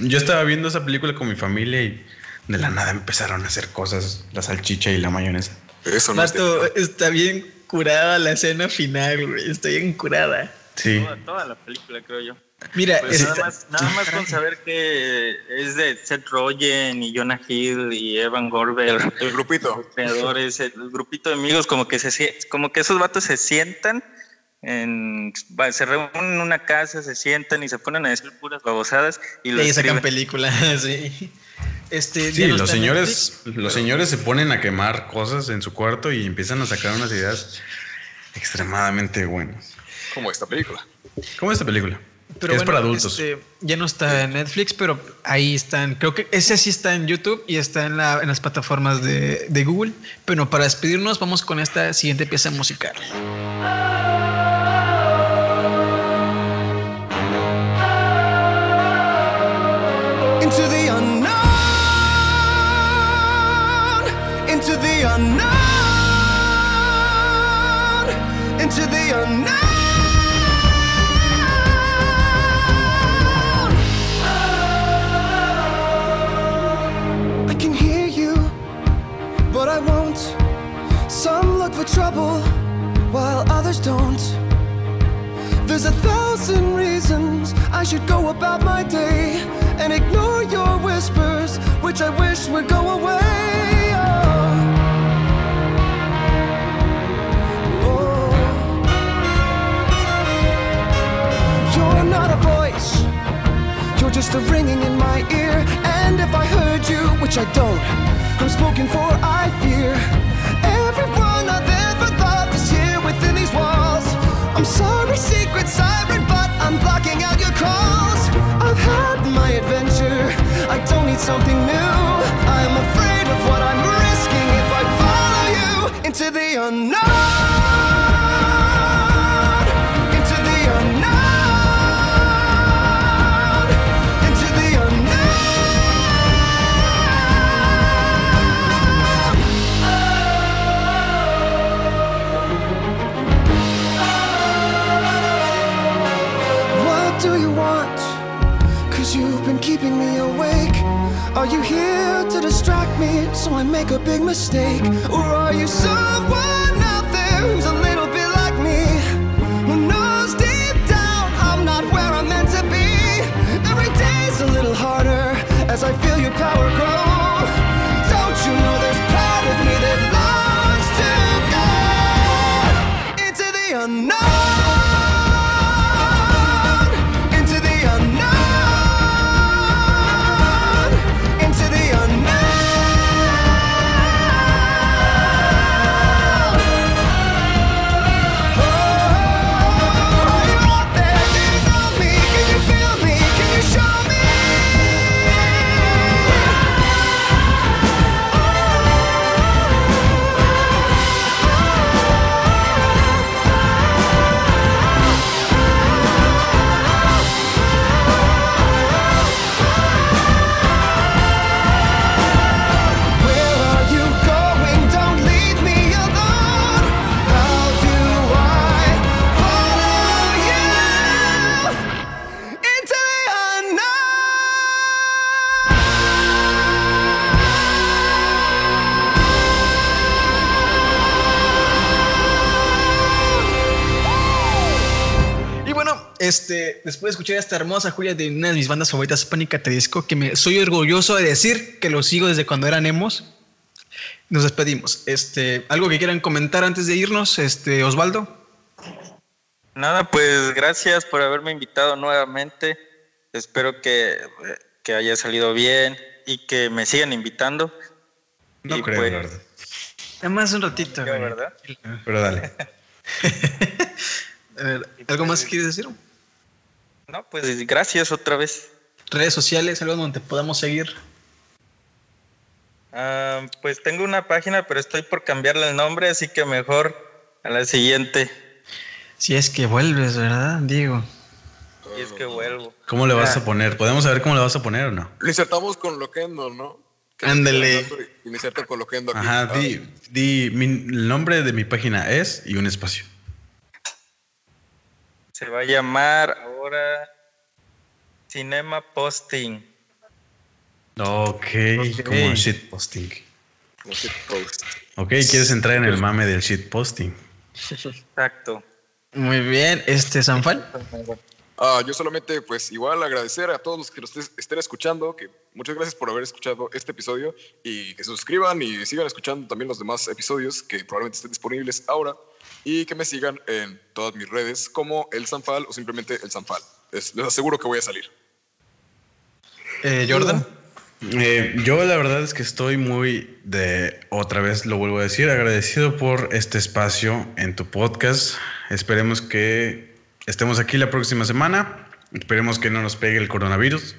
yo estaba viendo esa película con mi familia y de la nada empezaron a hacer cosas, la salchicha y la mayonesa. Eso no es de- Vato, está bien curada la escena final, güey. Está bien curada. Sí. Toda, toda la película, creo yo. Mira, Pues esta- nada, más, nada más con saber que es de Seth Rogen y Jonah Hill y Evan Gorber, El grupito. los creadores, el, grupito de amigos, como que se como que esos vatos se sientan en se reúnen en una casa, se sientan y se ponen a decir puras babosadas y lo ahí sacan películas, [LAUGHS] sí. Este, Sí, los señores, Netflix, los señores se ponen a quemar cosas en su cuarto y empiezan a sacar unas ideas extremadamente buenas. Como esta película. ¿Cómo es esta película? Pero es bueno, para adultos. este, ya no está en Netflix, pero ahí están. Creo que ese sí está en YouTube y está en, la- en las plataformas de, de Google. Pero para despedirnos, vamos con esta siguiente pieza musical. Este, después de escuchar esta hermosa joya de una de mis bandas favoritas, Pánica Te Disco, que me soy orgulloso de decir que lo sigo desde cuando eran emos. Nos despedimos. Este, algo que quieran comentar antes de irnos, este, Osvaldo. Nada, pues gracias por haberme invitado nuevamente. Espero que, que haya salido bien y que me sigan invitando. No Y creo, pues, verdad. Nada más un ratito. ¿verdad? Pero dale. [LAUGHS] A ver, ¿Algo más que quieres decir? No, pues gracias otra vez. Redes sociales, algo donde podamos seguir. Ah, pues tengo una página, pero estoy por cambiarle el nombre, así que mejor a la siguiente. Si es que vuelves, ¿verdad, Diego? Y es que vuelvo. ¿Cómo le vas a poner? ¿Podemos saber cómo le vas a poner o no? Lo insertamos con Loquendo, ¿no? Que Ándale. Iniciarte coloquiendo aquí. Ajá, Ah, di, di mi- el nombre de mi página es y un espacio. Se va a llamar ahora Cinema Posting. Ok, como shitposting. como shit post. Ok, quieres entrar en el mame del shitposting. Exacto. Muy bien, este Sanfal. Ah, yo solamente, pues, igual agradecer a todos los que nos estén escuchando, que muchas gracias por haber escuchado este episodio y que se suscriban y sigan escuchando también los demás episodios que probablemente estén disponibles ahora y que me sigan en todas mis redes como El Sanfal o simplemente El Sanfal. Es- les aseguro que voy a salir. Eh, Jordan. Eh, yo la verdad es que estoy muy de, otra vez lo vuelvo a decir, agradecido por este espacio en tu podcast. Esperemos que estemos aquí la próxima semana. Esperemos que no nos pegue el coronavirus.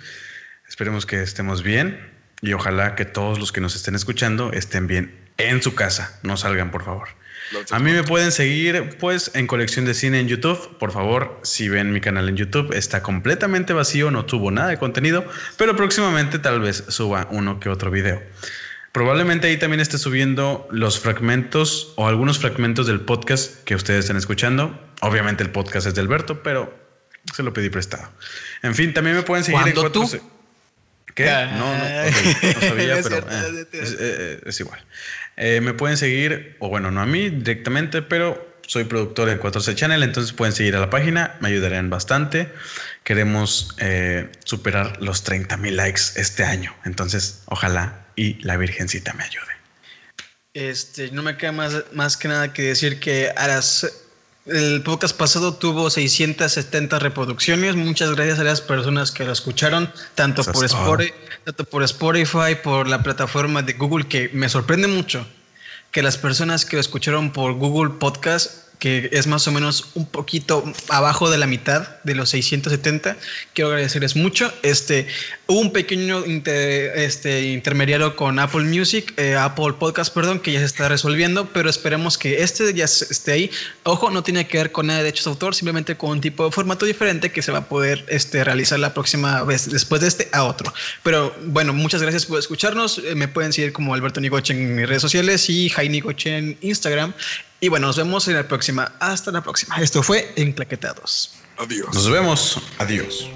Esperemos que estemos bien y ojalá que todos los que nos estén escuchando estén bien en su casa. No salgan, por favor. A mí me pueden seguir pues en colección de cine en YouTube. Por favor, si ven mi canal en YouTube, está completamente vacío, no tuvo nada de contenido, pero próximamente tal vez suba uno que otro video. Probablemente ahí también esté subiendo los fragmentos o algunos fragmentos del podcast que ustedes estén escuchando. Obviamente el podcast es de Alberto, pero se lo pedí prestado. En fin, también me pueden seguir en ¿Cuándo cuatro tú? ¿Qué? No, no, no sabía, [LAUGHS] pero eh, eh, es igual. Eh, me pueden seguir, o bueno, no a mí directamente, pero soy productor en 4C Channel, entonces pueden seguir a la página, me ayudarían bastante. Queremos eh, superar los 30 mil likes este año, entonces ojalá y la Virgencita me ayude. Este, no me queda más, más que nada que decir que a las, el podcast pasado tuvo 670 reproducciones. Muchas gracias a las personas que lo escucharon, tanto Eso por, es. Spotify, tanto por Spotify, por la plataforma de Google, que me sorprende mucho que las personas que lo escucharon por Google Podcast, que es más o menos un poquito abajo de la mitad de los 670, quiero agradecerles mucho. Este, hubo un pequeño este, intermediario con Apple Music, eh, Apple Podcast, perdón, que ya se está resolviendo, pero esperemos que este ya esté ahí. Ojo, no tiene que ver con nada de derechos de autor, simplemente con un tipo de formato diferente que se va a poder este, realizar la próxima vez, después de este a otro. Pero bueno, muchas gracias por escucharnos. Eh, me pueden seguir como Alberto Nigoche en mis redes sociales y Jai Nigoche en Instagram. Y bueno, nos vemos en la próxima. Hasta la próxima. Esto fue Enclaquetados. Adiós. Nos vemos. Adiós.